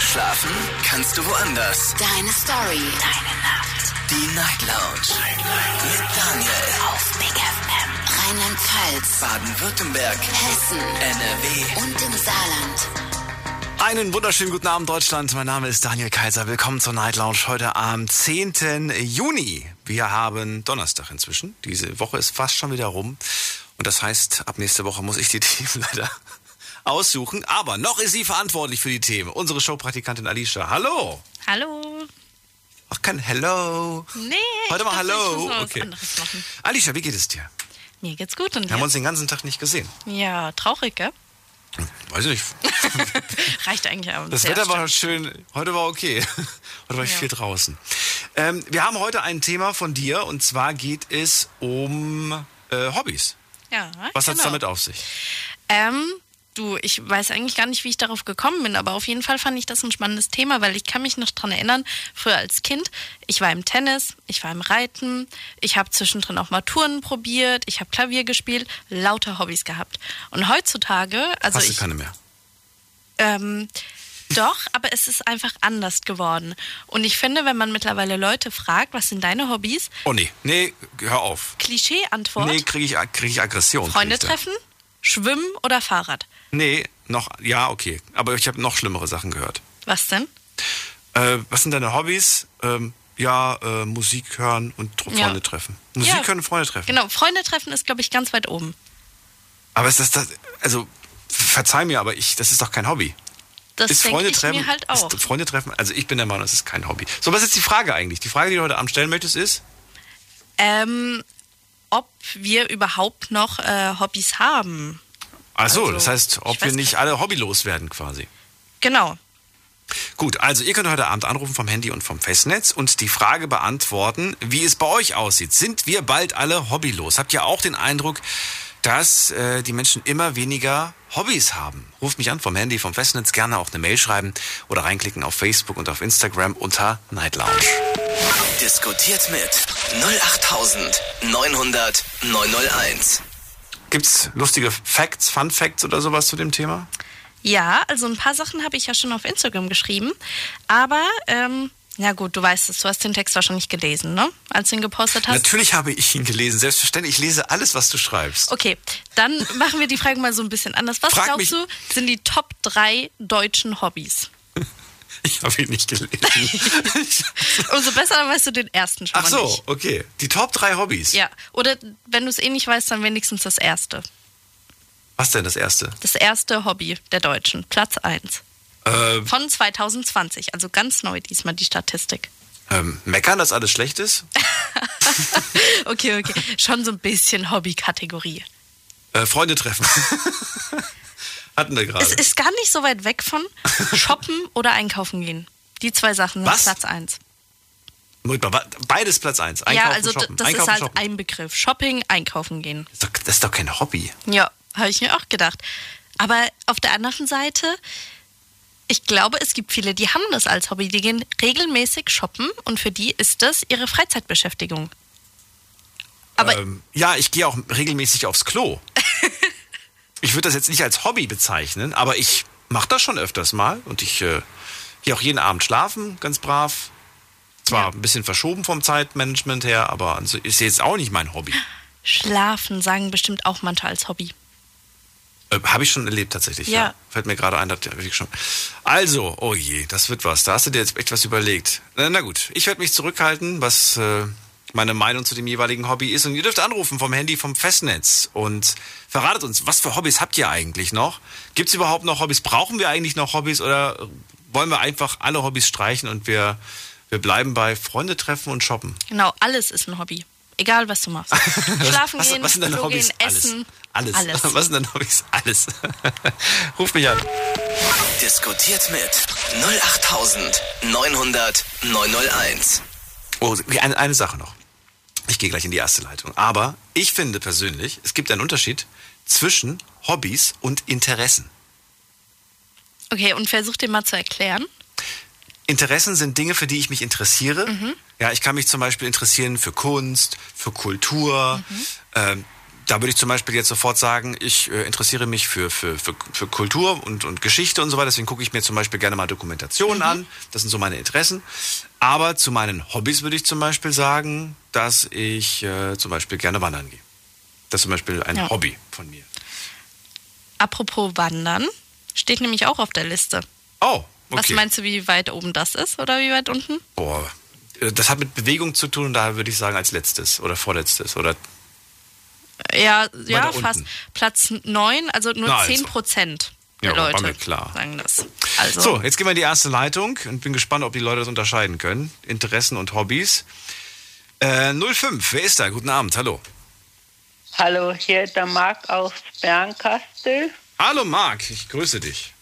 Schlafen kannst du woanders. Deine Story. Deine Nacht. Die Night Lounge. Mit Daniel. Auf Big FM. Rheinland-Pfalz. Baden-Württemberg. Hessen. NRW. Und im Saarland. Einen wunderschönen guten Abend, Deutschland. Mein Name ist Daniel Kaiser. Willkommen zur Night Lounge heute am 10. Juni. Wir haben Donnerstag inzwischen. Diese Woche ist fast schon wieder rum. Und das heißt, ab nächste Woche muss ich die Themen leider aussuchen. Aber noch ist sie verantwortlich für die Themen. Unsere Showpraktikantin Alicia. Hallo. Hallo. Ach, kein Hello. Nee. Heute mal Hallo. Okay. Alicia, wie geht es dir? Mir geht's gut und Wir haben uns den ganzen Tag nicht gesehen. Ja, traurig, gell? Weiß ich nicht. Reicht eigentlich aber. Das Wetter war schön. Heute war okay. Heute war ich Ja. viel draußen. Ähm, wir haben heute ein Thema von dir und zwar geht es um äh, Hobbys. Ja, Was hat's genau. damit auf sich? Ähm, du, ich weiß eigentlich gar nicht, wie ich darauf gekommen bin, aber auf jeden Fall fand ich das ein spannendes Thema, weil ich kann mich noch dran erinnern, früher als Kind, ich war im Tennis, ich war im Reiten, ich habe zwischendrin auch mal Touren probiert, ich habe Klavier gespielt, lauter Hobbys gehabt. Und heutzutage, also Hast du ich, keine mehr? Ähm, doch, aber es ist einfach anders geworden. Und ich finde, wenn man mittlerweile Leute fragt, was sind deine Hobbys? Oh nee, nee, hör auf. Klischee-Antwort: Nee, kriege ich, krieg ich Aggression. Freunde treffen, Schwimmen oder Fahrrad. Nee, noch, ja, okay. Aber ich habe noch schlimmere Sachen gehört. Was denn? Äh, was sind deine Hobbys? Ähm, ja, äh, Musik hören und tr- Ja. Freunde treffen. Musik Ja. hören und Freunde treffen. Genau, Freunde treffen ist, glaube ich, ganz weit oben. Aber ist das, das, also, verzeih mir, aber ich, das ist doch kein Hobby. Das ist Freunde ich treffen, mir halt auch. Freunde treffen, also ich bin der Meinung, das ist kein Hobby. So, was ist die Frage eigentlich? Die Frage, die du heute Abend stellen möchtest, ist? Ähm, ob wir überhaupt noch äh, Hobbys haben. Ach so, Also, das heißt, ob wir nicht alle hobbylos werden quasi. Genau. Gut, also ihr könnt heute Abend anrufen vom Handy und vom Festnetz und die Frage beantworten, wie es bei euch aussieht. Sind wir bald alle hobbylos? Habt ihr auch den Eindruck, dass äh, die Menschen immer weniger Hobbys haben? Ruft mich an vom Handy, vom Festnetz, gerne auch eine Mail schreiben oder reinklicken auf Facebook und auf Instagram unter Night Lounge. Diskutiert mit 08900 901. Gibt's lustige Facts, Fun Facts oder sowas zu dem Thema? Ja, also ein paar Sachen habe ich ja schon auf Instagram geschrieben. Aber, ähm, ja gut, du weißt es, du hast den Text wahrscheinlich gelesen, ne? Als du ihn gepostet hast. Natürlich habe ich ihn gelesen. Selbstverständlich, ich lese alles, was du schreibst. Okay, dann machen wir die Frage mal so ein bisschen anders. Was Frag glaubst mich- du, sind die Top 3 deutschen Hobbys? Ich habe ihn nicht gelesen. Umso besser, dann weißt du den ersten schon Ach mal so, nicht. okay. Die Top 3 Hobbys. Ja, oder wenn du es eh nicht weißt, dann wenigstens das erste. Was denn das erste? Das erste Hobby der Deutschen, Platz 1. Äh, Von 2020, also ganz neu diesmal die Statistik. ähm, meckern, dass alles schlecht ist? Okay, okay, schon so ein bisschen Hobby-Kategorie. Äh, Freunde treffen. Hatten wir Es gerade. ist gar nicht so weit weg von Shoppen oder Einkaufen gehen. Die zwei Sachen sind Was? Platz 1. Moment mal, wa- Beides Platz 1. Einkaufen, Ja, also shoppen. das Einkaufen, ist halt shoppen. ein Begriff. Shopping, einkaufen gehen. Das ist doch- Das ist doch kein Hobby. Ja, habe ich mir auch gedacht. Aber auf der anderen Seite, ich glaube, es gibt viele, die haben das als Hobby. Die gehen regelmäßig shoppen und für die ist das ihre Freizeitbeschäftigung. Aber ähm, ja, ich gehe auch regelmäßig aufs Klo. ich würde das jetzt nicht als Hobby bezeichnen, aber ich mache das schon öfters mal und ich äh, gehe auch jeden Abend schlafen, ganz brav. Zwar Ja. ein bisschen verschoben vom Zeitmanagement her, aber ist jetzt auch nicht mein Hobby. Schlafen sagen bestimmt auch manche als Hobby. Äh, Habe ich schon erlebt tatsächlich. Ja. Ja. Fällt mir gerade ein, das hab ich schon. Also, oh je, das wird was. Da hast du dir jetzt echt was überlegt. Na, na gut, ich werde mich zurückhalten, was äh, meine Meinung zu dem jeweiligen Hobby ist. Und ihr dürft anrufen vom Handy, vom Festnetz und verratet uns, was für Hobbys habt ihr eigentlich noch? Gibt es überhaupt noch Hobbys? Brauchen wir eigentlich noch Hobbys oder wollen wir einfach alle Hobbys streichen und wir, wir bleiben bei Freunde treffen und shoppen? Genau, alles ist ein Hobby. Egal, was du machst. Schlafen was, gehen, was sind deine Klo Hobbys? gehen, essen. Alles. Alles. Was sind deine Hobbys? Alles. Ruf mich an. Diskutiert mit 08900 901. Oh, eine, eine Sache noch. Ich gehe gleich in die erste Leitung. Aber ich finde persönlich, es gibt einen Unterschied zwischen Hobbys und Interessen. Okay, und versuch dir mal zu erklären. Interessen sind Dinge, für die ich mich interessiere. Mhm. Ja, ich kann mich zum Beispiel interessieren für Kunst, für Kultur. Mhm. Ähm, da würde ich zum Beispiel jetzt sofort sagen, ich äh, interessiere mich für, für, für, für Kultur und, und Geschichte und so weiter. Deswegen gucke ich mir zum Beispiel gerne mal Dokumentationen an. Das sind so meine Interessen. Aber zu meinen Hobbys würde ich zum Beispiel sagen, dass ich äh, zum Beispiel gerne wandern gehe. Das ist zum Beispiel ein Ja. Hobby von mir. Apropos Wandern, steht nämlich auch auf der Liste. Oh, Was okay. meinst du, wie weit oben das ist oder wie weit unten? Boah, das hat mit Bewegung zu tun daher würde ich sagen als letztes oder vorletztes oder Ja, ja, unten. fast Platz 9, also nur Na, 10 also. Prozent der Ja, war Leute mir klar. sagen das. Also, So, jetzt gehen wir in die erste Leitung und bin gespannt, ob die Leute das unterscheiden können. Interessen und Hobbys. Äh, 05, wer ist da? Guten Abend, hallo. Hallo, hier ist der Marc aus Bernkastel. Hallo Marc, ich grüße dich.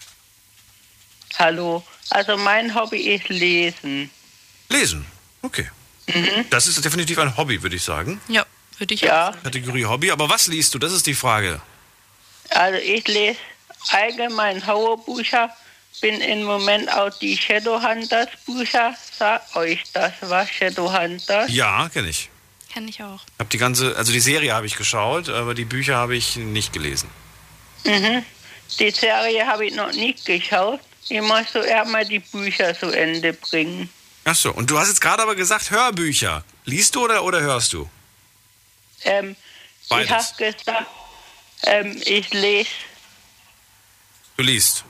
Hallo. Also mein Hobby ist Lesen. Lesen, okay. Das ist definitiv ein Hobby, würde ich sagen. ja, würde ich Ja. auch sagen. Kategorie Hobby, aber was liest du? Das ist die Frage. Also ich lese allgemein Horrorbücher. Bin im Moment auch die Shadowhunters Bücher. Sagt euch das was, Shadowhunters? Ja, kenne ich. Kenne ich auch. Hab die ganze, also die Serie habe ich geschaut, aber die Bücher habe ich nicht gelesen. Die Serie habe ich noch nicht geschaut. Ich muss so erstmal die Bücher zu Ende bringen. Ach so, und du hast jetzt gerade aber gesagt Hörbücher. Liest du oder, oder hörst du? Ähm, ich Beides. habe gesagt, ähm, ich lese, Du liest.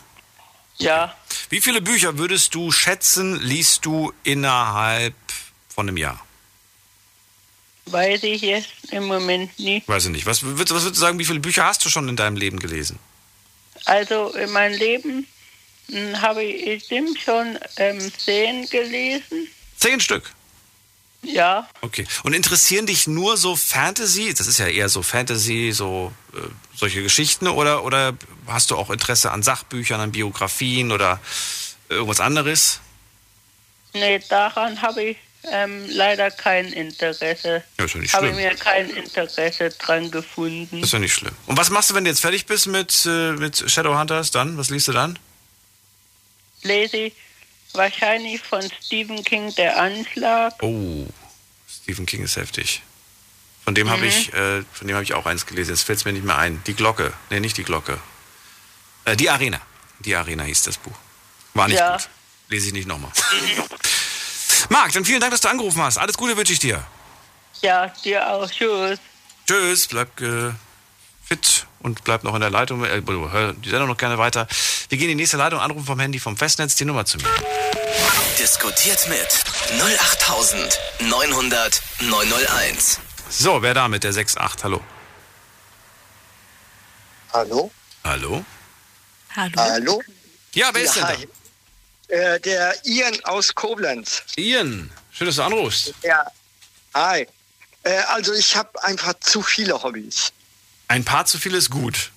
ja, Wie viele Bücher würdest du schätzen, liest du innerhalb von einem Jahr? weiß ich jetzt im Moment nicht. Weiß ich nicht. Was würdest, was würdest du sagen, wie viele Bücher hast du schon in deinem Leben gelesen? Also in meinem Leben habe ich bestimmt schon ähm, zehn gelesen. Zehn Stück. Ja, Okay. Und interessieren dich nur so Fantasy? Das ist ja eher so Fantasy, so äh, solche Geschichten oder oder hast du auch Interesse an Sachbüchern, an Biografien oder irgendwas anderes? nee, daran habe ich ähm, leider kein Interesse. Ja, ist ja nicht Habe schlimm. mir kein Interesse dran gefunden. Ist ja nicht schlimm. Und was machst du, wenn du jetzt fertig bist mit, äh, mit Shadowhunters dann? Was liest du dann? Lese ich wahrscheinlich von Stephen King der Anschlag. Oh, Stephen King ist heftig. Von dem habe ich, äh, von dem habe ich auch eins gelesen. Jetzt fällt es mir nicht mehr ein. Die Glocke. Nee, nicht die Glocke. Äh, die Arena. Die Arena hieß das Buch. War nicht Ja. gut. Lese ich nicht nochmal. Marc, dann vielen Dank, dass du angerufen hast. Alles Gute wünsche ich dir. Ja, dir auch. Tschüss. Tschüss, bleib äh, fit und bleib noch in der Leitung. Äh, hör die Sendung noch gerne weiter. Wir gehen in die nächste Leitung, anrufen vom Handy vom Festnetz, die Nummer zu mir. Diskutiert mit 08900 901. So, wer da mit der 6.8? Hallo. Hallo? Hallo? Hallo. Hallo? Ja, wer ist Ja, denn hi. Äh, der Ian aus Koblenz. da? Ian, schön, dass du anrufst. Ja. Hi. Äh, also ich habe einfach zu viele Hobbys. Ein paar zu viel ist gut.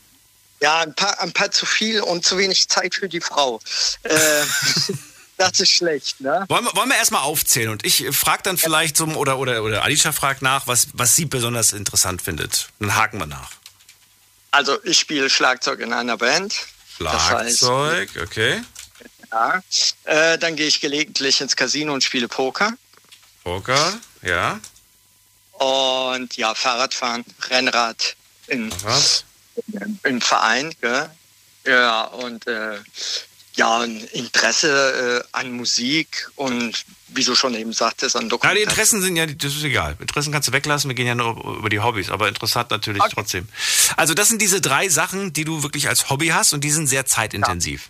Ja, ein paar, ein paar zu viel und zu wenig Zeit für die Frau. Äh, das ist schlecht, ne? Wollen wir, wollen wir erstmal aufzählen und ich frage dann vielleicht so, oder, oder, oder Alicia fragt nach, was, was sie besonders interessant findet. Dann haken wir nach. Also ich spiele Schlagzeug in einer Band. Das heißt, Schlagzeug, okay. ja. Äh, dann gehe ich gelegentlich ins Casino und spiele Poker. Poker, ja. Und ja, Fahrradfahren, Rennrad in, Was? Im Verein. Gell? Ja, und äh, ja, ein Interesse äh, an Musik und wie du schon eben sagtest, an Ja, die Dokumentation. Interessen sind ja, das ist egal. Interessen kannst du weglassen, wir gehen ja nur über die Hobbys, aber interessant natürlich Okay. trotzdem. Also das sind diese drei Sachen, die du wirklich als Hobby hast und die sind sehr zeitintensiv.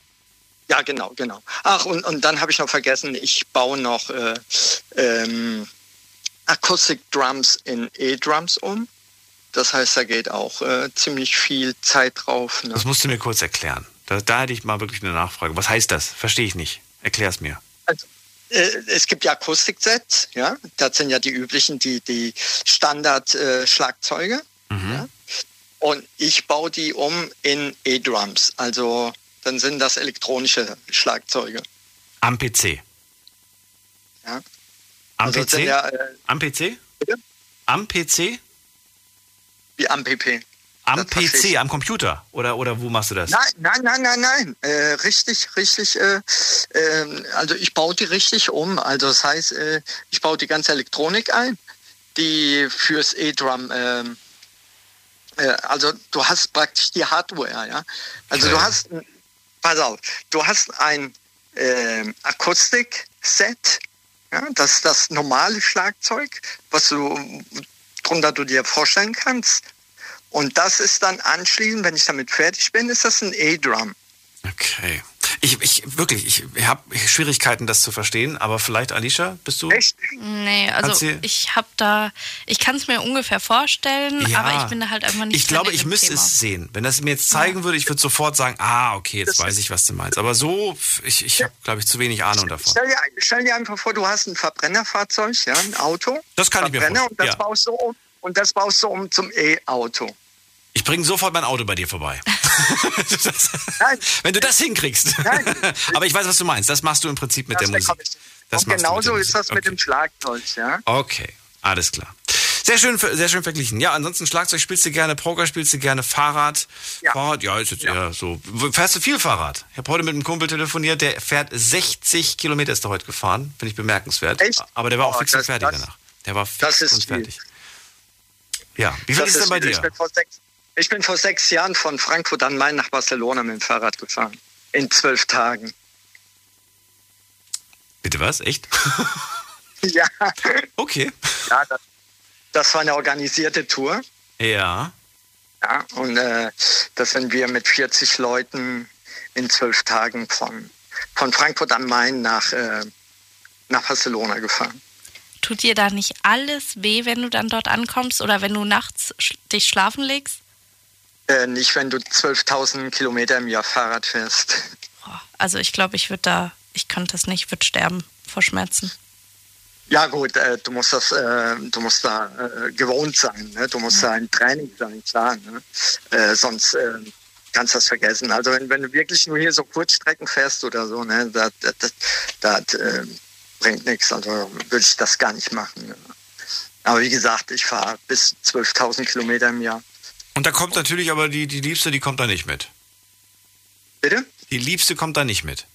Ja, genau, genau. Ach, und, und dann habe ich noch vergessen, ich baue noch äh, ähm, Acoustic Drums in E-Drums um. Das heißt, da geht auch äh, ziemlich viel Zeit drauf. Ne? Das musst du mir kurz erklären. Da, da hätte ich mal wirklich eine Nachfrage. Was heißt das? Verstehe ich nicht. Erklär's mir. Also, äh, es gibt ja Akustiksets, ja. Das sind ja die üblichen, die, die Standard-Schlagzeuge. Ja? Und ich baue die um in E-Drums. Also dann sind das elektronische Schlagzeuge. Am PC. Ja. Am Also PC? ja äh, Am PC? Bitte? Am PC? Wie am PP. Am Das PC, am Computer? Oder, oder wo machst du das? Nein, nein, nein, nein, nein. Äh, richtig, richtig. Äh, ähm, also ich baue die richtig um. Also das heißt, äh, ich baue die ganze Elektronik ein, die fürs E-Drum ähm, äh, also du hast praktisch die Hardware, ja. Also Okay. du hast, pass auf, du hast ein ähm, Akustik-Set, ja, das ist das normale Schlagzeug, was du drunter du dir vorstellen kannst. Und das ist dann anschließend, wenn ich damit fertig bin, ist das ein E-Drum. Okay. Ich, ich wirklich, ich habe Schwierigkeiten, das zu verstehen, aber vielleicht, Alicia, bist du? Echt? Nee, also ich habe da, ich kann es mir ungefähr vorstellen, aber ich bin da halt einfach nicht Ich glaube, ich müsste es sehen. Wenn das mir jetzt zeigen würde, ich würde sofort sagen, ah, okay, jetzt weiß ich, was du meinst. Aber so, ich, ich habe, glaube ich, zu wenig Ahnung davon. Stell dir, stell dir einfach vor, du hast ein Verbrennerfahrzeug, ja, ein Auto. Das kann ich mir Verbrenner, vorstellen, Und das, ja. baust du um, und das baust du um zum E-Auto. Ich bringe sofort mein Auto bei dir vorbei. Wenn du das hinkriegst. Nein. Aber ich weiß, was du meinst. Das machst du im Prinzip mit der Das Musik. bekomme ich. Das und genauso der ist das Musik. mit Okay. dem Schlagzeug, ja. Okay, alles klar. Sehr schön, sehr schön verglichen. Ja, ansonsten Schlagzeug spielst du gerne, Poker spielst du gerne, Fahrrad. Ja. Fahrrad, ja, ist jetzt eher so. Fährst du viel Fahrrad? Ich habe heute mit einem Kumpel telefoniert, der fährt 60 Kilometer ist er heute gefahren. Finde ich bemerkenswert. Echt? Aber der war auch Oh, fix und fertig das- danach. Der war fix ist und viel. fertig. Ja, wie viel Das ist denn bei viel. dir? Ich bin, vor sechs, ich bin vor sechs Jahren von Frankfurt an Main nach Barcelona mit dem Fahrrad gefahren. In zwölf Tagen. Bitte was? Echt? Ja, Okay. ja das, das war eine organisierte Tour. Ja. Ja, und äh, das sind wir mit 40 Leuten in zwölf Tagen von, von Frankfurt am Main nach, äh, nach Barcelona gefahren. Tut dir da nicht alles weh, wenn du dann dort ankommst oder wenn du nachts sch dich schlafen legst? Äh, nicht, wenn du 12.000 Kilometer im Jahr Fahrrad fährst. Also ich glaube, ich würde da, ich könnte das nicht, würde sterben vor Schmerzen. Ja gut, äh, du musst das, äh, du musst da äh, gewohnt sein, ne? du musst da ein Training sein, klar. Ne? Äh, sonst äh, kannst du das vergessen. Also wenn, wenn du wirklich nur hier so Kurzstrecken fährst oder so, ne, das, das, das, das äh, bringt nichts. Also würde ich das gar nicht machen. Ne? Aber wie gesagt, ich fahre bis 12.000 Kilometer im Jahr. Und da kommt natürlich aber die, die Liebste, die kommt da nicht mit. Bitte? Die Liebste kommt da nicht mit.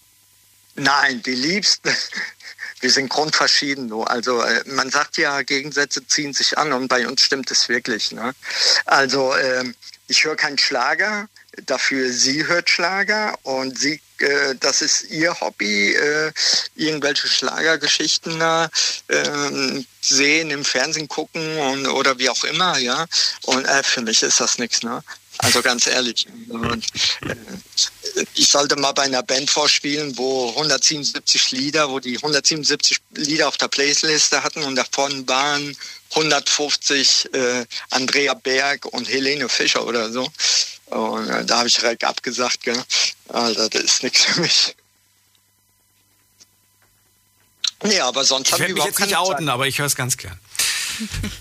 Nein, die Liebsten, wir sind grundverschieden. Du. Also äh, man sagt ja, Gegensätze ziehen sich an und bei uns stimmt es wirklich. Ne? Also ähm, ich höre keinen Schlager, dafür sie hört Schlager und sie, äh, das ist ihr Hobby, äh, irgendwelche Schlagergeschichten äh, ähm, sehen, im Fernsehen gucken und, oder wie auch immer. ja. Und äh, für mich ist das nichts. Ne? Also ganz ehrlich. Und, äh, ich sollte mal bei einer Band vorspielen, wo 177 Lieder, wo die 177 Lieder auf der Playliste hatten und davon waren 150 äh, Andrea Berg und Helene Fischer oder so. Und äh, da habe ich direkt abgesagt, gell? Also das ist nichts für mich. Nee, aber sonst Ich haben wir überhaupt jetzt nicht keine outen, aber ich höre es ganz gern.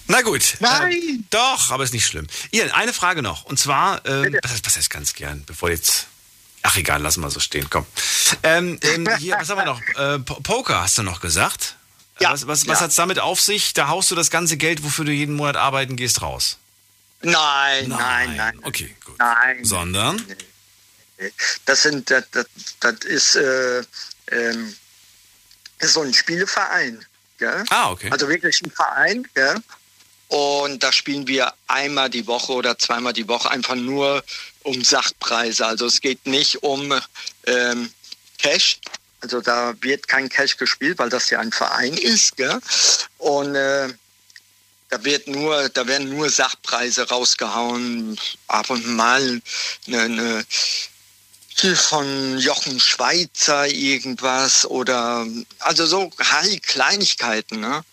Na gut. Nein. Ähm, doch, aber ist nicht schlimm. Ian, eine Frage noch. Und zwar, ähm, was, heißt- was heißt ganz gern, bevor jetzt. Ach egal, lassen wir so stehen, komm. Ähm, ähm, hier, was haben wir noch? Äh, Po- Poker hast du noch gesagt. Äh, Ja, Was, was, was ja. hat's damit auf sich? Da haust du das ganze Geld, wofür du jeden Monat arbeiten gehst, raus. Nein, nein, nein. Okay, gut. Nein. Sondern? Das sind, das, das, das ist, äh, ähm, ist so ein Spieleverein. Gell? Ah, okay. Also wirklich ein Verein. Gell? Und da spielen wir einmal die Woche oder zweimal die Woche einfach nur um Sachpreise. Also es geht nicht um ähm, Cash. Also da wird kein Cash gespielt, weil das ja ein Verein ist. Gell? Und äh, da wird nur, da werden nur Sachpreise rausgehauen. Ab und mal eine, eine viel von Jochen Schweizer irgendwas oder also so halt Kleinigkeiten, ne?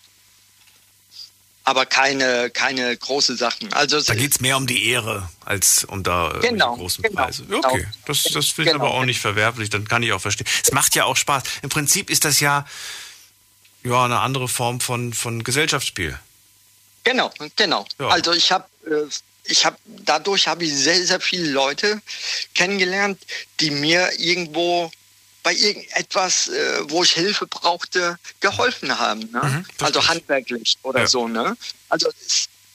Aber keine, keine große Sachen. Also es Da geht's mehr um die Ehre als um da Genau, großen genau, Preise. Okay, das, das finde ich Genau. aber auch nicht verwerflich, dann kann ich auch verstehen. Es macht ja auch Spaß. Im Prinzip ist das ja, ja eine andere Form von, von Gesellschaftsspiel. Genau, genau. Ja. Also ich habe äh, ich habe dadurch habe ich sehr sehr viele Leute kennengelernt, die mir irgendwo bei irgendetwas, äh, wo ich Hilfe brauchte, geholfen haben. Ne? Mhm, also ich. handwerklich oder Ja. so. Ne? Also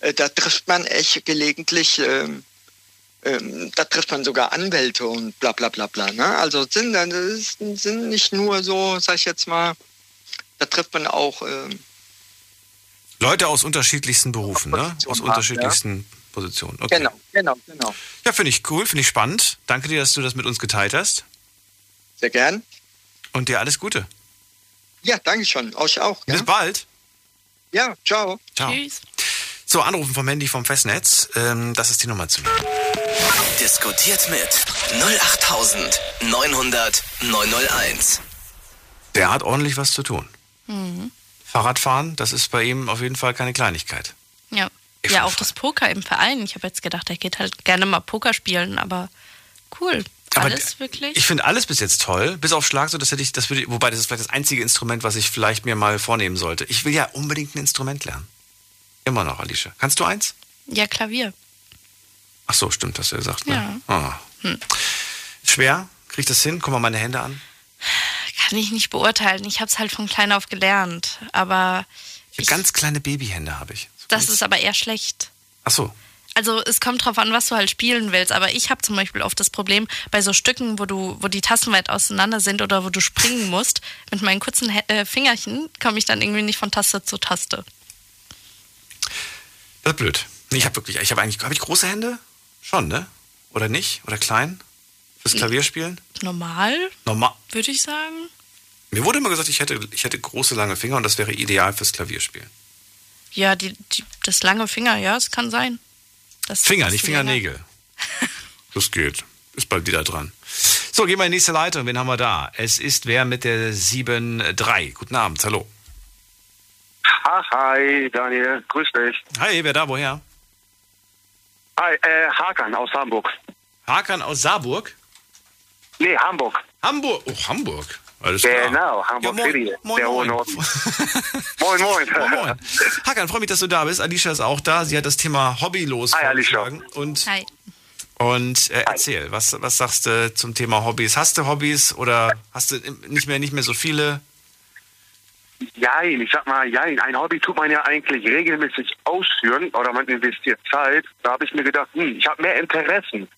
äh, da trifft man echt gelegentlich, ähm, ähm, da trifft man sogar Anwälte und bla bla bla bla. Ne? Also sind, sind nicht nur so, sag ich jetzt mal, da trifft man auch ähm, Leute aus unterschiedlichsten Berufen, ne? Aus unterschiedlichsten Position. Okay. Genau, genau, genau. Ja, finde ich cool, finde ich spannend. Danke dir, dass du das mit uns geteilt hast. Sehr gern. Und dir alles Gute. Ja, danke schon. Euch auch. Ja, Bis bald. ja ciao. Ciao. Tschüss. So, anrufen vom Handy vom Festnetz. Ähm, das ist die Nummer zu mir. Diskutiert mit 08900 901. Der hat ordentlich was zu tun. Fahrradfahren, das ist bei ihm auf jeden Fall keine Kleinigkeit. Ja. Ich ja, auch das Poker im Verein. Ich habe jetzt gedacht, er geht halt gerne mal Poker spielen, aber cool. Aber Alles wirklich? Ich finde alles bis jetzt toll, bis auf Schlag, so das hätte ich, das würde, wobei das ist vielleicht das einzige Instrument, was ich vielleicht mir mal vornehmen sollte. Ich will ja unbedingt ein Instrument lernen. Immer noch, Alicia. Kannst du eins? ja, Klavier. Ach so, stimmt, hast du gesagt. Ne? Ja. Ah. Schwer? Krieg ich das hin? Guck mal meine Hände an. Kann ich nicht beurteilen. Ich habe es halt von klein auf gelernt. Aber Ich ganz kleine Babyhände habe ich. So das ist aber eher schlecht. Ach so. Also es kommt drauf an, was du halt spielen willst. Aber ich habe zum Beispiel oft das Problem bei so Stücken, wo du, wo die Tasten weit auseinander sind oder wo du springen musst, mit meinen kurzen äh, Fingerchen komme ich dann irgendwie nicht von Taste zu Taste. Das ist blöd. Ich habe wirklich, ich habe eigentlich, habe ich große Hände? Schon, ne? Oder nicht? Oder klein? Fürs Klavierspielen? Normal, Normal. würde ich sagen. Mir wurde immer gesagt, ich hätte, ich hätte große, lange Finger und das wäre ideal fürs Klavierspielen. Ja, die, die, das lange Finger, ja, es kann sein. Das, Finger, das nicht länger- Fingernägel. Das geht. Ist bald wieder dran. So, gehen wir in die nächste Leitung. Wen haben wir da? Es ist wer mit der 7-3. Guten Abend, hallo. Ach, hi, Daniel, grüß dich. Hi, wer da, woher? Hi, äh, Hakan aus Hamburg. Hakan aus Saarburg? Nee, Hamburg. Hamburg. Oh, Hamburg. Alles klar. Genau, Hamburg ja, moin, City, moin, der moin. Norden. Moin, moin. moin, moin. Hakan, freue mich, dass du da bist. Alicia ist auch da. Sie hat das Thema Hobbylos Hi, Alicia. vorgeschlagen. Und, Hi. und äh, erzähl, was, was sagst du zum Thema Hobbys? Hast du Hobbys oder hast du nicht mehr, nicht mehr so viele? Jein, ich sag mal, jein. Ein Hobby tut man ja eigentlich regelmäßig ausführen oder man investiert Zeit. Da habe ich mir gedacht, hm, ich habe mehr Interessen.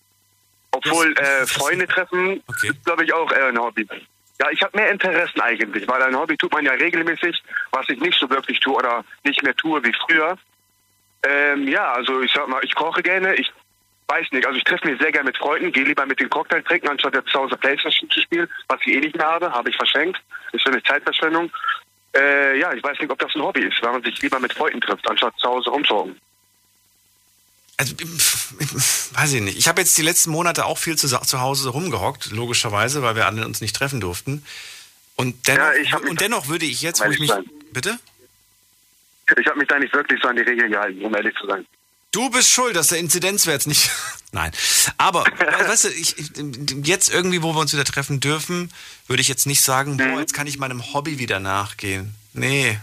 Obwohl äh, Freunde treffen Okay. ist, glaube ich, auch eher ein Hobby. Ja, ich habe mehr Interessen eigentlich, weil ein Hobby tut man ja regelmäßig, was ich nicht so wirklich tue oder nicht mehr tue wie früher. Ähm, ja, also ich sag mal, ich koche gerne, ich weiß nicht, also ich treffe mich sehr gerne mit Freunden, gehe lieber mit den Cocktail trinken, anstatt jetzt zu Hause Playstation zu spielen, was ich eh nicht mehr habe, habe ich verschenkt. Ist für mich Zeitverschwendung. Äh, ja, ich weiß nicht, ob das ein Hobby ist, weil man sich lieber mit Freunden trifft, anstatt zu Hause rumzuhocken. Also, weiß ich nicht. Ich habe jetzt die letzten Monate auch viel zu, zu Hause rumgehockt, logischerweise, weil wir alle uns nicht treffen durften. Und dennoch, Ja, und dennoch würde ich jetzt, wo ich mich. ehrlich Bitte? Ich habe mich da nicht wirklich so an die Regeln gehalten, um ehrlich zu sein. Du bist schuld, dass der Inzidenzwert nicht. Nein. Aber, weißt du, ich, jetzt irgendwie, wo wir uns wieder treffen dürfen, würde ich jetzt nicht sagen, Mhm. boah, jetzt kann ich meinem Hobby wieder nachgehen. Nee.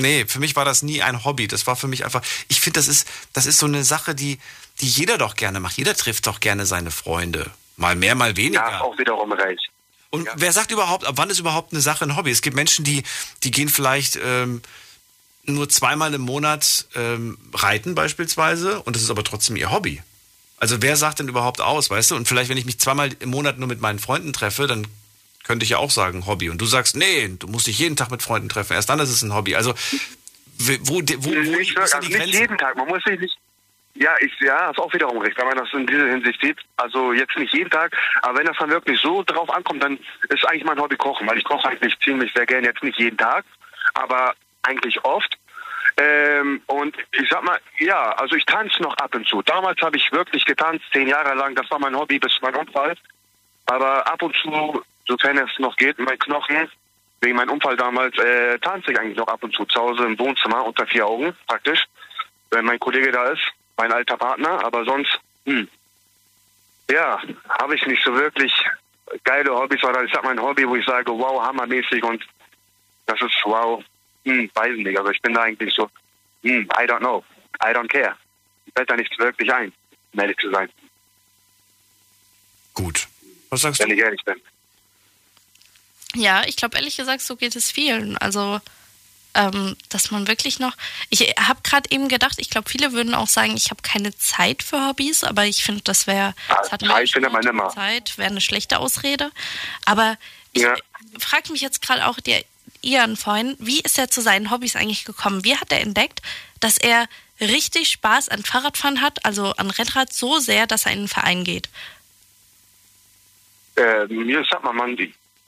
Nee, für mich war das nie ein Hobby. Das war für mich einfach, ich finde, das ist, das ist so eine Sache, die, die jeder doch gerne macht. Jeder trifft doch gerne seine Freunde. Mal mehr, mal weniger. Ja, auch wiederum recht. Und wer sagt überhaupt, ab wann ist überhaupt eine Sache ein Hobby? Es gibt Menschen, die, die gehen vielleicht ähm, nur zweimal im Monat ähm, reiten beispielsweise und das ist aber trotzdem ihr Hobby. Also wer sagt denn überhaupt aus, weißt du? Und vielleicht, wenn ich mich zweimal im Monat nur mit meinen Freunden treffe, dann könnte ich ja auch sagen Hobby. Und du sagst, nee, du musst dich jeden Tag mit Freunden treffen. Erst dann ist es ein Hobby. Also wo, wo, wo, nicht, also die nicht Grenze? jeden Tag. Man muss sich nicht. Ja, ich, ja, ist auch wiederum recht, wenn man das in dieser Hinsicht sieht. Also jetzt nicht jeden Tag, aber wenn das dann wirklich so drauf ankommt, dann ist eigentlich mein Hobby Kochen, weil ich koche eigentlich ziemlich sehr gerne, jetzt nicht jeden Tag, aber eigentlich oft. Ähm, und ich sag mal, ja, also ich tanze noch ab und zu. Damals habe ich wirklich getanzt, zehn Jahre lang, das war mein Hobby bis mein Unfall. Aber ab und zu, sofern es noch geht, mein Knochen, wegen meinem Unfall damals, äh, tanze ich eigentlich noch ab und zu zu Hause im Wohnzimmer unter vier Augen, praktisch. Wenn mein Kollege da ist, mein alter Partner, aber sonst, hm, ja, habe ich nicht so wirklich geile Hobbys, oder ich sag mal ein Hobby, wo ich sage, wow, hammermäßig und das ist wow, hm, weiß nicht, also ich bin da eigentlich so, hm, I don't know, I don't care. Fällt da nichts wirklich ein, um ehrlich zu sein, Gut. Was sagst wenn du? ich ehrlich bin. Ja, ich glaube ehrlich gesagt, so geht es vielen. Also, ähm, dass man wirklich noch. Ich habe gerade eben gedacht, ich glaube, viele würden auch sagen, ich habe keine Zeit für Hobbys, aber ich finde, das wäre. Das Zeit ja mal, immer. Zeit wäre eine schlechte Ausrede. Aber ich Ja. frage mich jetzt gerade auch, der Ian vorhin, wie ist er zu seinen Hobbys eigentlich gekommen? Wie hat er entdeckt, dass er richtig Spaß an Fahrradfahren hat, also an Rennrad so sehr, dass er in einen Verein geht? Äh, mir sagt man, man,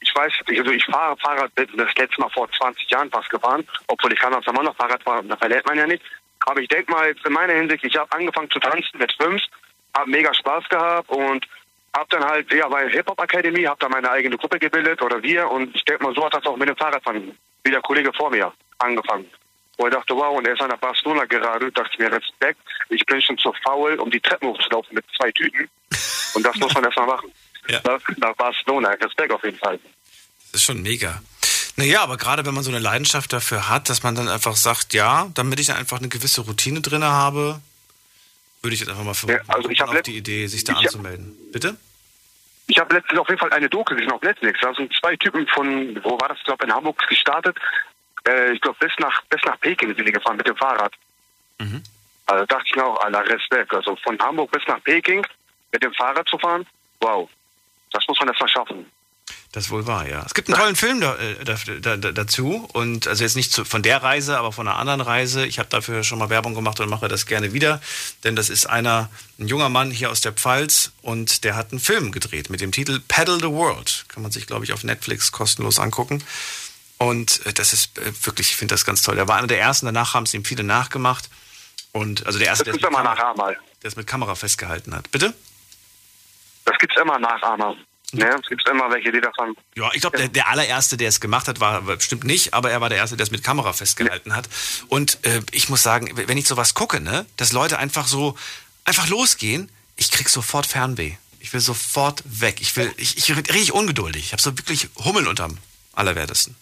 ich weiß, also ich fahre Fahrrad, bin das letzte Mal vor 20 Jahren fast gefahren, obwohl ich kann auch immer noch Fahrrad fahren, da verliert man ja nicht. Aber ich denke mal, jetzt in meiner Hinsicht, ich habe angefangen zu tanzen mit fünf, habe mega Spaß gehabt und habe dann halt, ja, bei Hip-Hop Academy, habe da meine eigene Gruppe gebildet oder wir und ich denke mal, so hat das auch mit dem Fahrradfahren, wie der Kollege vor mir, angefangen. Wo ich dachte, wow, und er ist nach Barcelona gerade, dachte ich mir, Respekt, ich bin schon zu faul, um die Treppen hochzulaufen mit zwei Tüten. Und das muss man erstmal machen. Ja. Nach, nach Barcelona, Respekt auf jeden Fall. Das ist schon mega. Naja, aber gerade wenn man so eine Leidenschaft dafür hat, dass man dann einfach sagt, ja, damit ich dann einfach eine gewisse Routine drin habe, würde ich jetzt einfach mal versuchen, Ja, also ich hab auf letzt- die Idee, sich da ich hab- anzumelden. Bitte? Ich habe letztens auf jeden Fall eine Doku gesehen auf Netflix. Da sind zwei Typen von, wo war das? Ich glaube in Hamburg gestartet. Äh, ich glaube bis nach bis nach Peking sind die gefahren mit dem Fahrrad. Mhm. Also dachte ich mir auch, aller Respekt. Also von Hamburg bis nach Peking mit dem Fahrrad zu fahren, wow. Das muss man erst mal schaffen. Das wohl war, ja. Es gibt einen tollen Film da, äh, da, da, da, dazu und also jetzt nicht zu, von der Reise, aber von einer anderen Reise. Ich habe dafür schon mal Werbung gemacht und mache das gerne wieder, denn das ist einer, ein junger Mann hier aus der Pfalz und der hat einen Film gedreht mit dem Titel Paddle the World. Kann man sich, glaube ich, auf Netflix kostenlos angucken. Und äh, das ist äh, wirklich, ich finde das ganz toll. Der war einer der ersten, danach haben es ihm viele nachgemacht. Und also der erste, Das der mit, Kamera, Nachahmer. der es mit Kamera festgehalten hat. Bitte? Das gibt's immer Nachahmer. Ne? Es gibt immer welche, die davon. Ja, ich glaube, der, der allererste, der es gemacht hat, war bestimmt nicht, aber er war der Erste, der es mit Kamera festgehalten hat. Und äh, ich muss sagen, wenn ich sowas gucke, ne, dass Leute einfach so, einfach losgehen, ich krieg sofort Fernweh. Ich will sofort weg. Ich will, ich, ich richtig ungeduldig. Ich habe so wirklich Hummeln unterm Allerwertesten.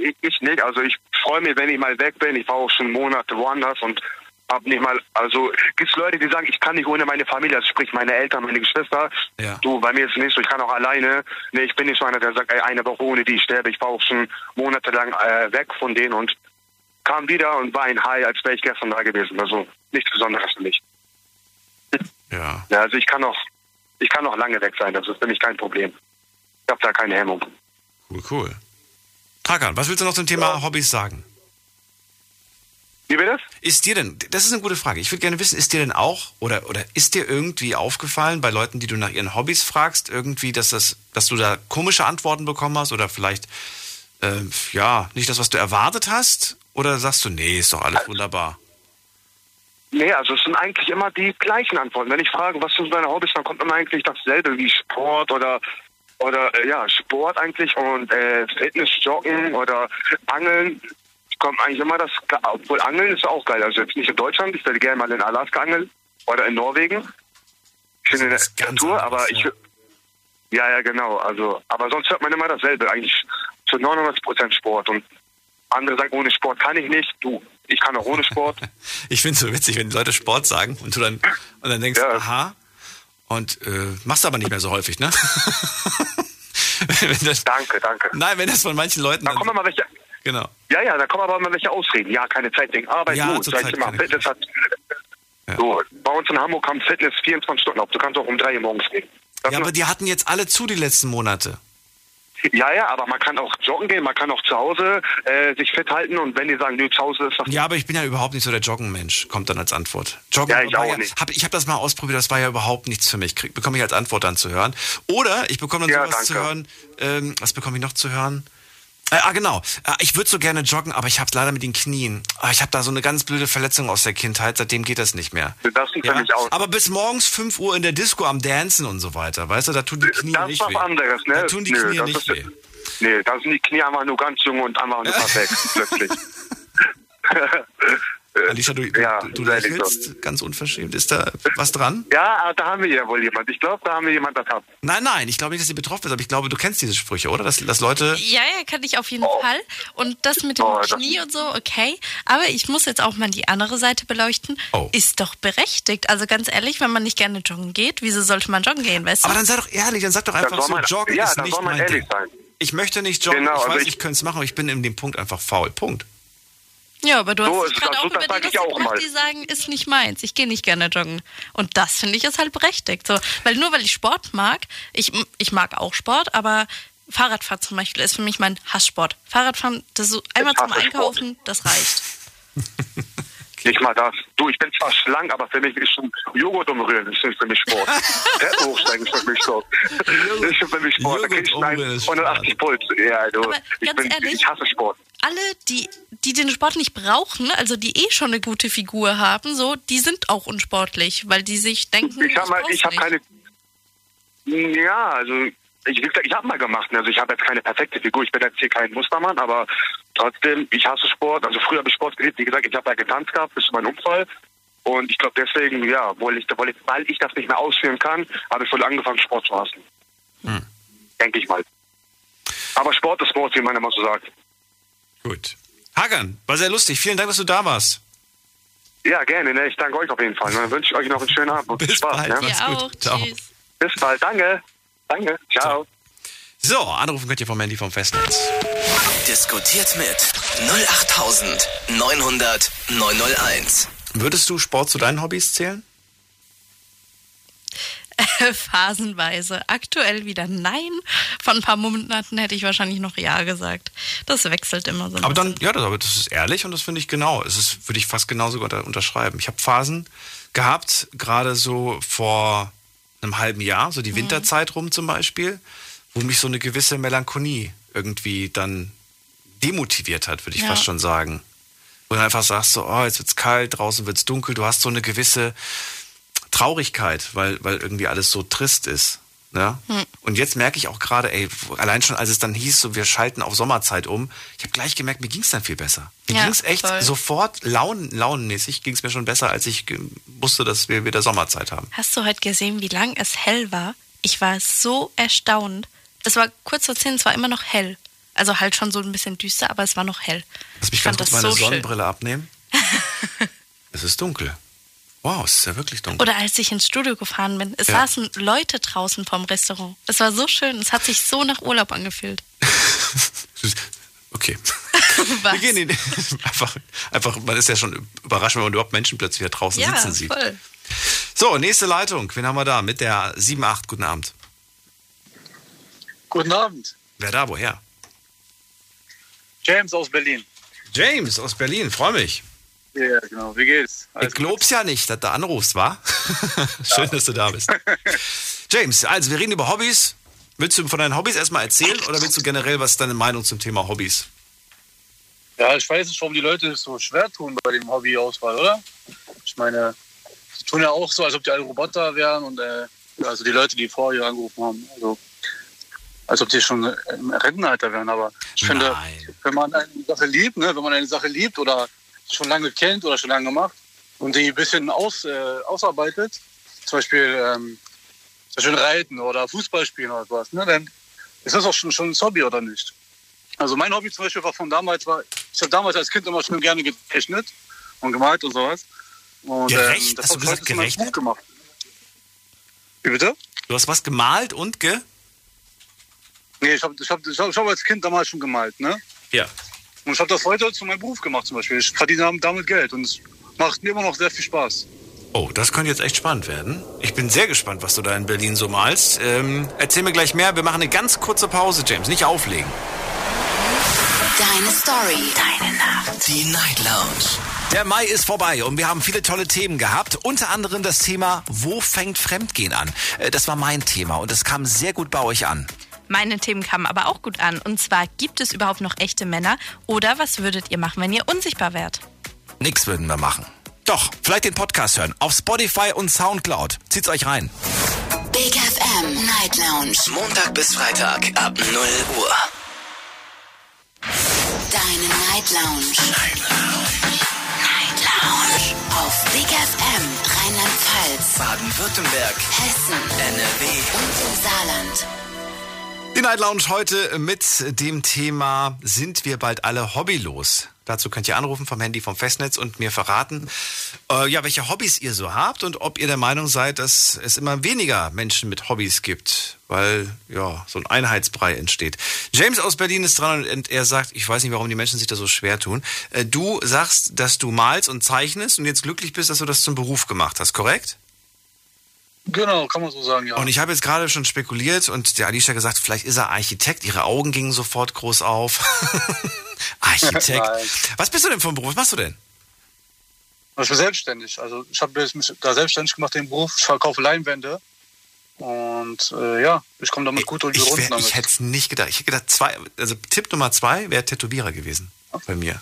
Ich, ich nicht. Also ich freue mich, wenn ich mal weg bin. Ich war auch schon Monate woanders und hab nicht mal, also gibt's Leute, die sagen, ich kann nicht ohne meine Familie, also sprich meine Eltern, meine Geschwister. Ja. Du, bei mir ist es nicht so, ich kann auch alleine. Nee, ich bin nicht so einer, der sagt, ey, eine Woche ohne die ich sterbe. Ich war auch schon monatelang äh, weg von denen und kam wieder und war ein High, als wäre ich gestern da gewesen. Also nichts Besonderes für mich. Ja. Ja, also ich kann noch, ich kann noch lange weg sein, das ist für mich kein Problem. Ich habe da keine Hemmung. Cool, cool. Trakan, was willst du noch zum Thema Hobbys sagen? Wie wird das? Ist dir denn, das ist eine gute Frage. Ich würde gerne wissen, ist dir denn auch oder oder ist dir irgendwie aufgefallen bei Leuten, die du nach ihren Hobbys fragst, irgendwie, dass das, dass du da komische Antworten bekommen hast oder vielleicht äh, ja nicht das, was du erwartet hast? Oder sagst du, nee, ist doch alles wunderbar? Nee, also es sind eigentlich immer die gleichen Antworten. Wenn ich frage, was sind deine Hobbys, dann kommt immer eigentlich dasselbe wie Sport oder oder äh, ja, Sport eigentlich und äh, Fitness, Joggen oder Angeln. Kommt eigentlich immer das, obwohl Angeln ist auch geil. Also jetzt nicht in Deutschland, ich würde gerne mal in Alaska angeln oder in Norwegen. Ich bin in der Natur, aber ich ja. ja, genau. Also, aber sonst hört man immer dasselbe. Eigentlich zu 99 Prozent Sport und andere sagen, ohne Sport kann ich nicht. Du, ich kann auch ohne Sport. Ich finde es so witzig, wenn die Leute Sport sagen und du dann und dann denkst, Ja. aha, und äh, machst aber nicht mehr so häufig, ne? das, Danke, danke. nein, wenn das von manchen Leuten Da kommen immer welche. Genau. Ja, ja, da kommen aber immer welche Ausreden. Ja, keine Zeit wegen Arbeit. Ja, gut, sag ich immer, Fitness hat. Ja. So, bei uns in Hamburg haben Fitness 24 Stunden auf. Du kannst auch um 3 Uhr morgens gehen. Das Ja, aber die hatten jetzt alle zu die letzten Monate. ja, ja, aber man kann auch joggen gehen, man kann auch zu Hause äh, sich fit halten und wenn die sagen, nö, zu Hause ist das. Ja, aber ich bin ja überhaupt nicht so der Joggenmensch, kommt dann als Antwort. Joggen Ja, ich auch ja, nicht. Hab, ich habe das mal ausprobiert, das war ja überhaupt nichts für mich. Krieg, bekomme ich als Antwort dann zu hören. Oder ich bekomme dann Ja, sowas zu danke. hören. Ähm, was bekomme ich noch zu hören? Äh, ah, genau. Äh, ich würde so gerne joggen, aber ich habe leider mit den Knien. Ah, ich habe da so eine ganz blöde Verletzung aus der Kindheit, seitdem geht das nicht mehr. Das sieht für mich aus. Aber bis morgens 5 Uhr in der Disco am Dancen und so weiter, weißt du, da tun die Knie das ist nicht was weh. anderes, ne? Da tun die Nö, Knie das nicht ist, weh. Nee, da sind die Knie einfach nur ganz jung und einfach nur perfekt, plötzlich. Alicia, du, Ja, du, du lächelst ganz unverschämt. Ist da was dran? Ja, da haben wir ja wohl jemand. Ich glaube, da haben wir jemand, das hat. Nein, nein, ich glaube nicht, dass sie betroffen ist, aber ich glaube, du kennst diese Sprüche, oder? Dass, dass Leute. Ja, ja, kann ich auf jeden Fall. Und das mit dem Oh, Knie und so, okay. Aber ich muss jetzt auch mal die andere Seite beleuchten. Oh. Ist doch berechtigt. Also ganz ehrlich, wenn man nicht gerne joggen geht, wieso sollte man joggen gehen, weißt du? Aber dann sei doch ehrlich, dann sag doch einfach so, man- joggen ja, ist nicht soll man mein ehrlich Ding. sein. Ich möchte nicht joggen, Genau, ich also weiß, ich- ich könnte es machen, aber ich bin in dem Punkt einfach faul. Punkt. Ja, aber du So hast dich es, gerade also auch über die auch gebracht, die sagen, ist nicht meins. Ich gehe nicht gerne joggen. Und das finde ich ist halt berechtigt. So, weil nur weil ich Sport mag, ich, ich mag auch Sport, aber Fahrradfahren zum Beispiel ist für mich mein Hasssport. Fahrradfahren, das so einmal zum. Einkaufen, das reicht. Nicht mal das. Du, ich bin zwar schlank, aber für mich ist schon Joghurt umrühren, das ist für mich Sport. Treppen hochsteigen ist für mich Sport. Das ist schon für mich Sport. Da krieg ich ist 180 Puls. Ja, du. Aber ich, ganz bin, ehrlich, ich hasse Sport. Alle, die, die den Sport nicht brauchen, also die eh schon eine gute Figur haben, so, die sind auch unsportlich, weil die sich denken, Ich habe nicht. keine. Ja, also ich, ich habe mal gemacht. ne? Also ich habe jetzt keine perfekte Figur. Ich bin jetzt hier kein Mustermann, aber trotzdem, ich hasse Sport. Also früher habe ich Sport geliebt. Wie gesagt, ich habe ja getanzt gehabt bis zu meinem Unfall. Und ich glaube deswegen, ja, weil ich, weil, ich, das nicht mehr ausführen kann, habe ich wohl angefangen, Sport zu hassen. Hm. Denke ich mal. Aber Sport ist Sport, wie man immer so sagt. Gut. Hagan, war sehr lustig. Vielen Dank, dass du da warst. Ja, gerne. Ne? Ich danke euch auf jeden Fall. Dann wünsche ich euch noch einen schönen Abend und viel Bis Spaß. bald. Ne? Ja, gut. auch. Ciao. Tschüss. Bis bald. Danke. Danke. Ciao. So, anrufen könnt ihr vom Handy vom Festnetz. Diskutiert mit 08900 901. Würdest du Sport zu deinen Hobbys zählen? Phasenweise. Aktuell wieder nein. Von ein paar Monaten hätte ich wahrscheinlich noch ja gesagt. Das wechselt immer so. ein Aber dann, ja, das, aber das ist ehrlich und das finde ich genau. Es ist, würde ich fast genauso unter, unterschreiben. Ich habe Phasen gehabt, gerade so vor einem halben Jahr, so die Winterzeit rum zum Beispiel, wo mich so eine gewisse Melancholie irgendwie dann demotiviert hat, würde ich Ja. fast schon sagen. Wo du einfach sagst, so, oh, jetzt wird's kalt, draußen wird's dunkel, du hast so eine gewisse Traurigkeit, weil, weil irgendwie alles so trist ist. Ne? Und jetzt merke ich auch gerade, ey, allein schon, als es dann hieß, so wir schalten auf Sommerzeit um, ich habe gleich gemerkt, mir ging's dann viel besser. Mir Ja, ging's echt voll. sofort laun, launenmäßig, ging's mir schon besser, als ich wusste, dass wir wieder Sommerzeit haben. Hast du heute gesehen, wie lang es hell war? Ich war so erstaunt. Es war kurz vor zehn, es war immer noch hell. Also halt schon so ein bisschen düster, aber es war noch hell. Lass mich Ich ganz fand kurz das meine so schön. Sonnenbrille abnehmen. es ist dunkel. Wow, es ist ja wirklich dunkel. Oder als ich ins Studio gefahren bin, es Ja. saßen Leute draußen vorm Restaurant. Es war so schön, es hat sich so nach Urlaub angefühlt. Okay. Was? Wir gehen in, einfach, einfach, man ist ja schon überrascht, wenn man überhaupt Menschen plötzlich hier draußen ja, sitzen sieht. voll. So, nächste Leitung. Wen haben wir da? Mit der 7-8. Guten Abend. Guten Abend. Wer da? Woher? James aus Berlin. James aus Berlin. Freue mich. Ja, genau. Wie geht's? Ich glaub's ja nicht, dass du anrufst, wa? Schön, dass du da bist. James, also wir reden über Hobbys. Willst du von deinen Hobbys erstmal erzählen oder willst du generell, was ist deine Meinung zum Thema Hobbys? Ja, ich weiß nicht, warum die Leute es so schwer tun bei dem Hobbyauswahl, oder? Ich meine, sie tun ja auch so, als ob die alle Roboter wären und äh, also die Leute, die vorher angerufen haben, also als ob die schon im Rentenalter wären. Aber ich finde, Nein. wenn man eine Sache liebt, ne, wenn man eine Sache liebt oder schon lange kennt oder schon lange macht und die ein bisschen aus, äh, ausarbeitet, zum Beispiel, ähm, zum Beispiel Reiten oder Fußball spielen oder was, ne, dann ist das auch schon, schon ein Hobby oder nicht? Also mein Hobby zum Beispiel war von damals, war, ich habe damals als Kind immer schon gerne gezeichnet und gemalt und sowas. Und, Gerecht? das Hast du gesagt gerechnet? Buch gemacht. Wie bitte? Du hast was gemalt und ge? Nee, ich habe ich hab, ich hab, ich hab als Kind damals schon gemalt, ne? Ja. Und ich habe das heute zu meinem Beruf gemacht zum Beispiel. Ich verdiene damit Geld und es macht mir immer noch sehr viel Spaß. Oh, das könnte jetzt echt spannend werden. Ich bin sehr gespannt, was du da in Berlin so malst. Ähm, erzähl mir gleich mehr. Wir machen eine ganz kurze Pause, James. Nicht auflegen. Deine Story. Deine Nacht. Die Night Lounge. Der Mai ist vorbei und wir haben viele tolle Themen gehabt. Unter anderem das Thema, wo fängt Fremdgehen an? Äh, Das war mein Thema und es kam sehr gut bei euch an. Meine Themen kamen aber auch gut an. Und zwar, gibt es überhaupt noch echte Männer? Oder was würdet ihr machen, wenn ihr unsichtbar wärt? Nix würden wir machen. Doch, vielleicht den Podcast hören. Auf Spotify und Soundcloud. Zieht's euch rein. Big FM Night Lounge. Montag bis Freitag ab 0 Uhr. Deine Night Lounge. Night Lounge. Night Lounge. Auf Big FM Rheinland-Pfalz, Baden-Württemberg, Hessen NRW. und im Saarland. Die Night Lounge heute mit dem Thema Sind wir bald alle hobbylos? Dazu könnt ihr anrufen vom Handy vom Festnetz und mir verraten, äh, ja, welche Hobbys ihr so habt und ob ihr der Meinung seid, dass es immer weniger Menschen mit Hobbys gibt, weil ja so ein Einheitsbrei entsteht. James aus Berlin ist dran und er sagt, ich weiß nicht, warum die Menschen sich da so schwer tun. Äh, du sagst, dass du malst und zeichnest und jetzt glücklich bist, dass du das zum Beruf gemacht hast, korrekt? Genau, kann man so sagen, ja. Und ich habe jetzt gerade schon spekuliert und der Alicia gesagt, vielleicht ist er Architekt. Ihre Augen gingen sofort groß auf. Architekt. Was bist du denn vom Beruf? Was machst du denn? Ich bin selbstständig. Also ich habe mich da selbstständig gemacht, den Beruf. Ich verkaufe Leinwände. Und äh, ja, ich komme damit gut durch die Runden wär, ich hätte es nicht gedacht. Ich hätte gedacht, zwei, also Tipp Nummer zwei wäre Tätowierer gewesen bei mir.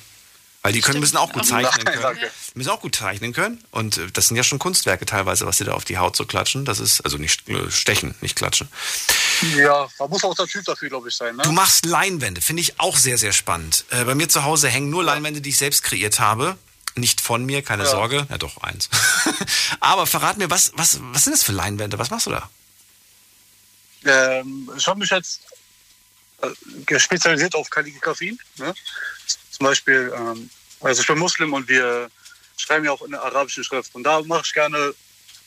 Weil die können, müssen auch gut zeichnen können. danke. Die müssen auch gut zeichnen können. Und äh, das sind ja schon Kunstwerke teilweise, was sie da auf die Haut so klatschen. Das ist, also nicht äh, stechen, nicht klatschen. Ja, da muss auch der Typ dafür, glaube ich, sein. Ne? Du machst Leinwände, finde ich auch sehr, sehr spannend. Äh, bei mir zu Hause hängen nur Leinwände, die ich selbst kreiert habe. Nicht von mir, keine Ja. Sorge. Ja, doch, eins. Aber verrat mir, was, was, was sind das für Leinwände? Was machst du da? Ähm, ich habe mich jetzt äh, spezialisiert auf Kalligrafie. Ne? Zum Beispiel, ähm, also ich bin Muslim und wir schreiben ja auch in der arabischen Schrift. Und da mache ich gerne,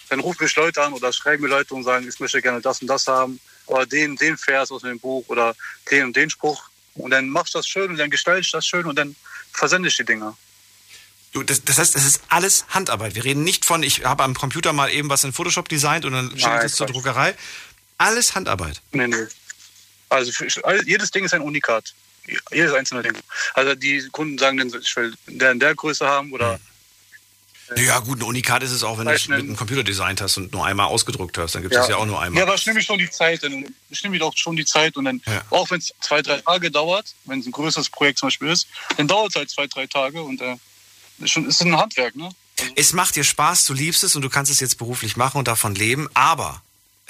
dann rufen mich Leute an oder schreiben mir Leute und sagen, ich möchte gerne das und das haben. Oder den, den Vers aus dem Buch oder den und den Spruch. Und dann machst du das schön und dann gestalte ich das schön und dann versende ich die Dinger. Du, das, das heißt, es ist alles Handarbeit. Wir reden nicht von, ich habe am Computer mal eben was in Photoshop designt und dann schicke ich das zur. Druckerei. Alles Handarbeit. Nee, nee. Also für, jedes Ding ist ein Unikat. Jedes einzelne Ding. Also die Kunden sagen dann, ich will der in der Größe haben oder Ja, gut, ein Unikat ist es auch, wenn du es mit einem Computer designt hast und nur einmal ausgedruckt hast. Dann gibt es ja. ja auch nur einmal. Ja, aber ich nehme mir schon die Zeit. Dann, ich nehme doch schon die Zeit und dann, Ja. auch wenn es zwei, drei Tage dauert, wenn es ein größeres Projekt zum Beispiel ist, dann dauert es halt zwei, drei Tage und äh, ist schon, ist ein Handwerk, ne? Es macht dir Spaß, du liebst es und du kannst es jetzt beruflich machen und davon leben. Aber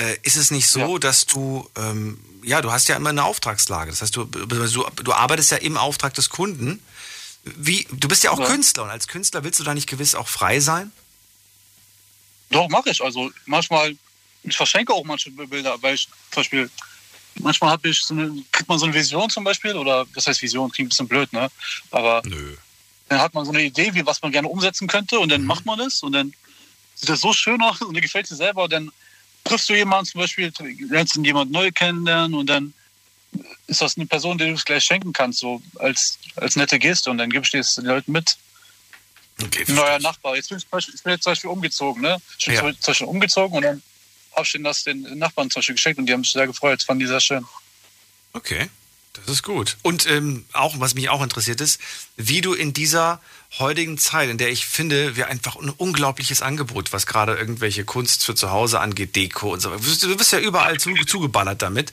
äh, ist es nicht so, Ja. dass du, ähm, ja, du hast ja immer eine Auftragslage. Das heißt, du, du, du arbeitest ja im Auftrag des Kunden. Wie, du bist ja auch Ja. Künstler und als Künstler willst du da nicht gewiss auch frei sein? Doch, mache ich. Also manchmal, ich verschenke auch manche Bilder, weil ich zum Beispiel, manchmal habe ich so eine, kriegt man so eine Vision zum Beispiel, oder das heißt Vision, klingt ein bisschen blöd, ne? Aber Nö. dann hat man so eine Idee, wie was man gerne umsetzen könnte und dann macht man das und dann sieht das so schön aus und dann gefällt dir selber und dann triffst du jemanden zum Beispiel, lernst du jemanden neu kennenlernen und dann ist das eine Person, die du es gleich schenken kannst, so als, als nette Geste und dann gibst du es den Leuten mit. Okay, Ein neuer Nachbar. Jetzt bin ich, zum Beispiel, ich bin jetzt zum Beispiel umgezogen, ne? Ich bin Ja. zum Beispiel umgezogen und dann habe ich denen das den Nachbarn zum Beispiel geschenkt und die haben sich sehr gefreut. Das fanden die sehr schön. Okay, das ist gut. Und ähm, auch, was mich auch interessiert ist, wie du in dieser heutigen Zeit, in der ich finde, wir einfach ein unglaubliches Angebot, was gerade irgendwelche Kunst für zu Hause angeht, Deko und so weiter. Du bist- ja überall zu, zugeballert damit.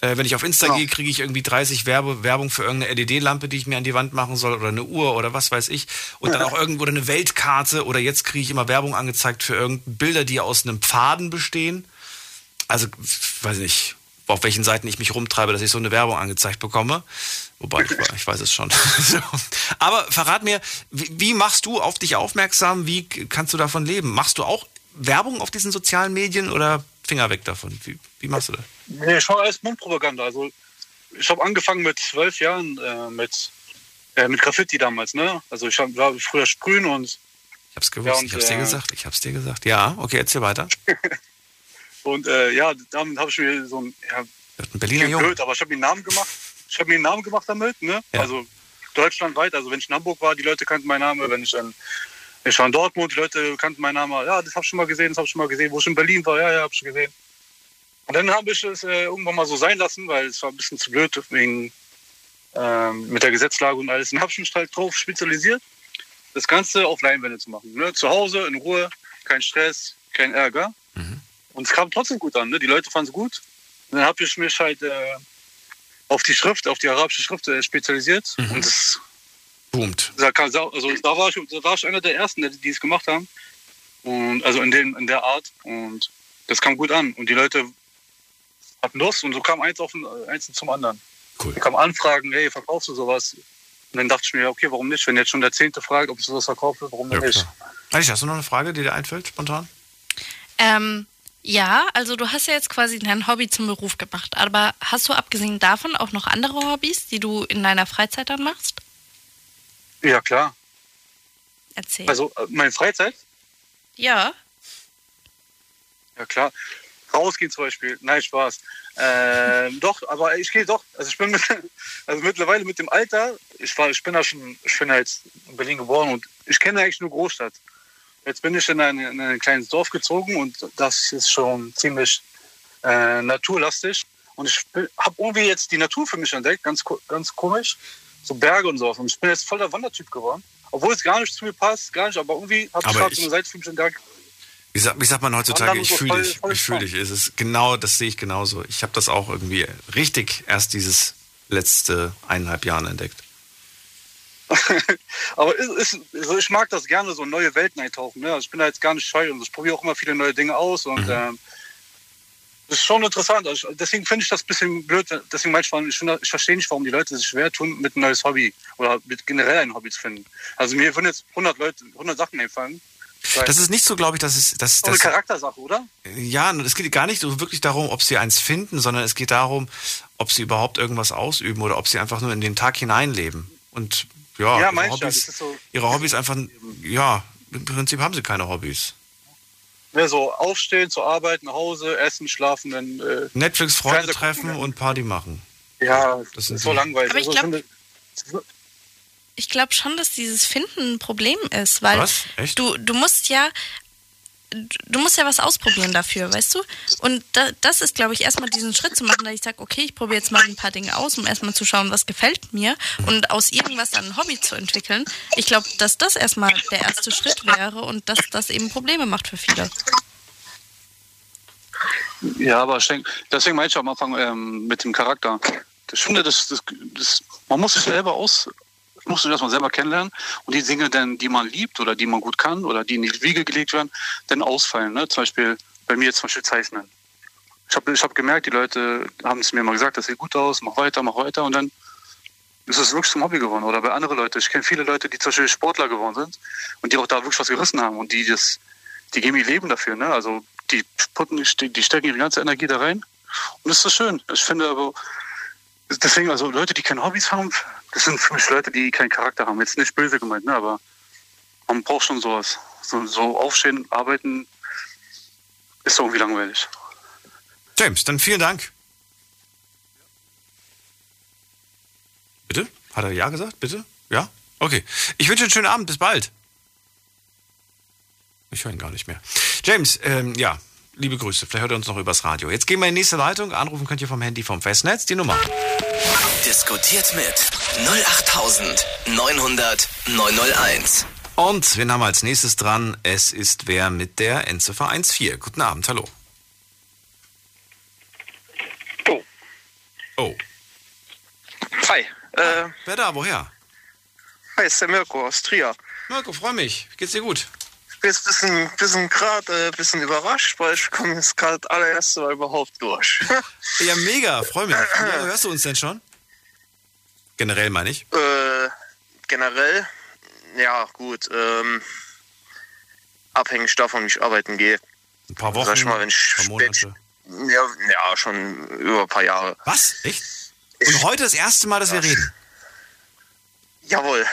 Äh, wenn ich auf Insta Ja. gehe, kriege ich irgendwie 30 Werbe, Werbung für irgendeine LED-Lampe, die ich mir an die Wand machen soll oder eine Uhr oder was weiß ich. Und dann auch irgendwo eine Weltkarte oder jetzt kriege ich immer Werbung angezeigt für irgendeine Bilder, die aus einem Pfaden bestehen also weiß nicht, auf welchen Seiten ich mich rumtreibe, dass ich so eine Werbung angezeigt bekomme. Wobei, ich, ich weiß es schon. Aber verrat mir, wie, wie machst du auf dich aufmerksam? Wie kannst du davon leben? Machst du auch Werbung auf diesen sozialen Medien oder Finger weg davon? Wie, wie machst du das? Nee, ich mache alles Mundpropaganda. Also ich habe angefangen mit zwölf Jahren äh, mit, äh, mit Graffiti damals, ne? Also ich hab, war früher sprühen und Ich hab's gewusst, Ja, und, ich hab's dir äh, gesagt, ich hab's dir gesagt. Ja, okay, erzähl weiter. und äh, ja, damit habe ich mir so ein ja, ein Berliner Junge. blöd, aber ich habe mir einen Namen gemacht. Ich habe mir einen Namen gemacht damit, ne? Ja. Also deutschlandweit. Also wenn ich in Hamburg war, die Leute kannten meinen Namen. Wenn ich in, ich war in Dortmund, die Leute kannten meinen Namen. Ja, das habe ich schon mal gesehen, das habe ich schon mal gesehen. Wo ich in Berlin war, ja, ja, habe ich schon gesehen. Und dann habe ich es äh, irgendwann mal so sein lassen, weil es war ein bisschen zu blöd wegen ähm, mit der Gesetzlage und alles. Dann habe ich mich halt drauf spezialisiert, das Ganze auf Leinwände zu machen. Ne? Zu Hause, in Ruhe, kein Stress, kein Ärger. Und es kam trotzdem gut an. Ne? Die Leute fanden es gut. Und dann habe ich mich halt äh, auf die Schrift, auf die arabische Schrift äh, spezialisiert. Und das, Boomt. da, kam, also, da, war ich, da war ich einer der Ersten, die, die es gemacht haben. Und, also in, dem, in der Art. Und das kam gut an. Und die Leute hatten Lust. Und so kam eins, auf, den- eins zum anderen. Cool. Da kamen Anfragen, hey, verkaufst du sowas? Und dann dachte ich mir, okay, warum nicht? Wenn jetzt schon der Zehnte fragt, ob ich sowas verkaufe, warum Ja, nicht? klar. Hast du noch eine Frage, die dir einfällt, spontan? Ähm, ja, also du hast ja jetzt quasi dein Hobby zum Beruf gemacht, aber hast du abgesehen davon auch noch andere Hobbys, die du in deiner Freizeit dann machst? Ja, klar. Erzähl. Also äh, meine Freizeit, ja. Ja, klar. Rausgehen zum Beispiel. Nein, Spaß. Äh, doch, aber ich gehe doch. Also ich bin mit, also mittlerweile mit dem Alter, ich war, ich bin da schon, ich bin ja jetzt in Berlin geboren und ich kenne eigentlich nur Großstadt. Jetzt bin ich in ein, in ein kleines Dorf gezogen und das ist schon ziemlich äh, naturlastig. Und ich habe irgendwie jetzt die Natur für mich entdeckt, ganz, ganz komisch. So Berge und sowas. Und ich bin jetzt voll der Wandertyp geworden. obwohl es gar nicht zu mir passt, gar nicht, aber irgendwie habe ich gerade so eine Seite für mich entdeckt. Wie sagt, wie sagt man heutzutage, ich so fühle dich, voll ich fühle dich. Es ist genau, das sehe ich genauso. Ich habe das auch irgendwie richtig erst dieses letzte eineinhalb Jahren entdeckt. Aber es ist, also ich mag das gerne, so neue Welten eintauchen. Ne? Also ich bin da jetzt gar nicht scheu und ich probiere auch immer viele neue Dinge aus und Mhm. ähm, das ist schon interessant. Also ich, deswegen finde ich das ein bisschen blöd. Deswegen manchmal, ich, ich verstehe nicht, warum die Leute sich schwer tun, mit ein neues Hobby oder mit generell ein Hobby zu finden. Also mir würden jetzt 100 Leute, 100 Sachen einfallen. Das ist nicht so, glaube ich, dass es, dass, so eine Charaktersache, oder? ja, es geht gar nicht so wirklich darum, ob sie eins finden, sondern es geht darum, ob sie überhaupt irgendwas ausüben oder ob sie einfach nur in den Tag hineinleben. Und ja, Ja, ihre, Hobbys, das ist so- ihre Hobbys einfach, ja, im Prinzip haben sie keine Hobbys. Ne, so aufstehen, zur Arbeit, nach Hause, essen, schlafen, dann äh, Netflix, Freunde Fernseh gucken, treffen und Party machen. ja, Das ist so die- langweilig. Aber ich glaub- finde- Ich glaube schon, dass dieses Finden ein Problem ist, weil Was? Echt? du du musst ja du musst ja was ausprobieren dafür, weißt du? Und da, das ist, glaube ich, erstmal diesen Schritt zu machen, dass ich sage, okay, ich probiere jetzt mal ein paar Dinge aus, um erstmal zu schauen, was gefällt mir und aus irgendwas dann ein Hobby zu entwickeln. Ich glaube, dass das erstmal der erste Schritt wäre und dass das eben Probleme macht für viele. Ja, aber ich denke, deswegen meinte ich am Anfang ähm, mit dem Charakter. Ich finde, das, das, das, man muss sich selber aus, muss sich erstmal selber kennenlernen und die Dinge, dann, die man liebt oder die man gut kann oder die in die Wiege gelegt werden, dann ausfallen. Ne? Zum Beispiel bei mir zum Beispiel Zeichnen. Ich habe ich hab gemerkt, die Leute haben es mir mal gesagt, das sieht gut aus, mach weiter, mach weiter und dann ist es wirklich zum Hobby geworden. Oder bei anderen Leuten. Ich kenne viele Leute, die zum Beispiel Sportler geworden sind und die auch da wirklich was gerissen haben und die das, die geben ihr Leben dafür. Ne? Also die, putten, die stecken ihre ganze Energie da rein. Und das ist schön. Ich finde aber, deswegen, also Leute, die keine Hobbys haben, das sind für mich Leute, die keinen Charakter haben. Jetzt nicht böse gemeint, ne? aber man braucht schon sowas. So, so aufstehen, arbeiten, ist irgendwie langweilig. James, dann vielen Dank. Bitte? Hat er Ja gesagt? Bitte? Ja? Okay. Ich wünsche einen schönen Abend. Bis bald. Ich höre ihn gar nicht mehr. James, ähm, ja, liebe Grüße. Vielleicht hört er uns noch übers Radio. Jetzt gehen wir in die nächste Leitung. Anrufen könnt ihr vom Handy vom Festnetz. Die Nummer. Diskutiert mit 08900 901. Und wen haben wir als nächstes dran? Es ist wer mit der Endziffer 14. Guten Abend, hallo. Oh. Oh. Hi. Äh, Wer da? Woher? hi, ist der Mirko aus Trier. Mirko, freu mich. Geht's dir gut? Ich bin jetzt ein bisschen, bisschen gerade äh, bisschen überrascht, weil ich komme jetzt gerade allererste Mal überhaupt durch. Ja, mega. Freu mich. Wie lange hörst du uns denn schon? Generell meine ich. äh, generell, ja gut, ähm, abhängig davon, wie ich arbeiten gehe. Ein paar Wochen, Sag ich mal, wenn ich ein paar spät, Monate. ja, ja, schon über ein paar Jahre. Was? Echt? Und heute das erste Mal, dass wir reden. Jawohl.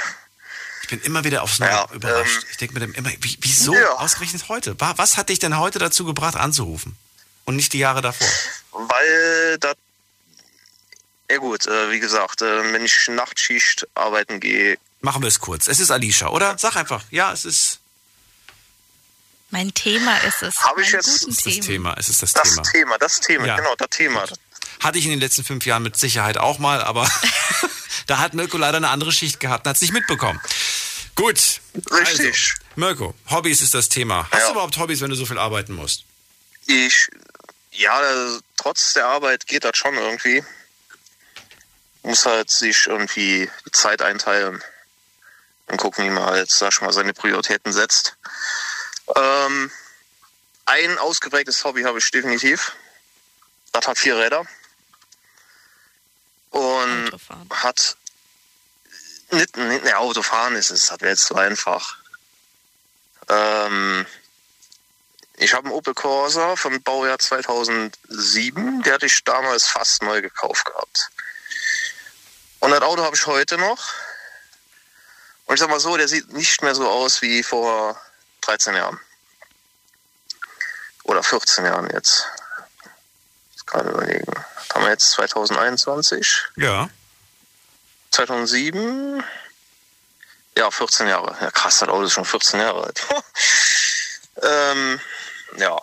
Ich bin immer wieder aufs Neue Ja, überrascht. ähm, ich denke mir dann immer, wie, wieso Ja. ausgerechnet heute? Wa- Was hat dich denn heute dazu gebracht, anzurufen? Und nicht die Jahre davor? Weil da, ja gut, äh, wie gesagt, äh, wenn ich Nachtschicht arbeiten gehe, Machen wir es kurz. Es ist Alicia, oder? Sag einfach. Ja, es ist Mein Thema ist es. Hab ich jetzt- guten das Themen. Thema. Es ist das, das Thema. Thema, das Thema, Ja. genau, das Thema. Hatte ich in den letzten fünf Jahren mit Sicherheit auch mal, aber da hat Mirko leider eine andere Schicht gehabt und hat es nicht mitbekommen. Gut. Richtig. Also, Mirko, Hobbys ist das Thema. Hast Ja. du überhaupt Hobbys, wenn du so viel arbeiten musst? Ich, ja, also, trotz der Arbeit geht das schon irgendwie. Muss halt sich irgendwie die Zeit einteilen und gucken, wie man halt, sag ich mal, seine Prioritäten setzt. Ähm, ein ausgeprägtes Hobby habe ich definitiv. Das hat vier Räder. Und hat nicht, nicht ne, Autofahren ist es, das wäre jetzt zu einfach. Ähm, ich habe einen Opel Corsa vom Baujahr 2007, der hatte ich damals fast neu gekauft gehabt. Und das Auto habe ich heute noch. Und ich sag mal so, der sieht nicht mehr so aus wie vor 13 Jahren. Oder 14 Jahren jetzt. Ich kann überlegen. Was haben wir jetzt 2021? Ja. 2007. Ja, 14 Jahre. Ja, krass, das Auto ist schon 14 Jahre alt. ähm, ja.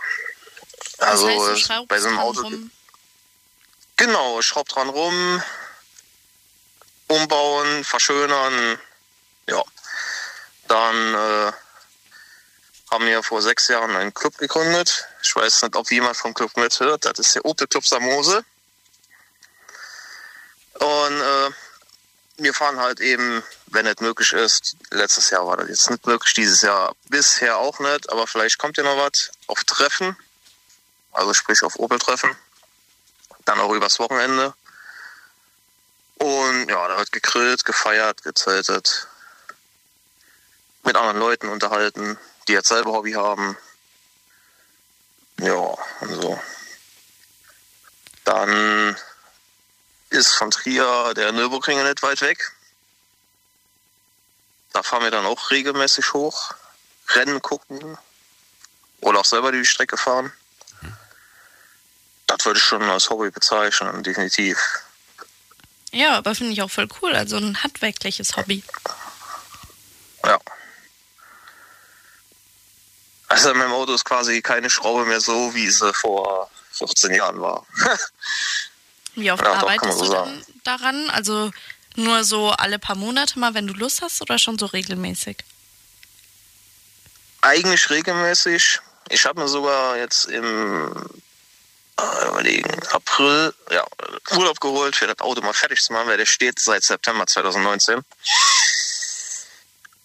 Also das heißt, es- schraubst bei so einem Auto. rum. Genau, schraub dran rum, umbauen, verschönern. Ja. Dann äh, haben wir vor sechs Jahren einen Club gegründet. Ich weiß nicht, ob jemand vom Club mithört. Das ist der Opel Club Samose. Und äh, wir fahren halt eben, wenn es möglich ist, letztes Jahr war das jetzt nicht möglich, dieses Jahr bisher auch nicht, aber vielleicht kommt ja noch was, auf Treffen, also sprich auf Opel-Treffen, dann auch übers Wochenende. Und ja, da wird gegrillt, gefeiert, gezeltet, mit anderen Leuten unterhalten, die jetzt selber Hobby haben. Ja, und so. Dann ist von Trier der Nürburgring nicht weit weg. Da fahren wir dann auch regelmäßig hoch, Rennen gucken oder auch selber die Strecke fahren. Das würde ich schon als Hobby bezeichnen, definitiv. Ja, aber finde ich auch voll cool. Also ein handwerkliches Hobby. Ja. Also in meinem Auto ist quasi keine Schraube mehr so, wie sie vor 15 Jahren war. Wie oft Ja, doch, arbeitest du so dann daran? Also nur so alle paar Monate mal, wenn du Lust hast oder schon so regelmäßig? Eigentlich regelmäßig. Ich habe mir sogar jetzt im äh, überlegen, April ja, Urlaub geholt, für das Auto mal fertig zu machen, weil der steht seit September 2019.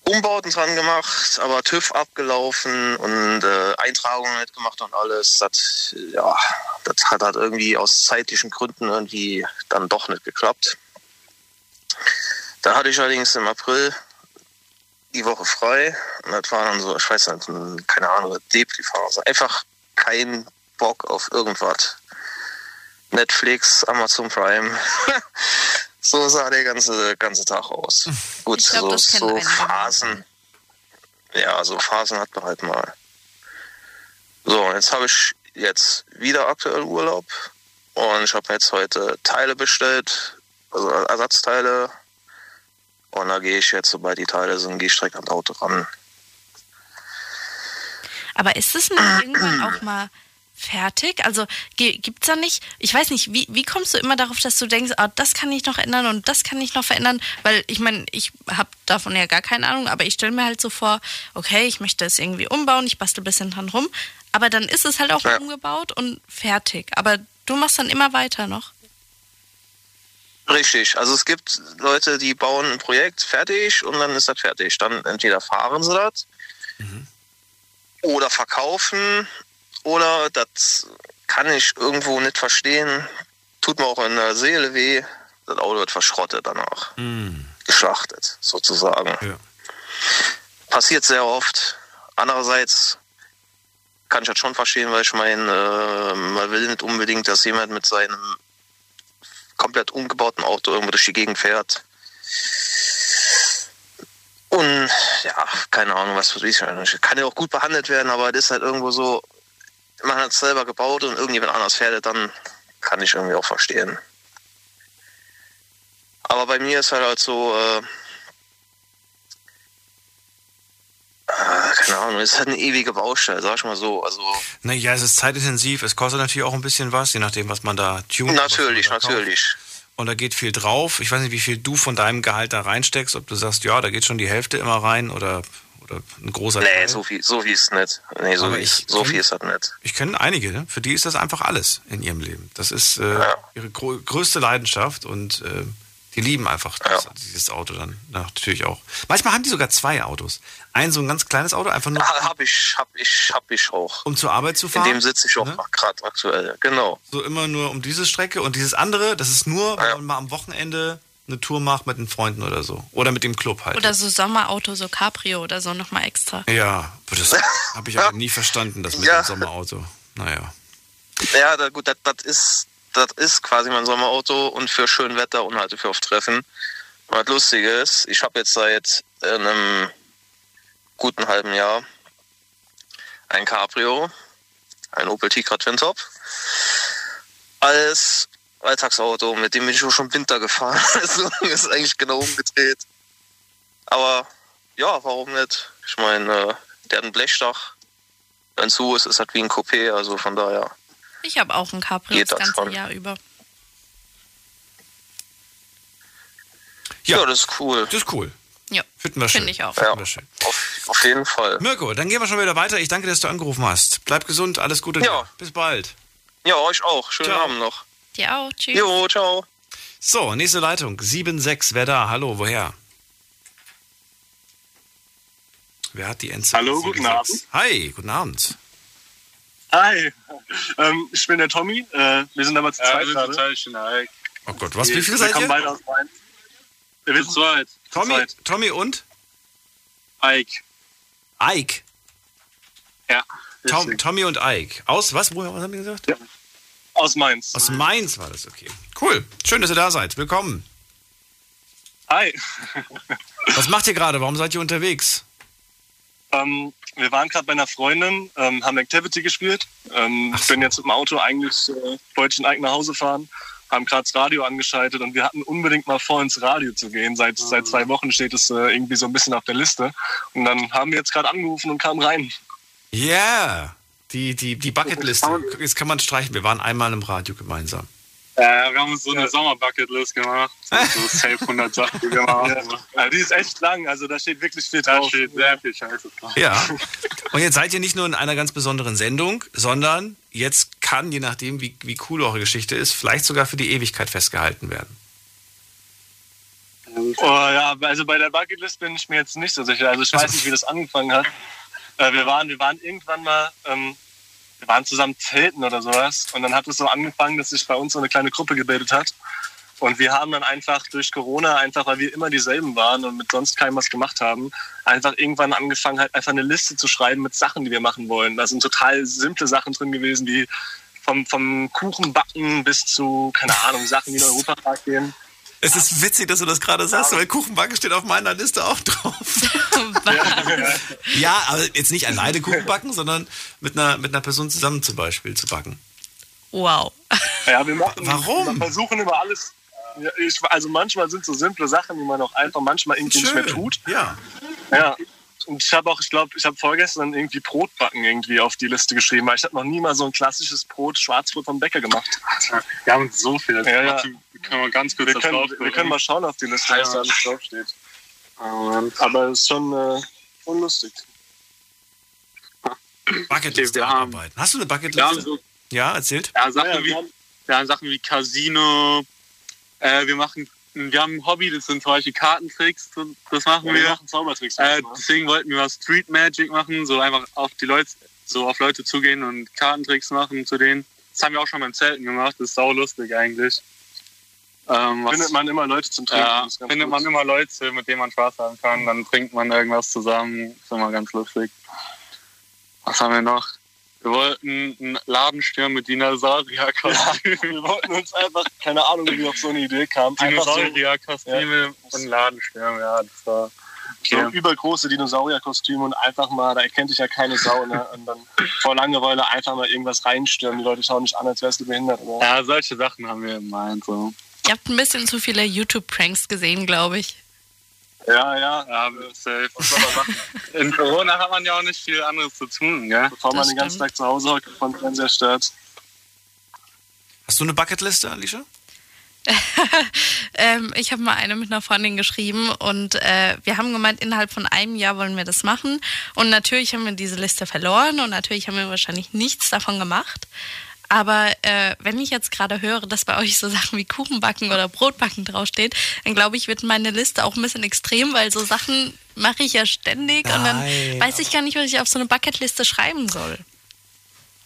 Umbauten dran gemacht, aber TÜV abgelaufen und äh, Eintragungen nicht gemacht und alles. Das, ja, das hat halt irgendwie aus zeitlichen Gründen irgendwie dann doch nicht geklappt. Da hatte ich allerdings im April die Woche frei und das war dann so, ich weiß nicht, ein- keine Ahnung, Depri-Phase. Einfach kein Bock auf irgendwas. Netflix, Amazon Prime. so sah der ganze, ganze Tag aus. Gut, glaub, so, so. Phasen. Ja, so Phasen hat man halt mal. So, jetzt habe ich jetzt wieder aktuell Urlaub und ich habe jetzt heute Teile bestellt, also Ersatzteile. Und da gehe ich jetzt, sobald die Teile sind, gehe ich direkt ans Auto ran. Aber ist es nicht irgendwann auch mal fertig? Also gibt es da nicht, ich weiß nicht, wie, wie kommst du immer darauf, dass du denkst, ah, das kann ich noch ändern und das kann ich noch verändern? Weil ich meine, ich habe davon ja gar keine Ahnung, aber ich stelle mir halt so vor, okay, ich möchte es irgendwie umbauen, ich bastel ein bisschen dran rum, aber dann ist es halt auch Ja. umgebaut und fertig. Aber du machst dann immer weiter noch. Richtig, also es gibt Leute, die bauen ein Projekt fertig und dann ist das fertig. Dann entweder fahren sie das oder verkaufen oder das kann ich irgendwo nicht verstehen. Tut mir auch in der Seele weh. Das Auto wird verschrottet danach. Geschlachtet, sozusagen. Ja. Passiert sehr oft. Andererseits kann ich das schon verstehen, weil ich meine, äh, man will nicht unbedingt, dass jemand mit seinem komplett umgebauten Auto irgendwo durch die Gegend fährt. Und ja, keine Ahnung, was weiß ich. Kann ja auch gut behandelt werden, aber das ist halt irgendwo so, man hat es selber gebaut und irgendjemand anders fährt, dann kann ich irgendwie auch verstehen. Aber bei mir ist halt, halt so, äh, äh, keine Ahnung, es ist halt eine ewige Baustelle, sag ich mal so. Also Naja, es ist zeitintensiv, es kostet natürlich auch ein bisschen was, je nachdem, was man da tunt. natürlich, da natürlich. Und da geht viel drauf. Ich weiß nicht, wie viel du von deinem Gehalt da reinsteckst, ob du sagst, ja, da geht schon die Hälfte immer rein oder, oder ein großer Nee, Teil. so viel, so viel ist nicht. Nee, so, viel ist, ich so kenn- viel ist das nicht. Ich kenne einige, ne? für die ist das einfach alles in ihrem Leben. Das ist äh, Ja. ihre größte Leidenschaft und äh, die lieben einfach das, dieses Auto dann natürlich auch. Manchmal haben die sogar zwei Autos. Ein so ein ganz kleines Auto, einfach nur Ha, hab ich, hab ich, hab ich auch. um zur Arbeit zu In fahren. dem sitze ich auch Ne? gerade aktuell. Genau. So immer nur um diese Strecke und dieses andere, das ist nur, wenn Ja. man mal am Wochenende eine Tour macht mit den Freunden oder so. Oder mit dem Club halt. Oder so Sommerauto, so Cabrio oder so nochmal extra. ja, das habe ich aber nie verstanden, das mit Ja. dem Sommerauto. Naja. Ja, da, gut, das, das ist, das ist quasi mein Sommerauto und für schön Wetter und halt für auf Treffen. Und das Lustige ist, ich habe jetzt seit einem guten halben Jahr ein Cabrio, ein Opel Tigra Twin Top, als Alltagsauto, mit dem bin ich auch schon im Winter gefahren. Also ist eigentlich genau umgedreht. Aber ja, warum nicht? Ich meine, äh, der hat ein Blechdach. Wenn es zu ist, ist das wie ein Coupé, also von daher. Ich habe auch ein Cabrio das das ganze schon. Jahr über. Ja, Ja. das ist cool. Das ist cool. Ja, Finden wir schön. finde ich auch. Finden Ja. wir schön. Auf Auf jeden Fall. Mirko, dann gehen wir schon wieder weiter. Ich danke, dass du angerufen hast. Bleib gesund, alles Gute. Ja. dir. Bis bald. Ja, euch auch. Schönen Ciao. Abend noch. Dir auch. Tschüss. Jo, ciao. So, nächste Leitung. 7-6. Wer da? Hallo, woher? Wer hat die Endzeit? Hallo, guten 7-6? Abend. Hi, guten Abend. Hi, ähm, ich bin der Tommy. Äh, wir sind aber zu zweit gerade. Oh Gott, was? Wir- Wie viele wir seid kommen ihr? beide aus Mainz. Wir sind zweit. Tommy, Tommy und? Ike. Ike. Ja. Tom. Tommy und Ike. Aus was? Woher? Was haben die gesagt? Aus Mainz. Aus Mainz war das, okay. Cool. Schön, dass ihr da seid. Willkommen. Hi. Was macht ihr gerade? Warum seid ihr unterwegs? Ähm, wir waren gerade bei einer Freundin, ähm, haben Activity gespielt. Ähm, Ich bin jetzt im Auto eigentlich, äh, Ike nach Hause fahren, haben gerade das Radio angeschaltet und wir hatten unbedingt mal vor, ins Radio zu gehen. Seit, seit zwei Wochen steht es äh, irgendwie so ein bisschen auf der Liste. Und dann haben wir jetzt gerade angerufen und kamen rein. Ja, die, die, die Bucketliste. Jetzt kann man streichen. Wir waren einmal im Radio gemeinsam. Ja, wir haben uns so eine Sommerbucketlist gemacht. So, safe 100 Sachen gemacht. Ja, die ist echt lang, also da steht wirklich viel Da drauf. steht sehr viel Scheiße drauf. Ja. Und jetzt seid ihr nicht nur in einer ganz besonderen Sendung, sondern jetzt kann, je nachdem, wie, wie cool eure Geschichte ist, vielleicht sogar für die Ewigkeit festgehalten werden. Oh ja, also bei der Bucketlist bin ich mir jetzt nicht so sicher. Also ich weiß nicht, wie das angefangen hat. Äh, wir, waren, wir waren irgendwann mal, ähm, wir waren zusammen zelten oder sowas. Und dann hat es so angefangen, dass sich bei uns so eine kleine Gruppe gebildet hat. Und wir haben dann einfach durch Corona, einfach weil wir immer dieselben waren und mit sonst keinem was gemacht haben, einfach irgendwann angefangen, halt einfach eine Liste zu schreiben mit Sachen, die wir machen wollen. Da sind total simple Sachen drin gewesen, wie vom, vom Kuchenbacken bis zu, keine Ahnung, Sachen, die in Europapark gehen. Es ist witzig, dass du das gerade sagst, weil Kuchenbacken steht auf meiner Liste auch drauf. ja, aber jetzt nicht alleine Kuchen backen, sondern mit einer, mit einer Person zusammen zum Beispiel zu backen. Wow. Ja, wir machen, Warum? Wir versuchen immer alles. Ich, also manchmal sind so simple Sachen, die man auch einfach manchmal irgendwie nicht mehr tut. Ja. Ja. Und ich habe auch, ich glaube, ich habe vorgestern irgendwie Brotbacken irgendwie auf die Liste geschrieben, weil ich habe noch nie mal so ein klassisches Brot, Schwarzbrot vom Bäcker gemacht. Wir haben so viel. Ja, ja. Können wir ganz kurz Wir können, drauf wir können mal schauen auf die Liste, was da alles draufsteht. Oh, Aber es ist schon, äh, schon lustig. Bucketliste abarbeiten. Hast du eine Bucketliste? so Ja, erzählt. ja, Sachen, Ja, wie, wir haben- haben Sachen wie Casino. Äh, wir machen, wir haben ein Hobby, das sind zum Beispiel Kartentricks. Das machen Ja, wir. wir machen Zaubertricks. Äh, deswegen wollten wir was Street Magic machen, so einfach auf die Leute, so auf Leute zugehen und Kartentricks machen zu denen. Das haben wir auch schon beim Zelten gemacht. Das ist sau lustig eigentlich. Ähm, findet man immer Leute zum Trinken. ja, findet gut. man immer Leute, mit denen man Spaß haben kann. Dann trinkt man irgendwas zusammen. ist immer ganz lustig. Was haben wir noch? Wir wollten einen Laden stürmen mit Dinosaurier-Kostümen. Wir wollten uns einfach, keine Ahnung, wie wir auf so eine Idee kamen. Einfach so, Dinosaurier-Kostüme und Laden stürmen. Ja, das war so okay. übergroße Dinosaurierkostüme und einfach mal, da erkennt dich ja keine Sau, ne? Und dann vor Langeweile einfach mal irgendwas reinstürmen. Die Leute schauen nicht an, als wärst du behindert. Oder? Ja, solche Sachen haben wir gemeint. So. Ihr habt ein bisschen zu viele YouTube-Pranks gesehen, glaube ich. Ja, ja. Ja, safe. In Corona hat man ja auch nicht viel anderes zu tun, gell? Bevor man Das den ganzen. Tag zu Hause hockt und vom Fernseher stört. Hast du eine Bucketliste, Alicia? Ähm, ich habe mal eine mit einer Freundin geschrieben und äh, wir haben gemeint, innerhalb von einem Jahr wollen wir das machen. Und natürlich haben wir diese Liste verloren und natürlich haben wir wahrscheinlich nichts davon gemacht. Aber äh, wenn ich jetzt gerade höre, dass bei euch so Sachen wie Kuchenbacken oder Brotbacken draufsteht, dann glaube ich, wird meine Liste auch ein bisschen extrem, weil so Sachen mache ich ja ständig und dann Nein, weiß ich gar nicht, was ich auf so eine Bucketliste schreiben soll.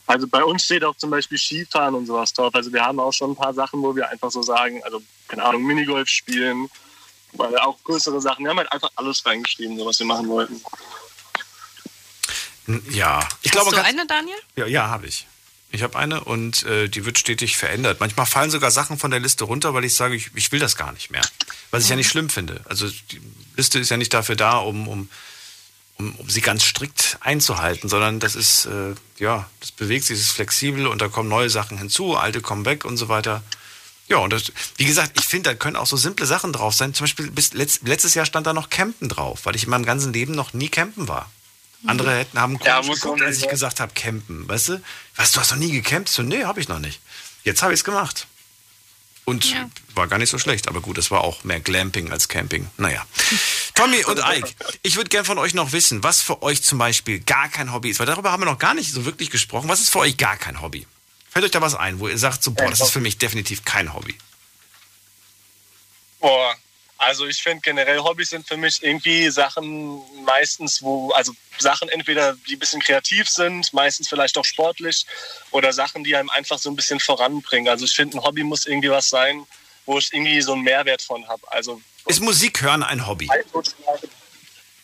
Also bei uns steht auch zum Beispiel Skifahren und sowas drauf. Also wir haben auch schon ein paar Sachen, wo wir einfach so sagen, also keine Ahnung, Minigolf spielen, weil auch größere Sachen. Wir haben halt einfach alles reingeschrieben, so was wir machen wollten. Ja. Ich Hast glaube, du ganz, eine, Daniel? Ja, ja habe ich. Ich habe eine und äh, die wird stetig verändert. Manchmal fallen sogar Sachen von der Liste runter, weil ich sage, ich, ich will das gar nicht mehr. Was ich ja nicht schlimm finde. Also die Liste ist ja nicht dafür da, um, um, um, um sie ganz strikt einzuhalten, sondern das ist, äh, ja, das bewegt sich, es ist flexibel und da kommen neue Sachen hinzu, alte kommen weg und so weiter. Ja, und das, wie gesagt, ich finde, da können auch so simple Sachen drauf sein. Zum Beispiel bis letzt, letztes Jahr stand da noch Campen drauf, weil ich in meinem ganzen Leben noch nie campen war. Andere hätten haben komisch Ja, geguckt, als ich sagen. gesagt habe, campen, weißt du? Was, du hast noch nie gecampt? So, nee, habe ich noch nicht. Jetzt habe ich es gemacht. Und Ja. war gar nicht so schlecht, aber gut, es war auch mehr Glamping als Camping. Naja. Tommy und Ike, ich würde gern von euch noch wissen, was für euch zum Beispiel gar kein Hobby ist, weil darüber haben wir noch gar nicht so wirklich gesprochen. Was ist für euch gar kein Hobby? Fällt euch da was ein, wo ihr sagt, so, boah, das ist für mich definitiv kein Hobby? Boah, also ich finde generell Hobbys sind für mich irgendwie Sachen meistens, wo, also Sachen entweder, die ein bisschen kreativ sind, meistens vielleicht auch sportlich oder Sachen, die einem einfach so ein bisschen voranbringen. Also ich finde, ein Hobby muss irgendwie was sein, wo ich irgendwie so einen Mehrwert von habe. Also Ist Musik hören ein Hobby?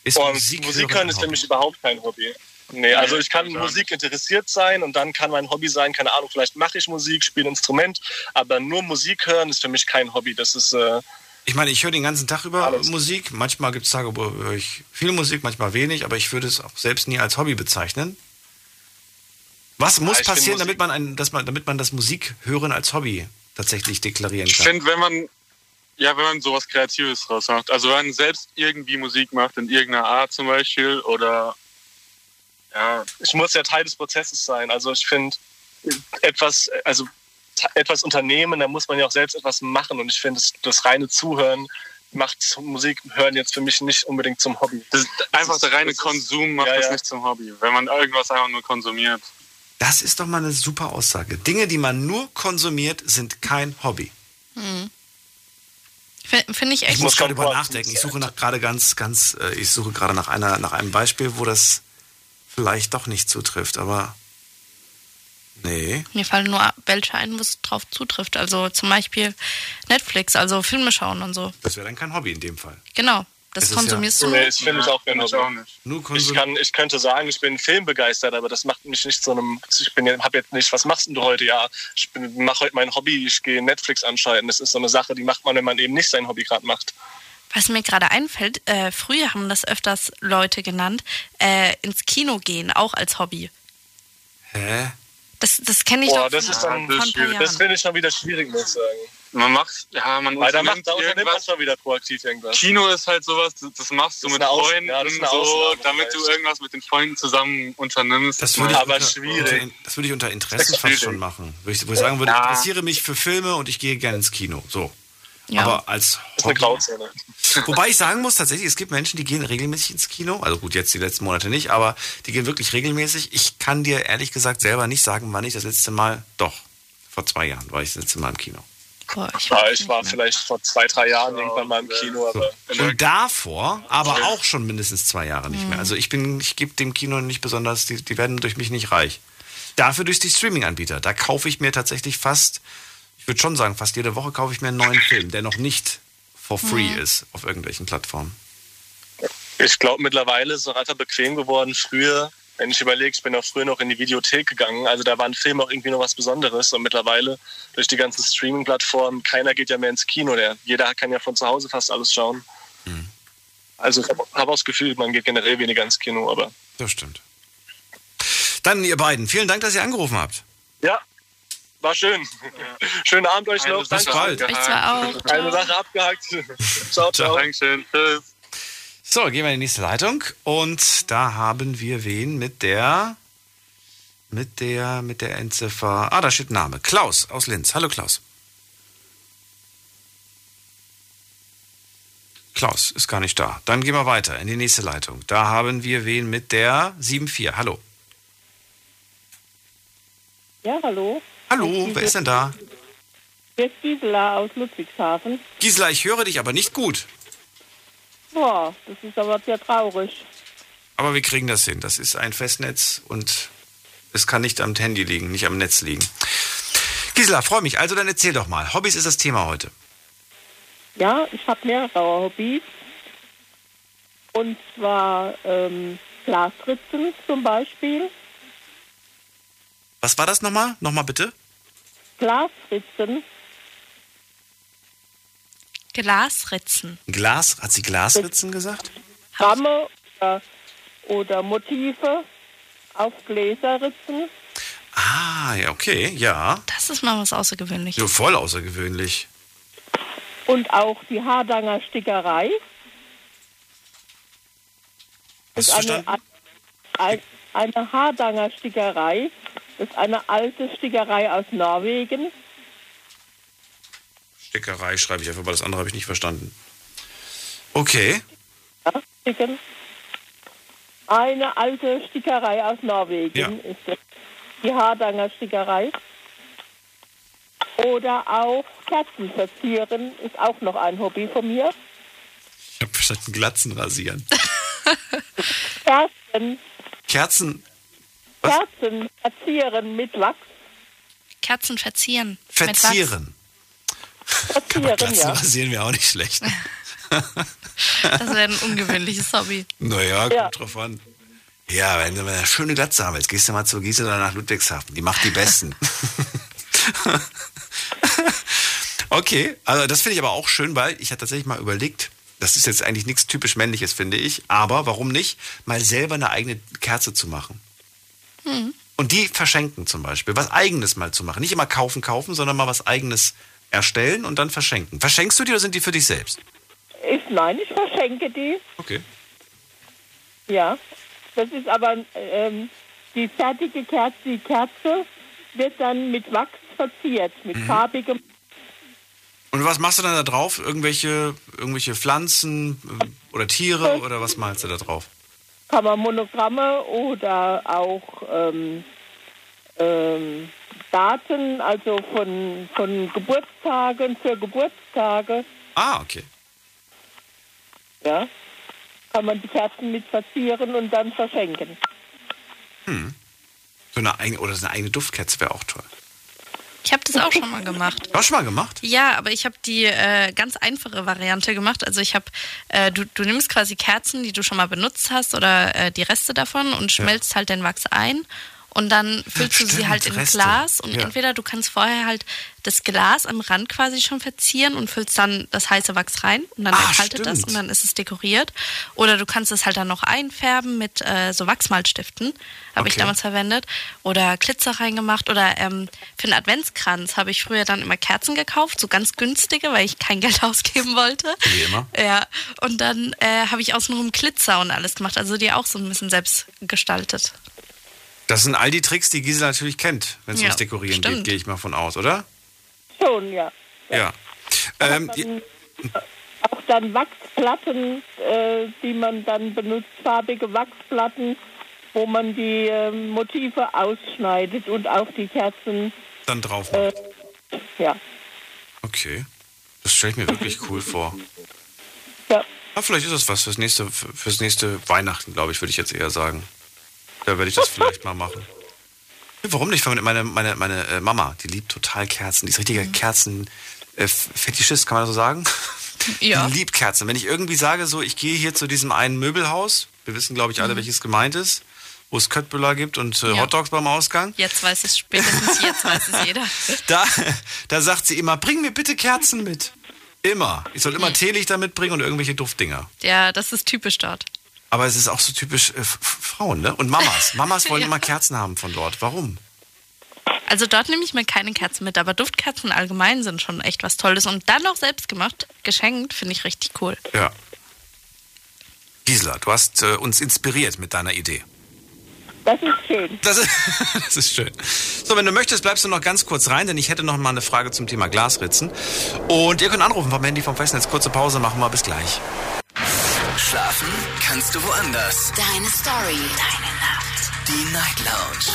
Ist Musik Musik, hören hören ist für mich überhaupt kein Hobby. Nee, also ich kann Musik interessiert sein und dann kann mein Hobby sein, keine Ahnung, vielleicht mache ich Musik, spiele ein Instrument, aber nur Musik hören ist für mich kein Hobby. Das ist äh, Ich meine, ich höre den ganzen Tag über Musik. Manchmal gibt es Tage, wo höre ich viel Musik, manchmal wenig, aber ich würde es auch selbst nie als Hobby bezeichnen. Was muss ich find passieren, damit man, ein, dass man, damit man das Musikhören als Hobby tatsächlich deklarieren Ich kann? finde, wenn man, ja, wenn man sowas Kreatives draus macht, also wenn man selbst irgendwie Musik macht, in irgendeiner Art zum Beispiel, oder ja. ich muss ja Teil des Prozesses sein. Also ich finde etwas, also t- etwas unternehmen, da muss man ja auch selbst etwas machen. Und ich finde, das, das reine Zuhören macht zum Musik hören jetzt für mich nicht unbedingt zum Hobby. Das, einfach ist- der reine das Konsum macht ja, das ja. nicht zum Hobby. Wenn man irgendwas einfach nur konsumiert. Das ist doch mal eine super Aussage. Dinge, die man nur konsumiert, sind kein Hobby. Hm. Finde ich echt Ich muss gerade drüber nachdenken. Ich suche nach gerade ganz, ganz, äh, ich suche gerade nach einer, nach einem Beispiel, wo das vielleicht doch nicht zutrifft, aber nee. Mir fallen nur welche ein, wo es drauf zutrifft. Also zum Beispiel Netflix, also Filme schauen und so. Das wäre dann kein Hobby in dem Fall. Genau. Das Es konsumierst ja- du Nee, nur. das finde ich auch kein ich Hobby. auch Ich, kann, ich könnte sagen, ich bin filmbegeistert, aber das macht mich nicht zu einem. Ich bin habe jetzt nicht, was machst denn du heute? Ja, ich mache heute mein Hobby, ich gehe Netflix anschalten. Das ist so eine Sache, die macht man, wenn man eben nicht sein Hobby gerade macht. Was mir gerade einfällt, äh, früher haben das öfters Leute genannt, äh, ins Kino gehen, auch als Hobby. Hä? Das, das kenne ich Boah, doch das ist dann von ein paar Das finde ich schon wieder schwierig, muss ich sagen. Man macht, ja, man Weil da, macht, da man irgendwas. schon wieder proaktiv irgendwas. Kino ist halt sowas, das das machst du Das mit Freunden, ja, so, damit du irgendwas mit den Freunden zusammen unternimmst. Das würde ich, Aber unter, schwierig. Unter, das würde ich unter Interessen fast schwierig. schon machen. Wo ich, wo ich sagen würde, ich interessiere mich für Filme und ich gehe gerne ins Kino. So. Ja. Aber als Das ist eine Hobby. Grauzone. Wobei ich sagen muss, tatsächlich, es gibt Menschen, die gehen regelmäßig ins Kino. Also gut, jetzt die letzten Monate nicht, aber die gehen wirklich regelmäßig. Ich kann dir ehrlich gesagt selber nicht sagen, wann ich das letzte Mal, doch, vor zwei Jahren war ich das letzte Mal im Kino. Boah, ich Ja, ich war mehr. vielleicht vor zwei, drei Jahren irgendwann mal im Kino, aber Und davor, aber auch schon mindestens zwei Jahre nicht mehr. Also ich bin, ich gebe dem Kino nicht besonders, die, die werden durch mich nicht reich. Dafür durch die Streaming-Anbieter. Da kaufe ich mir tatsächlich fast, ich würde schon sagen, fast jede Woche kaufe ich mir einen neuen Film, der noch nicht for free ist auf irgendwelchen Plattformen. ich glaube, mittlerweile ist es einfach bequem geworden. Früher, wenn ich überlege, ich bin auch früher noch in die Videothek gegangen, also da war ein Film auch irgendwie noch was Besonderes. Und mittlerweile durch die ganzen Streaming-Plattformen, keiner geht ja mehr ins Kino. Der, jeder kann ja von zu Hause fast alles schauen. Also ich habe hab auch das Gefühl, man geht generell weniger ins Kino, aber Das stimmt. Dann ihr beiden, vielen Dank, dass ihr angerufen habt. ja, war schön. Schönen Abend euch noch. Bis bald. Ich zwar auch. Eine Sache abgehakt. ciao, ciao. Dankeschön. Tschüss. So, gehen wir in die nächste Leitung und da haben wir wen mit der mit der mit der Endziffer. Ah, da steht Name. Klaus aus Linz. Hallo Klaus. Klaus ist gar nicht da. Dann gehen wir weiter in die nächste Leitung. Da haben wir wen mit der 74. Hallo. Ja, hallo. Hallo, wer ist denn da? Hier ist Gisela aus Ludwigshafen. Gisela, ich höre dich aber nicht gut. Boah, das ist aber sehr traurig. Aber wir kriegen das hin. Das ist ein Festnetz und es kann nicht am Handy liegen, nicht am Netz liegen. Gisela, freue mich. Also dann erzähl doch mal. Hobbys ist das Thema heute. Ja, ich habe mehrere Hobbys. Und zwar ähm, Glasritzen zum Beispiel. Was war das nochmal? Nochmal bitte? Glasritzen, Glasritzen. Glas, hat sie Glasritzen gesagt? Ramme oder, oder Motive auf Gläserritzen. Ah, ja, okay, ja. Das ist mal was Außergewöhnliches. So voll außergewöhnlich. Und auch die Hardanger Stickerei. Hast ist du eine, verstanden? ein, eine Hardanger Stickerei. Das ist eine alte Stickerei aus Norwegen. Stickerei schreibe ich einfach, weil das andere habe ich nicht verstanden. Okay. Eine alte Stickerei aus Norwegen Ja. ist das. Die Hardanger Stickerei. Oder auch Kerzen verzieren ist auch noch ein Hobby von mir. Ich habe verstanden, Glatzen rasieren. Kerzen, Kerzen Kerzen verzieren mit Wachs. Kerzen verzieren. Mit Wachs. verzieren. Verzieren, ja. rasieren wäre auch nicht schlecht. Das wäre ein ungewöhnliches Hobby. Naja, kommt Ja. drauf an. Ja, wenn du mal eine schöne Glatze haben willst, gehst du mal zur Gisela nach Ludwigshafen. Die macht die besten. okay, also das finde ich aber auch schön, weil ich hatte tatsächlich mal überlegt, das ist jetzt eigentlich nichts typisch männliches, finde ich, aber warum nicht, mal selber eine eigene Kerze zu machen. Hm. Und die verschenken zum Beispiel. Was eigenes mal zu machen. Nicht immer kaufen, kaufen, sondern mal was eigenes erstellen und dann verschenken. Verschenkst du die oder sind die für dich selbst? Ist, nein, ich verschenke die. Okay. Ja. Das ist aber ähm, die fertige Kerze, die Kerze wird dann mit Wachs verziert, mit Mhm. farbigem. Und was machst du dann da drauf? Irgendwelche, irgendwelche Pflanzen äh, oder Tiere oder was malst du da drauf? Kann man Monogramme oder auch ähm, ähm, Daten, also von, von Geburtstagen für Geburtstage. Ah, okay. Ja. Kann man die Kerzen mit verzieren und dann verschenken. Hm. So eine eigene, oder so eine eigene Duftkerze wäre auch toll. Ich habe das auch schon mal gemacht. Hast du schon mal gemacht? Ja, aber ich habe die äh, ganz einfache Variante gemacht. Also ich habe, äh, du, du nimmst quasi Kerzen, die du schon mal benutzt hast oder äh, die Reste davon und schmelzt halt den Wachs ein und dann füllst du sie stimmt, halt in Reste. Glas und Ja. entweder du kannst vorher halt das Glas am Rand quasi schon verzieren und füllst dann das heiße Wachs rein und dann Ah, entfaltet das stimmt. und dann ist es dekoriert. Oder du kannst es halt dann noch einfärben mit äh, so Wachsmalstiften, habe ich Okay. damals verwendet. Oder Glitzer reingemacht. Oder ähm, für einen Adventskranz habe ich früher dann immer Kerzen gekauft, so ganz günstige, weil ich kein Geld ausgeben wollte. Wie immer. Ja, und dann äh, habe ich außenrum Glitzer und alles gemacht, also die auch so ein bisschen selbst gestaltet. Das sind all die Tricks, die Gisela natürlich kennt, wenn es Ja, ums Dekorieren stimmt. geht, gehe ich mal von aus, oder? Schon, ja. Ja. Ähm, Dann, auch dann Wachsplatten, äh, die man dann benutzt, farbige Wachsplatten, wo man die äh, Motive ausschneidet und auf die Kerzen, dann drauf. äh, ja. Okay. Das stelle ich mir wirklich cool vor. Ja. Ah, vielleicht ist das was fürs nächste, fürs nächste Weihnachten, glaube ich, würde ich jetzt eher sagen. Da werde ich das vielleicht mal machen. Warum nicht? Meine, meine, meine äh, Mama, die liebt total Kerzen. Die ist richtiger Kerzen. Äh, Fetischist, kann man das so sagen? Ja. Die liebt Kerzen. Wenn ich irgendwie sage, so, ich gehe hier zu diesem einen Möbelhaus, wir wissen, glaube ich, alle, Mhm. welches gemeint ist, wo es Köttbullar gibt und äh, Ja. Hotdogs beim Ausgang. Jetzt weiß es spätestens jetzt weiß es jeder. Da, da sagt sie immer, bring mir bitte Kerzen mit. Immer. Ich soll immer Teelichter mitbringen und irgendwelche Duftdinger. Ja, das ist typisch dort. Aber es ist auch so typisch äh, Frauen, ne? Und Mamas. Mamas wollen Ja. immer Kerzen haben von dort. Warum? Also dort nehme ich mir keine Kerzen mit, aber Duftkerzen allgemein sind schon echt was Tolles. Und dann noch selbst gemacht, geschenkt, finde ich richtig cool. Ja. Gisela, du hast äh, uns inspiriert mit deiner Idee. Das ist schön. Das ist, das ist schön. So, wenn du möchtest, bleibst du noch ganz kurz rein, denn ich hätte noch mal eine Frage zum Thema Glasritzen. Und ihr könnt anrufen vom Handy vom Festnetz. Kurze Pause, machen wir bis gleich. Schlafen kannst du woanders. Deine Story. Deine Nacht. Die Night Lounge.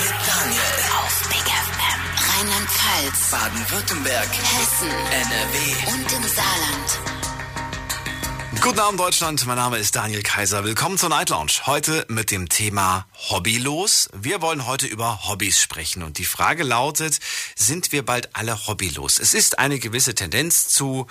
Mit Daniel. Auf Big FM. Rheinland-Pfalz. Baden-Württemberg. Hessen. NRW. Und im Saarland. Guten Abend Deutschland, mein Name ist Daniel Kaiser. Willkommen zur Night Lounge. Heute mit dem Thema Hobbylos. Wir wollen heute über Hobbys sprechen und die Frage lautet, sind wir bald alle hobbylos? Es ist eine gewisse Tendenz zu,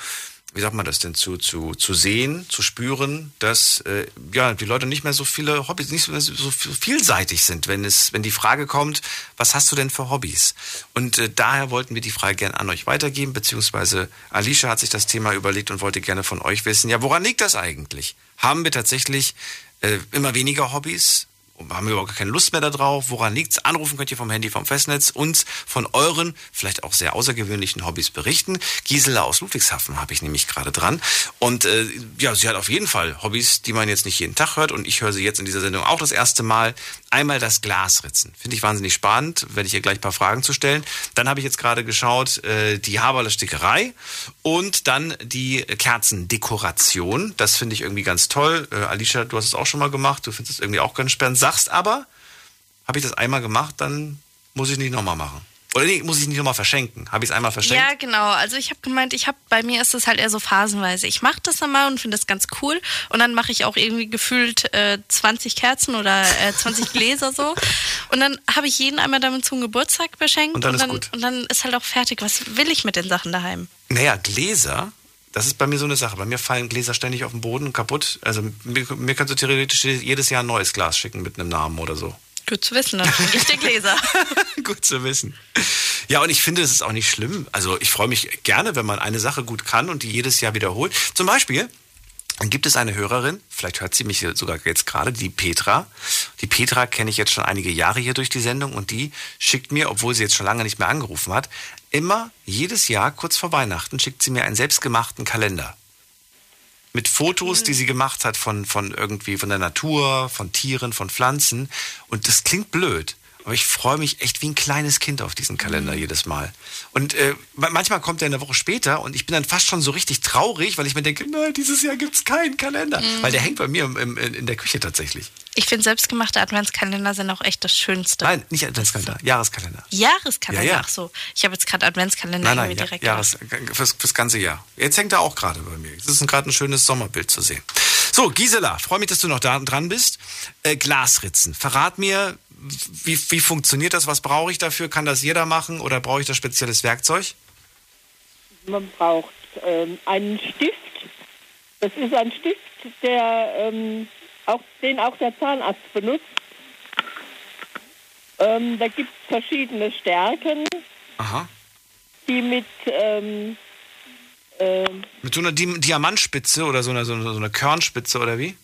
wie sagt man das denn, zu, zu, zu sehen, zu spüren, dass äh, ja, die Leute nicht mehr so viele Hobbys, nicht so, so vielseitig sind, wenn, es, wenn die Frage kommt, was hast du denn für Hobbys? Und äh, daher wollten wir die Frage gerne an euch weitergeben, beziehungsweise Alicia hat sich das Thema überlegt und wollte gerne von euch wissen, ja, woran liegt das eigentlich? Haben wir tatsächlich äh, immer weniger Hobbys? Haben wir überhaupt keine Lust mehr darauf? Woran liegt's? Anrufen könnt ihr vom Handy, vom Festnetz, uns von euren, vielleicht auch sehr außergewöhnlichen Hobbys berichten. Gisela aus Ludwigshafen habe ich nämlich gerade dran. Und äh, ja, sie hat auf jeden Fall Hobbys, die man jetzt nicht jeden Tag hört. Und ich höre sie jetzt in dieser Sendung auch das erste Mal. Einmal das Glasritzen. Finde ich wahnsinnig spannend. Werde ich ihr gleich ein paar Fragen zu stellen. Dann habe ich jetzt gerade geschaut, äh, die Haberler Stickerei und dann die Kerzendekoration. Das finde ich irgendwie ganz toll. Äh, Alicia, du hast es auch schon mal gemacht. Du findest es irgendwie auch ganz spannend. Sagst aber, habe ich das einmal gemacht, dann muss ich nicht nochmal machen. Oder nee, muss ich nicht nochmal verschenken. Habe ich es einmal verschenkt? Ja, genau. Also ich habe gemeint, ich habe bei mir ist es halt eher so phasenweise. Ich mache das dann mal und finde das ganz cool und dann mache ich auch irgendwie gefühlt äh, 20 Kerzen oder äh, 20 Gläser so und dann habe ich jeden einmal damit zum Geburtstag beschenkt Und dann ist dann, gut. und dann ist halt auch fertig. Was will ich mit den Sachen daheim? Naja, Gläser, das ist bei mir so eine Sache. Bei mir fallen Gläser ständig auf den Boden kaputt. Also mir, mir kannst du theoretisch jedes Jahr ein neues Glas schicken mit einem Namen oder so. Gut zu wissen, dann ich dir Gläser. Gut zu wissen. Ja, und ich finde, es ist auch nicht schlimm. Also ich freue mich gerne, wenn man eine Sache gut kann und die jedes Jahr wiederholt. Zum Beispiel dann gibt es eine Hörerin, vielleicht hört sie mich sogar jetzt gerade, die Petra. Die Petra kenne ich jetzt schon einige Jahre hier durch die Sendung und die schickt mir, obwohl sie jetzt schon lange nicht mehr angerufen hat, immer jedes Jahr kurz vor Weihnachten schickt sie mir einen selbstgemachten Kalender. Mit Fotos, die sie gemacht hat von, von irgendwie von der Natur, von Tieren, von Pflanzen. Und das klingt blöd. Aber ich freue mich echt wie ein kleines Kind auf diesen Kalender jedes Mal. Und äh, ma- manchmal kommt er eine Woche später und ich bin dann fast schon so richtig traurig, weil ich mir denke, nein, dieses Jahr gibt's keinen Kalender. Mhm. Weil der hängt bei mir im, im, in der Küche tatsächlich. Ich finde selbstgemachte Adventskalender sind auch echt das Schönste. Nein, nicht Adventskalender, Jahreskalender. Jahreskalender, Ja, ja. ach so. Ich habe jetzt gerade Adventskalender Nein, nein, direkt. Jahres, fürs, fürs ganze Jahr. Jetzt hängt er auch gerade bei mir. Es ist gerade ein schönes Sommerbild zu sehen. So, Gisela, freue mich, dass du noch da dran bist. Äh, Glasritzen. Verrat mir, wie, wie funktioniert das? Was brauche ich dafür? Kann das jeder machen oder brauche ich da spezielles Werkzeug? Man braucht ähm, einen Stift. Das ist ein Stift, der, ähm, auch, den auch der Zahnarzt benutzt. Ähm, da gibt es verschiedene Stärken, Aha. die mit ähm, ähm, Mit so einer Di Diamantspitze oder so einer, so einer, so einer Körnspitze oder wie?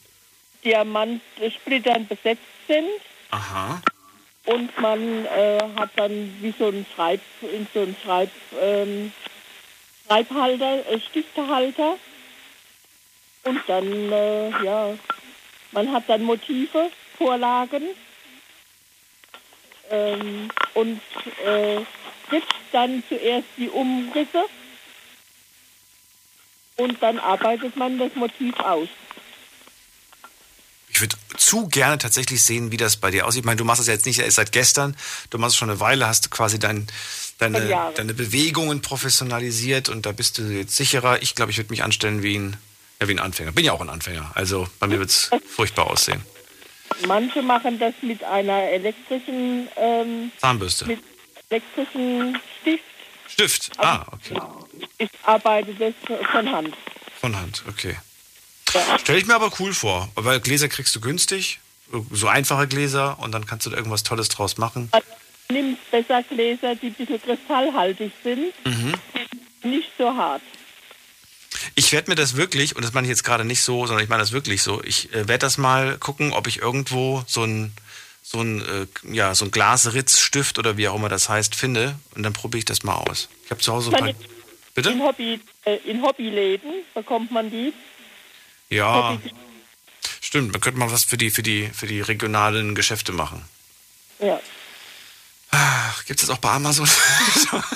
Diamantsplittern besetzt sind. Aha. Und man äh, hat dann wie so ein Schreib, in so ein Schreib, ähm, Schreibhalter, äh, Stiftehalter. Und dann, äh, ja, man hat dann Motive, Vorlagen. Ähm, und äh, setzt dann zuerst die Umrisse. Und dann arbeitet man das Motiv aus. Ich würde zu gerne tatsächlich sehen, wie das bei dir aussieht. Ich meine, du machst es ja jetzt nicht erst seit gestern. Du machst es schon eine Weile, hast du quasi dein, deine, deine Bewegungen professionalisiert und da bist du jetzt sicherer. Ich glaube, ich würde mich anstellen wie ein, ja, wie ein Anfänger. Bin ja auch ein Anfänger. Also bei mir wird es furchtbar aussehen. Manche machen das mit einer elektrischen, ähm, Zahnbürste. mit elektrischen Stift. Stift. Ah, okay. Ich arbeite das von Hand. Von Hand, okay. Stell ich mir aber cool vor, weil Gläser kriegst du günstig, so einfache Gläser und dann kannst du da irgendwas Tolles draus machen. Nimm besser Gläser, die ein bisschen kristallhaltig sind, Mhm. nicht so hart. Ich werde mir das wirklich, und das meine ich jetzt gerade nicht so, sondern ich meine das wirklich so, ich äh, werde das mal gucken, ob ich irgendwo so ein, so ein, äh, ja, so ein Glasritzstift oder wie auch immer das heißt, finde und dann probiere ich das mal aus. Ich habe zu Hause ein paar... Bitte? In, Hobby, äh, in Hobbyläden bekommt man die. Ja, stimmt, man könnte mal was für die, für die, für die regionalen Geschäfte machen. ja. Gibt es das auch bei Amazon?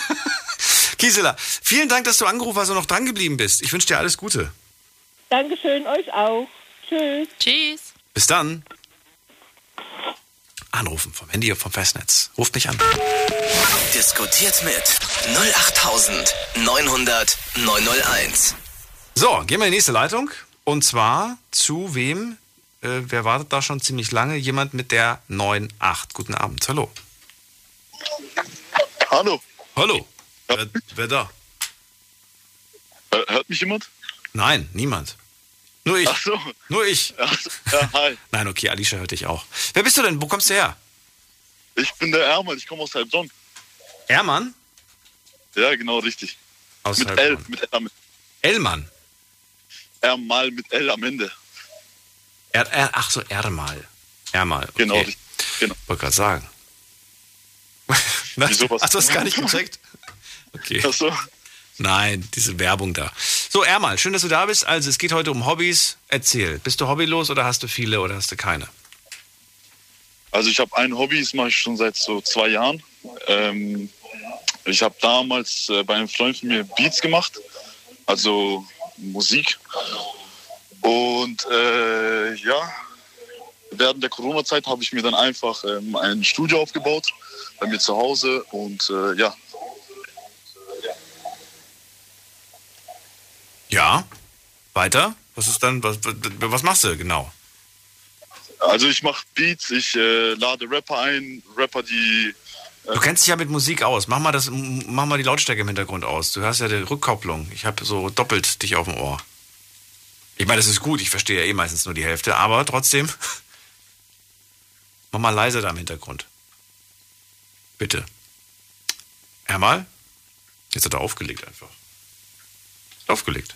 Gisela, vielen Dank, dass du angerufen hast und noch dran geblieben bist. Ich wünsche dir alles Gute. Dankeschön, euch auch. Tschüss. Tschüss. Bis dann. Anrufen vom Handy oder vom Festnetz. Ruft mich an. Diskutiert mit 08900 901. So, gehen wir in die nächste Leitung. Und zwar zu wem? Äh, wer wartet da schon ziemlich lange? Jemand mit der 98. Guten Abend. Hallo. Hallo. Hallo. Wer, wer da? Äh, Hört mich jemand? Nein, niemand. Nur ich. Ach so. Nur ich. Ja, hi. Nein, okay, Alicia hört dich auch. Wer bist du denn? Wo kommst du her? Ich bin der Ermann, ich komme aus Heilbronn. Ermann? Ja, genau, richtig. Aus mit Heilbronn. L, mit am Ellmann. Ermal mit L am Ende. Er, er, ach so, Ermal. Ermal. Okay. Genau, genau. Wollte gerade sagen. Wieso, was? Hast du das gar nicht gecheckt? Okay. Ach so. Nein, diese Werbung da. So, Ermal, schön, dass du da bist. Also, es geht heute um Hobbys. Erzähl. Bist du hobbylos oder hast du viele oder hast du keine? Also ich habe ein Hobby, das mache ich schon seit so zwei Jahren. Ähm, ich habe damals äh, bei einem Freund von mir Beats gemacht, also Musik. Und äh, ja, während der Corona-Zeit habe ich mir dann einfach ähm, ein Studio aufgebaut bei mir zu Hause und äh, ja. Ja. Weiter? Was ist dann, was, was machst du genau? Also ich mache Beats, ich äh, lade Rapper ein, Rapper, die Du kennst dich ja mit Musik aus. Mach mal, das, mach mal die Lautstärke im Hintergrund aus. Du hast ja die Rückkopplung. Ich habe so doppelt dich auf dem Ohr. Ich meine, das ist gut. Ich verstehe ja eh meistens nur die Hälfte. Aber trotzdem, mach mal leiser da im Hintergrund. Bitte. Ermal? Jetzt hat er aufgelegt einfach. Aufgelegt.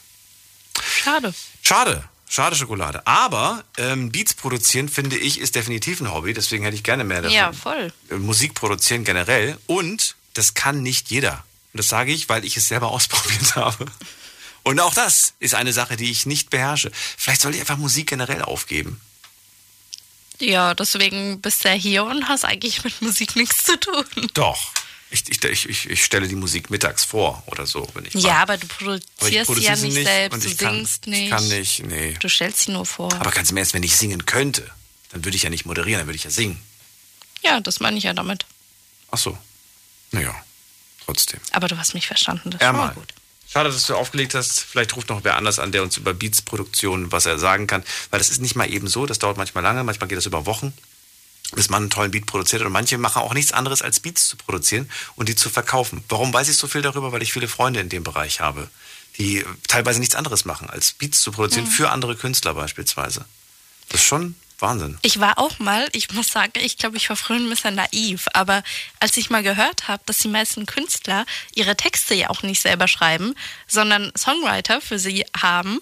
Schade. Schade. Schade Schokolade. Aber ähm, Beats produzieren, finde ich, ist definitiv ein Hobby. Deswegen hätte ich gerne mehr davon. Ja, voll. Äh, Musik produzieren generell. Und das kann nicht jeder. Und das sage ich, weil ich es selber ausprobiert habe. Und auch das ist eine Sache, die ich nicht beherrsche. Vielleicht sollte ich einfach Musik generell aufgeben. Ja, deswegen bist du ja hier und hast eigentlich mit Musik nichts zu tun. Doch. Ich, ich, ich, ich stelle die Musik mittags vor oder so, wenn ich Ja, aber du produzierst Aber ja nicht nicht selbst, und du ich kann- singst ich nicht. kann nicht, nee. Du stellst sie nur vor. Aber ganz im Ernst, wenn ich singen könnte, dann würde ich ja nicht moderieren, dann würde ich ja singen. ja, das meine ich ja damit. Ach so. Naja, trotzdem. Aber du hast mich verstanden, das mal Ermal. gut. Schade, dass du aufgelegt hast. Vielleicht ruft noch wer anders an, der uns über Beats-Produktion was er sagen kann. Weil das ist nicht mal eben so. Das dauert manchmal lange. Manchmal geht das über Wochen, bis man einen tollen Beat produziert. Und manche machen auch nichts anderes, als Beats zu produzieren und die zu verkaufen. Warum weiß ich so viel darüber? Weil ich viele Freunde in dem Bereich habe, die teilweise nichts anderes machen, als Beats zu produzieren Mhm. für andere Künstler beispielsweise. Das ist schon Wahnsinn. Ich war auch mal, ich muss sagen, ich glaube, ich war früher ein bisschen naiv, aber als ich mal gehört habe, dass die meisten Künstler ihre Texte ja auch nicht selber schreiben, sondern Songwriter für sie haben,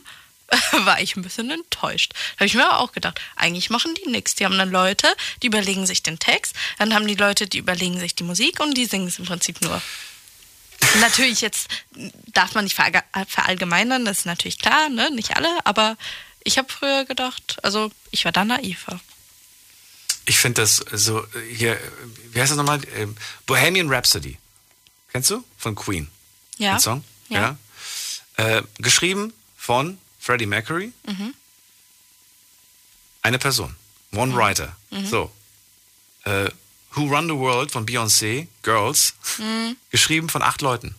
war ich ein bisschen enttäuscht. Da habe ich mir aber auch gedacht, eigentlich machen die nichts. Die haben dann Leute, die überlegen sich den Text, dann haben die Leute, die überlegen sich die Musik und die singen es im Prinzip nur. Natürlich jetzt darf man nicht verallge- verallgemeinern, das ist natürlich klar, ne? nicht alle, aber ich habe früher gedacht, also ich war da naiver. Ich finde das so, hier, wie heißt das nochmal? Ähm, Bohemian Rhapsody. Kennst du? Von Queen. Ja. Den Song? Ja. Äh, geschrieben von Freddie Mercury, Mhm. eine Person. One Writer. Mhm. So. Äh, Who Run the World von Beyoncé, Girls, Mhm. geschrieben von acht Leuten.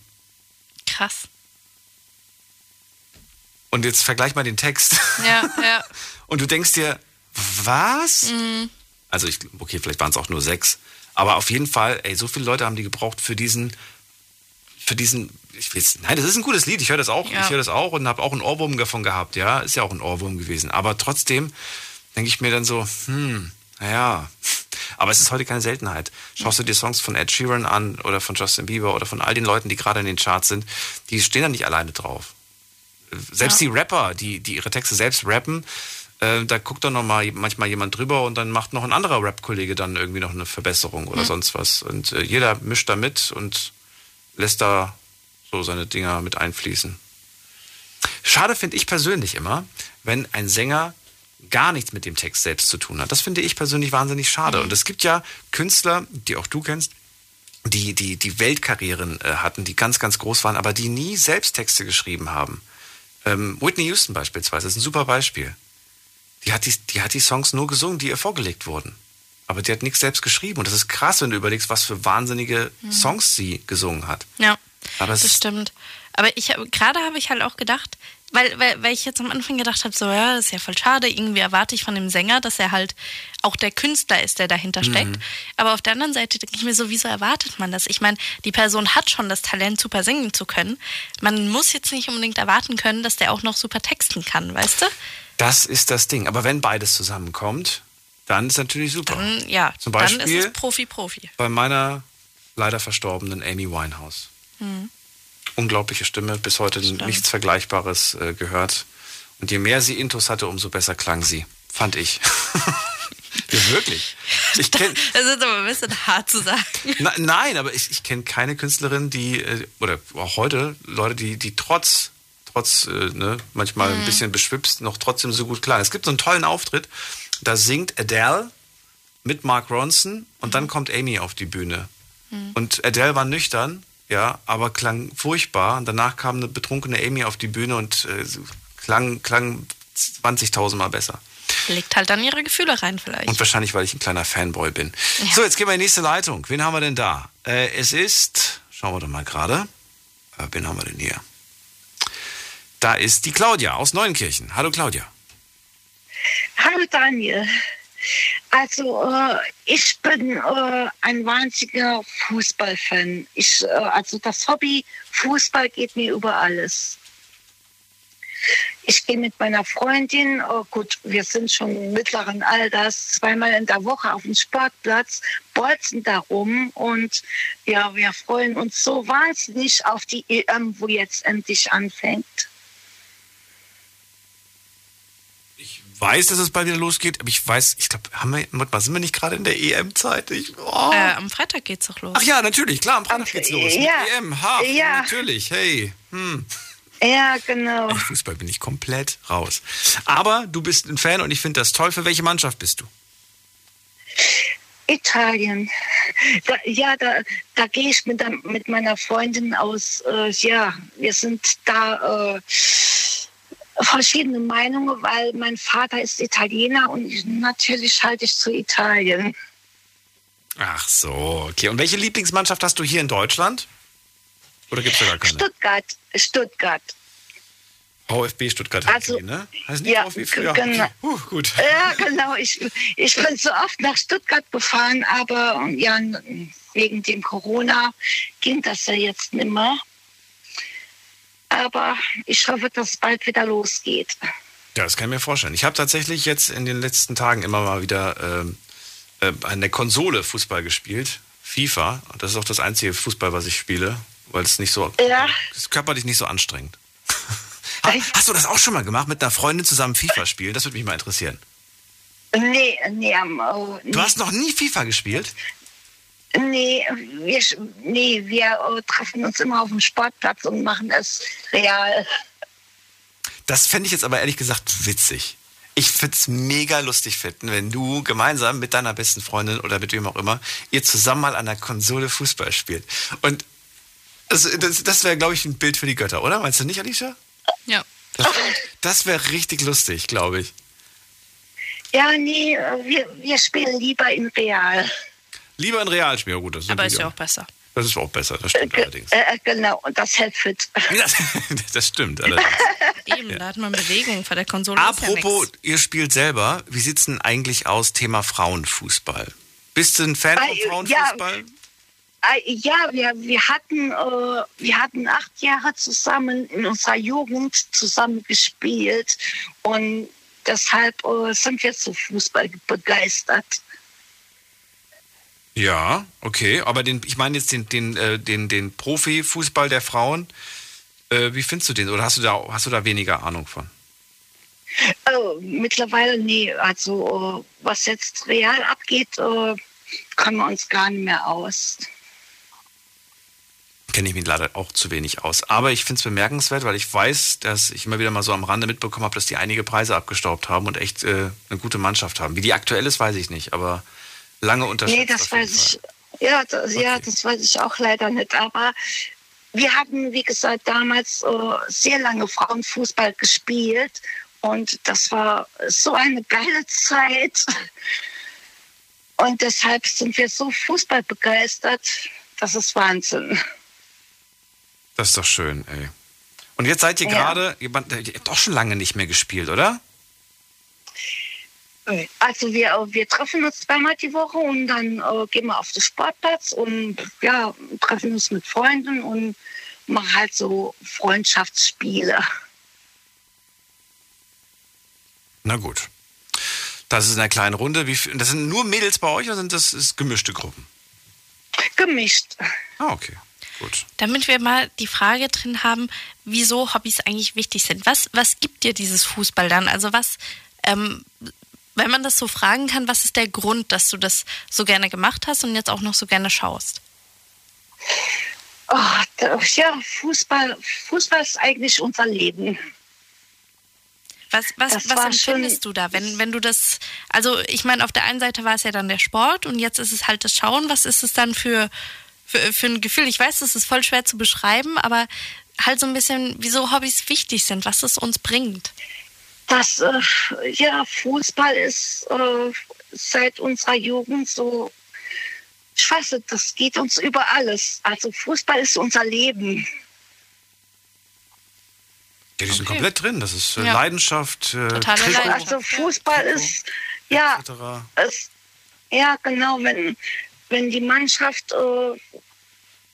Krass. Und jetzt vergleich mal den Text. Ja, ja. Und du denkst dir, was? Mhm. Also ich, okay, vielleicht waren es auch nur sechs. Aber auf jeden Fall, ey, so viele Leute haben die gebraucht für diesen, für diesen, ich weiß, nein, das ist ein gutes Lied, ich höre das auch, Ja. ich höre das auch und habe auch einen Ohrwurm davon gehabt, ja, ist ja auch ein Ohrwurm gewesen. Aber trotzdem denke ich mir dann so, hm, naja, aber es ist heute keine Seltenheit. Schaust du dir Songs von Ed Sheeran an oder von Justin Bieber oder von all den Leuten, die gerade in den Charts sind, die stehen da nicht alleine drauf. Selbst Ja. die Rapper, die, die ihre Texte selbst rappen, äh, da guckt dann noch mal manchmal jemand drüber und dann macht noch ein anderer Rap-Kollege dann irgendwie noch eine Verbesserung oder Hm. sonst was. Und äh, jeder mischt da mit und lässt da so seine Dinger mit einfließen. Schade finde ich persönlich immer, wenn ein Sänger gar nichts mit dem Text selbst zu tun hat. Das finde ich persönlich wahnsinnig schade. Und es gibt ja Künstler, die auch du kennst, die, die, die Weltkarrieren äh, hatten, die ganz, ganz groß waren, aber die nie selbst Texte geschrieben haben. Ähm, Whitney Houston beispielsweise ist ein super Beispiel. Die hat die, die hat die Songs nur gesungen, die ihr vorgelegt wurden. Aber die hat nichts selbst geschrieben. Und das ist krass, wenn du überlegst, was für wahnsinnige Mhm. Songs sie gesungen hat. Ja, Aber es das stimmt. Aber ich gerade habe ich halt auch gedacht, weil, weil, weil ich jetzt am Anfang gedacht habe, so ja, das ist ja voll schade, irgendwie erwarte ich von dem Sänger, dass er halt auch der Künstler ist, der dahinter steckt. Mhm. Aber auf der anderen Seite denke ich mir so, wieso erwartet man das? Ich meine, die Person hat schon das Talent, super singen zu können. Man muss jetzt nicht unbedingt erwarten können, dass der auch noch super texten kann, weißt du? das ist das Ding. Aber wenn beides zusammenkommt, dann ist natürlich super. Dann, ja, Zum dann ist Beispiel es Profi-Profi. bei meiner leider verstorbenen Amy Winehouse. Mhm. Unglaubliche Stimme, bis heute nichts Vergleichbares äh, gehört. Und je mehr sie Intus hatte, umso besser klang sie. Fand ich. Ja, wirklich. Ich kenn, Das ist aber ein bisschen hart zu sagen. na, nein, aber ich, ich kenne keine Künstlerin, die, äh, oder auch heute, Leute, die, die trotz, trotz, äh, ne, manchmal ein Mhm. bisschen beschwipst, noch trotzdem so gut klar. Es gibt so einen tollen Auftritt, da singt Adele mit Mark Ronson und dann kommt Amy auf die Bühne. Mhm. Und Adele war nüchtern, ja, aber klang furchtbar. Und danach kam eine betrunkene Amy auf die Bühne und äh, klang, klang 20.000 Mal besser. Legt halt dann ihre Gefühle rein vielleicht. Und wahrscheinlich, weil ich ein kleiner Fanboy bin. Ja. So, jetzt gehen wir in die nächste Leitung. Wen haben wir denn da? Äh, es ist, schauen wir doch mal gerade. Äh, wen haben wir denn hier? Da ist die Claudia aus Neuenkirchen. Hallo Claudia. Hallo Daniel. Also äh, ich bin äh, ein wahnsinniger Fußballfan. Ich, äh, also das Hobby Fußball geht mir über alles. Ich gehe mit meiner Freundin, oh gut, wir sind schon mittleren Alters, zweimal in der Woche auf dem Sportplatz, bolzen darum und ja, wir freuen uns so wahnsinnig auf die EM, wo jetzt endlich anfängt. Weiß, dass es bald wieder losgeht, aber ich weiß, ich glaube, haben wir, warte mal, sind wir nicht gerade in der EM-Zeit? Oh. Äh, am Freitag geht's doch los. Ach ja, natürlich, klar, am Freitag geht's los. Mit ja. EM, ha, Ja. natürlich, hey. Hm. Ja, genau. Im Fußball bin ich komplett raus. Aber du bist ein Fan und ich finde das toll. Für welche Mannschaft bist du? Italien. Da, ja, da, da gehe ich mit, mit meiner Freundin aus. Äh, ja, wir sind da äh, verschiedene Meinungen, weil mein Vater ist Italiener und ich, natürlich halte ich zu Italien. Ach so, okay. Und welche Lieblingsmannschaft hast du hier in Deutschland? Oder gibt es da gar keine? Stuttgart, Stuttgart. VfB Stuttgart Also, HC, ne? Heißt nicht ja, VfB früher? genau. Huh, gut. Ja, genau. Ich, ich bin so oft nach Stuttgart gefahren, aber ja, wegen dem Corona ging das ja jetzt nicht mehr. Aber ich hoffe, dass es bald wieder losgeht. Ja, das kann ich mir vorstellen. Ich habe tatsächlich jetzt in den letzten Tagen immer mal wieder ähm, äh, an der Konsole Fußball gespielt. FIFA. Und Das ist auch das einzige Fußball, was ich spiele, weil es nicht so, Ja. ist körperlich nicht so anstrengend. Ha- Hast du das auch schon mal gemacht, mit einer Freundin zusammen FIFA spielen? Das würde mich mal interessieren. Nee, nee, oh, nee. Du hast noch nie FIFA gespielt? Nee, wir, nee, wir äh, treffen uns immer auf dem Sportplatz und machen es real. Das fände ich jetzt aber ehrlich gesagt witzig. Ich würde es mega lustig finden, wenn du gemeinsam mit deiner besten Freundin oder mit wem auch immer, ihr zusammen mal an der Konsole Fußball spielt. Und das, das, das wäre, glaube ich, ein Bild für die Götter, oder? Meinst du nicht, Alicia? Ja. Das, das wäre richtig lustig, glaube ich. Ja, nee, äh, wir, wir spielen lieber in real. Lieber in Realspiel, ja gut, das ist Aber ist ja auch besser. Das ist auch besser, das stimmt allerdings. Äh, äh, genau, und das hält fit. Das, das stimmt allerdings. Eben, da hat man Bewegung vor der Konsole. ist ja Apropos, nix. ihr spielt selber, wie sieht's denn eigentlich aus Thema Frauenfußball? Bist du ein Fan von Äh, Frauenfußball? Äh, Ja, wir, wir, hatten, äh, wir hatten acht Jahre zusammen in unserer Jugend zusammen gespielt und deshalb äh, sind wir zu Fußball begeistert. Ja, okay. Aber den, ich meine jetzt den, den, äh, den, den Profifußball der Frauen. Äh, wie findest du den? Oder hast du da, hast du da weniger Ahnung von? Äh, mittlerweile nee, also was jetzt real abgeht, kommen wir uns gar nicht mehr aus. Kenne ich mich leider auch zu wenig aus. Aber ich finde es bemerkenswert, weil ich weiß, dass ich immer wieder mal so am Rande mitbekommen habe, dass die einige Preise abgestaubt haben und echt äh, eine gute Mannschaft haben. Wie die aktuell ist, weiß ich nicht, aber lange unterschätzt. Nee, das weiß ich. Ja das, ja, das weiß ich auch leider nicht. Aber wir hatten, wie gesagt, damals äh, sehr lange Frauenfußball gespielt. Und das war so eine geile Zeit. Und deshalb sind wir so Fußball begeistert. Das ist Wahnsinn. Das ist doch schön, ey. Und jetzt seid ihr Ja. gerade, ihr, habt auch schon lange nicht mehr gespielt, oder? Also wir, äh, wir treffen uns zweimal die Woche und dann äh, gehen wir auf den Sportplatz und ja, treffen uns mit Freunden und machen halt so Freundschaftsspiele. Na gut. Das ist in einer kleinen Runde. Wie, das sind nur Mädels bei euch oder sind das ist gemischte Gruppen? Gemischt. Ah, okay. Gut. Damit wir mal die Frage drin haben, wieso Hobbys eigentlich wichtig sind. Was, was gibt dir dieses Fußball dann? Also was, ähm, Wenn man das so fragen kann, was ist der Grund, dass du das so gerne gemacht hast und jetzt auch noch so gerne schaust? Oh, ja, Fußball, Fußball ist eigentlich unser Leben. Was, was, Das was empfindest du da, wenn, wenn du das, also ich meine, auf der einen Seite war es ja dann der Sport und jetzt ist es halt das Schauen. Was ist es dann für, für, für ein Gefühl? Ich weiß, das ist voll schwer zu beschreiben, aber halt so ein bisschen, wieso Hobbys wichtig sind, was es uns bringt. Das, äh, ja, Fußball ist äh, seit unserer Jugend so, ich weiß nicht, das geht uns über alles. Also Fußball ist unser Leben. Ja, die sind Okay. komplett drin. Das ist äh, Ja. Leidenschaft. Äh, Totale Trikot, Also Fußball ist, ja, es, ja genau, wenn, wenn die Mannschaft, äh,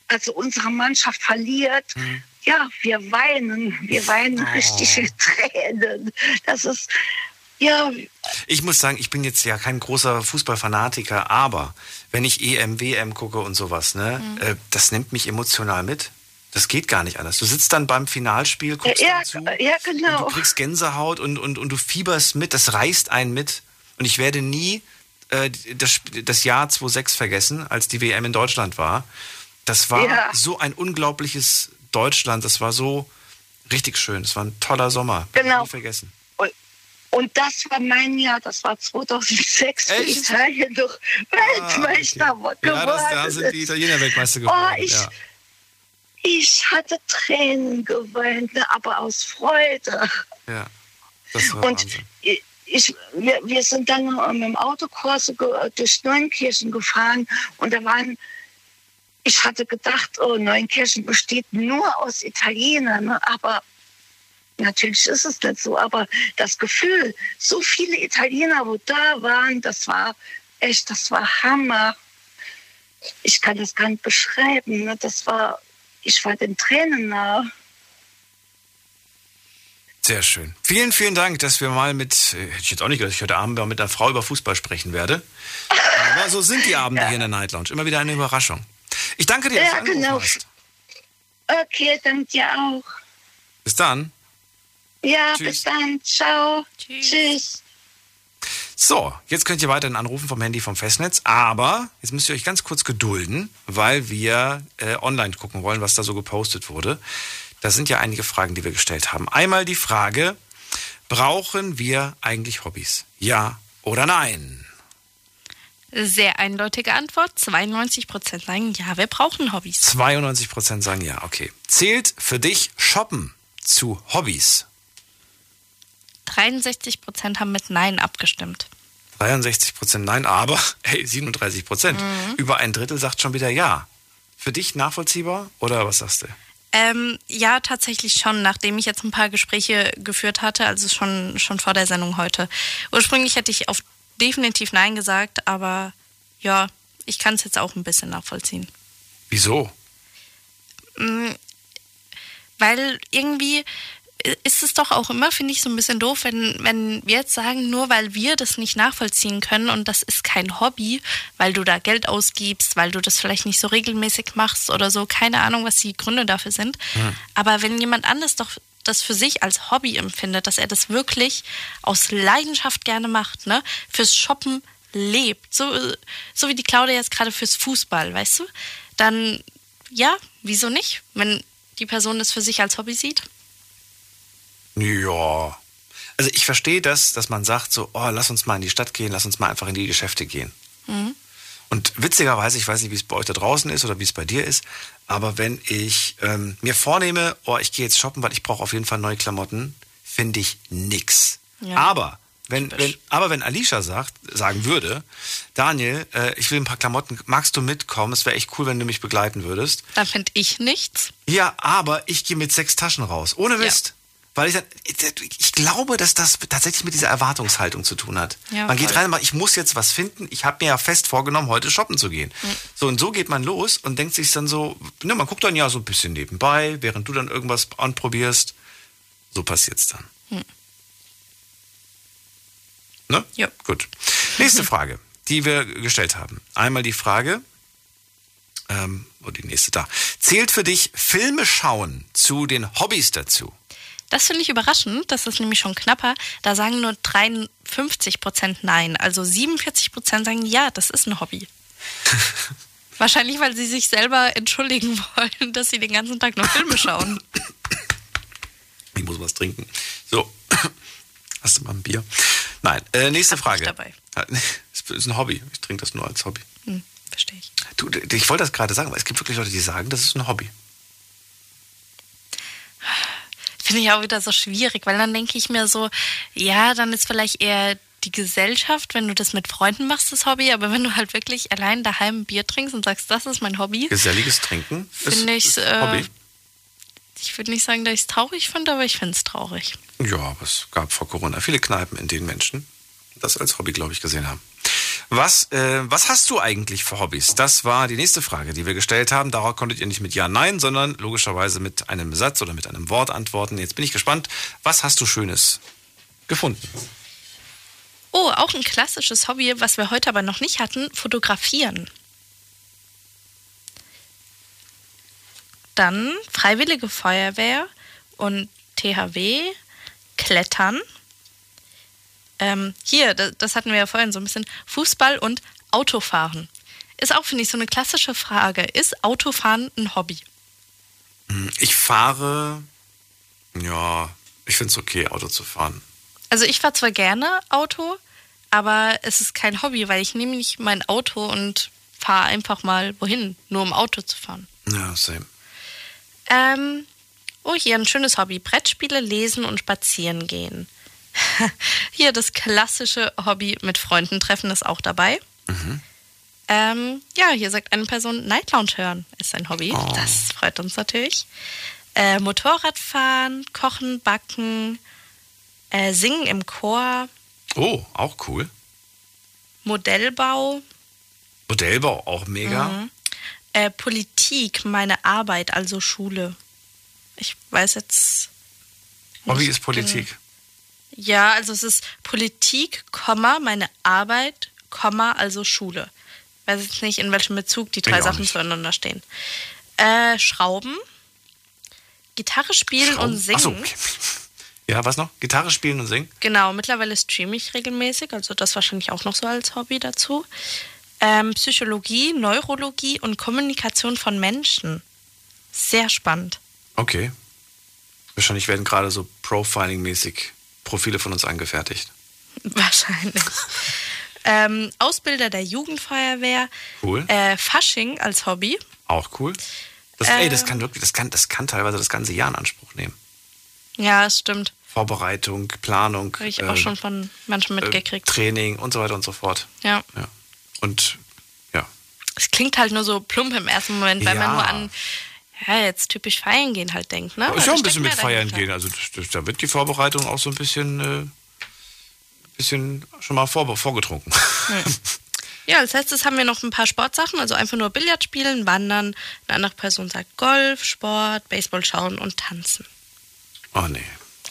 also unsere Mannschaft verliert, Mhm. Ja, wir weinen, wir weinen Oh. richtige Tränen. Das ist, ja, Ich muss sagen, ich bin jetzt ja kein großer Fußballfanatiker, aber wenn ich EM, WM gucke und sowas, ne, Mhm. äh, das nimmt mich emotional mit. Das geht gar nicht anders. Du sitzt dann beim Finalspiel, guckst ja, zu, ja, genau. du kriegst Gänsehaut und, und, und du fieberst mit, das reißt einen mit. Und ich werde nie äh, das, das Jahr 2006 vergessen, als die WM in Deutschland war. Das war Ja. so ein unglaubliches Deutschland, das war so richtig schön. Das war ein toller Sommer. Ich Genau. Nie vergessen. Und, und das war mein Jahr, das war 2006, wo Echt? Italien doch Weltmeister geworden Ja, das, da sind die. Italiener Weltmeister Oh, geworden. ich, ja. ich hatte Tränen geweint, ne, aber aus Freude. Ja, das war Und Wahnsinn. ich, ich, wir, wir sind dann äh, mit dem Autokurs durch Neunkirchen gefahren und da waren, ich hatte gedacht, oh, Neunkirchen besteht nur aus Italienern, ne? aber natürlich ist es nicht so. Aber das Gefühl, so viele Italiener, wo da waren, das war echt, das war Hammer. Ich kann das gar nicht beschreiben. Ne? Das war, ich war den Tränen nahe. Sehr schön. Vielen, vielen Dank, dass wir mal mit, äh, hätte ich jetzt auch nicht gedacht, dass ich heute Abend mal mit einer Frau über Fußball sprechen werde. Aber so sind die Abende hier in der Night Lounge. Immer wieder eine Überraschung. Ich danke dir, dass du Ja, genau. hast. Okay, danke dir auch. Bis dann. Ja, Tschüss. bis dann. Ciao. Tschüss. So, jetzt könnt ihr weiterhin anrufen vom Handy vom Festnetz, aber jetzt müsst ihr euch ganz kurz gedulden, weil wir äh, online gucken wollen, was da so gepostet wurde. Da sind ja einige Fragen, die wir gestellt haben. Einmal die Frage, brauchen wir eigentlich Hobbys? Ja oder nein? Sehr eindeutige Antwort. 92 Prozent sagen, ja, wir brauchen Hobbys. 92% sagen ja, okay. Zählt für dich Shoppen zu Hobbys? 63 Prozent haben mit Nein abgestimmt. 63% nein, aber hey, 37%. Mhm. Über ein Drittel sagt schon wieder ja. Für dich nachvollziehbar oder was sagst du? Ähm, ja, tatsächlich schon, nachdem ich jetzt ein paar Gespräche geführt hatte, also schon, schon vor der Sendung heute. Ursprünglich hätte ich auf definitiv Nein gesagt, aber ja, ich kann es jetzt auch ein bisschen nachvollziehen. Wieso? Mm, Weil irgendwie ist es doch auch immer, finde ich, so ein bisschen doof, wenn, wenn wir jetzt sagen, nur weil wir das nicht nachvollziehen können und das ist kein Hobby, weil du da Geld ausgibst, weil du das vielleicht nicht so regelmäßig machst oder so, keine Ahnung, was die Gründe dafür sind. Aber wenn jemand anders doch das für sich als Hobby empfindet, dass er das wirklich aus Leidenschaft gerne macht, ne, fürs Shoppen lebt, so, so wie die Claudia jetzt gerade fürs Fußball, weißt du, dann ja, wieso nicht, wenn die Person das für sich als Hobby sieht? Ja. Also ich verstehe das, dass man sagt so, oh, lass uns mal in die Stadt gehen, lass uns mal einfach in die Geschäfte gehen. Mhm. Und witzigerweise, ich weiß nicht, wie es bei euch da draußen ist oder wie es bei dir ist, aber wenn ich ähm, mir vornehme, oh, ich gehe jetzt shoppen, weil ich brauche auf jeden Fall neue Klamotten, finde ich nix. Ja. Aber wenn, wenn, aber wenn Alicia sagt, sagen würde, Daniel, äh, ich will ein paar Klamotten, magst du mitkommen? Es wäre echt cool, wenn du mich begleiten würdest. Dann finde ich nichts. Ja, aber ich gehe mit sechs Taschen raus. Ohne Mist. Weil ich, dann- ich glaube, dass das tatsächlich mit dieser Erwartungshaltung zu tun hat. Ja, man geht rein und sagt, ich muss jetzt was finden. Ich habe mir ja fest vorgenommen, heute shoppen zu gehen. Mhm. So, und so geht man los und denkt sich dann so, ne, man guckt dann ja so ein bisschen nebenbei, während du dann irgendwas anprobierst. So passiert's dann. Hm. Ne? Ja. Gut. Nächste Frage, die wir gestellt haben. Einmal die Frage, ähm, oh, die nächste da. Zählt für dich Filme schauen zu den Hobbys dazu? Das finde ich überraschend. Das ist nämlich schon knapper. Da sagen nur 53 Prozent Nein. Also 47 Prozent sagen Ja, das ist ein Hobby. Wahrscheinlich, weil sie sich selber entschuldigen wollen, dass sie den ganzen Tag nur Filme schauen. Ich muss was trinken. So. Hast du mal ein Bier? Nein. Äh, nächste Hab ich Frage. dabei. Das ist ein Hobby. Ich trinke das nur als Hobby. Hm, verstehe ich. Du, ich wollte das gerade sagen, aber es gibt wirklich Leute, die sagen, das ist ein Hobby. Finde ich auch wieder so schwierig, weil dann denke ich mir so, ja, dann ist vielleicht eher die Gesellschaft, wenn du das mit Freunden machst, das Hobby, aber wenn du halt wirklich allein daheim ein Bier trinkst und sagst, das ist mein Hobby, Geselliges Trinken finde ich äh, Hobby. ich würde nicht sagen, dass ich es traurig finde, aber ich finde es traurig. Ja, aber es gab vor Corona viele Kneipen, in denen Menschen das als Hobby, glaube ich, gesehen haben. Was, äh, was hast du eigentlich für Hobbys? Das war die nächste Frage, die wir gestellt haben. Darauf konntet ihr nicht mit Ja, Nein, sondern logischerweise mit einem Satz oder mit einem Wort antworten. Jetzt bin ich gespannt. Was hast du Schönes gefunden? Oh, auch ein klassisches Hobby, was wir heute aber noch nicht hatten, fotografieren. Dann Freiwillige Feuerwehr und THW, Klettern. Ähm, hier, das, das hatten wir ja vorhin so ein bisschen, Fußball und Autofahren. Ist auch, finde ich, so eine klassische Frage. Ist Autofahren ein Hobby? Hm, Ich fahre, ja, ich finde es okay, Auto zu fahren. Also ich fahre zwar gerne Auto, aber es ist kein Hobby, weil ich nehme nicht mein Auto und fahre einfach mal wohin, nur um Auto zu fahren. Ja, same. Ähm, oh, hier ein schönes Hobby. Brettspiele, lesen und spazieren gehen. hier das klassische Hobby mit Freunden treffen ist auch dabei. Ähm, ja, hier sagt eine Person, Night Lounge hören ist ein Hobby. Oh. Das freut uns natürlich. Äh, Motorradfahren, Kochen, Backen, äh, Singen im Chor, Oh, auch cool. Modellbau, Modellbau, auch mega. Mhm. Äh, Politik, meine Arbeit, also Schule. Ich weiß jetzt. Hobby ist Politik. Ja, also es ist Politik, meine Arbeit, also Schule. Weiß jetzt nicht, in welchem Bezug die drei Ich Sachen zueinander stehen. Äh, Schrauben, Gitarre spielen Schrauben? und singen. Ach so, okay. Ja, was noch? Gitarre spielen und singen? Genau, mittlerweile streame ich regelmäßig, also das wahrscheinlich auch noch so als Hobby dazu. Ähm, Psychologie, Neurologie und Kommunikation von Menschen. Sehr spannend. Okay. Wahrscheinlich werden gerade so Profiling-mäßig Profile von uns angefertigt. Wahrscheinlich. ähm, Ausbilder der Jugendfeuerwehr. Cool. Äh, Fasching als Hobby. Auch cool. Das, Äh, ey, das kann wirklich, das kann, das kann teilweise das ganze Jahr in Anspruch nehmen. Ja, es stimmt. Vorbereitung, Planung, Habe ich äh, auch schon von manchen mitgekriegt. äh, Training und so weiter und so fort. ja. Ja. Und ja. Es klingt halt nur so plump im ersten Moment, weil Ja. man nur an, ja, jetzt typisch feiern gehen halt denkt, ne? ist Da ja ein bisschen mit Feiern dahinter. gehen. Also da wird die Vorbereitung auch so ein bisschen, äh, bisschen schon mal vor, vorgetrunken. Ja, als letztes haben wir noch ein paar Sportsachen, also einfach nur Billard spielen, wandern. Eine andere Person sagt Golf, Sport, Baseball schauen und tanzen. Oh nee,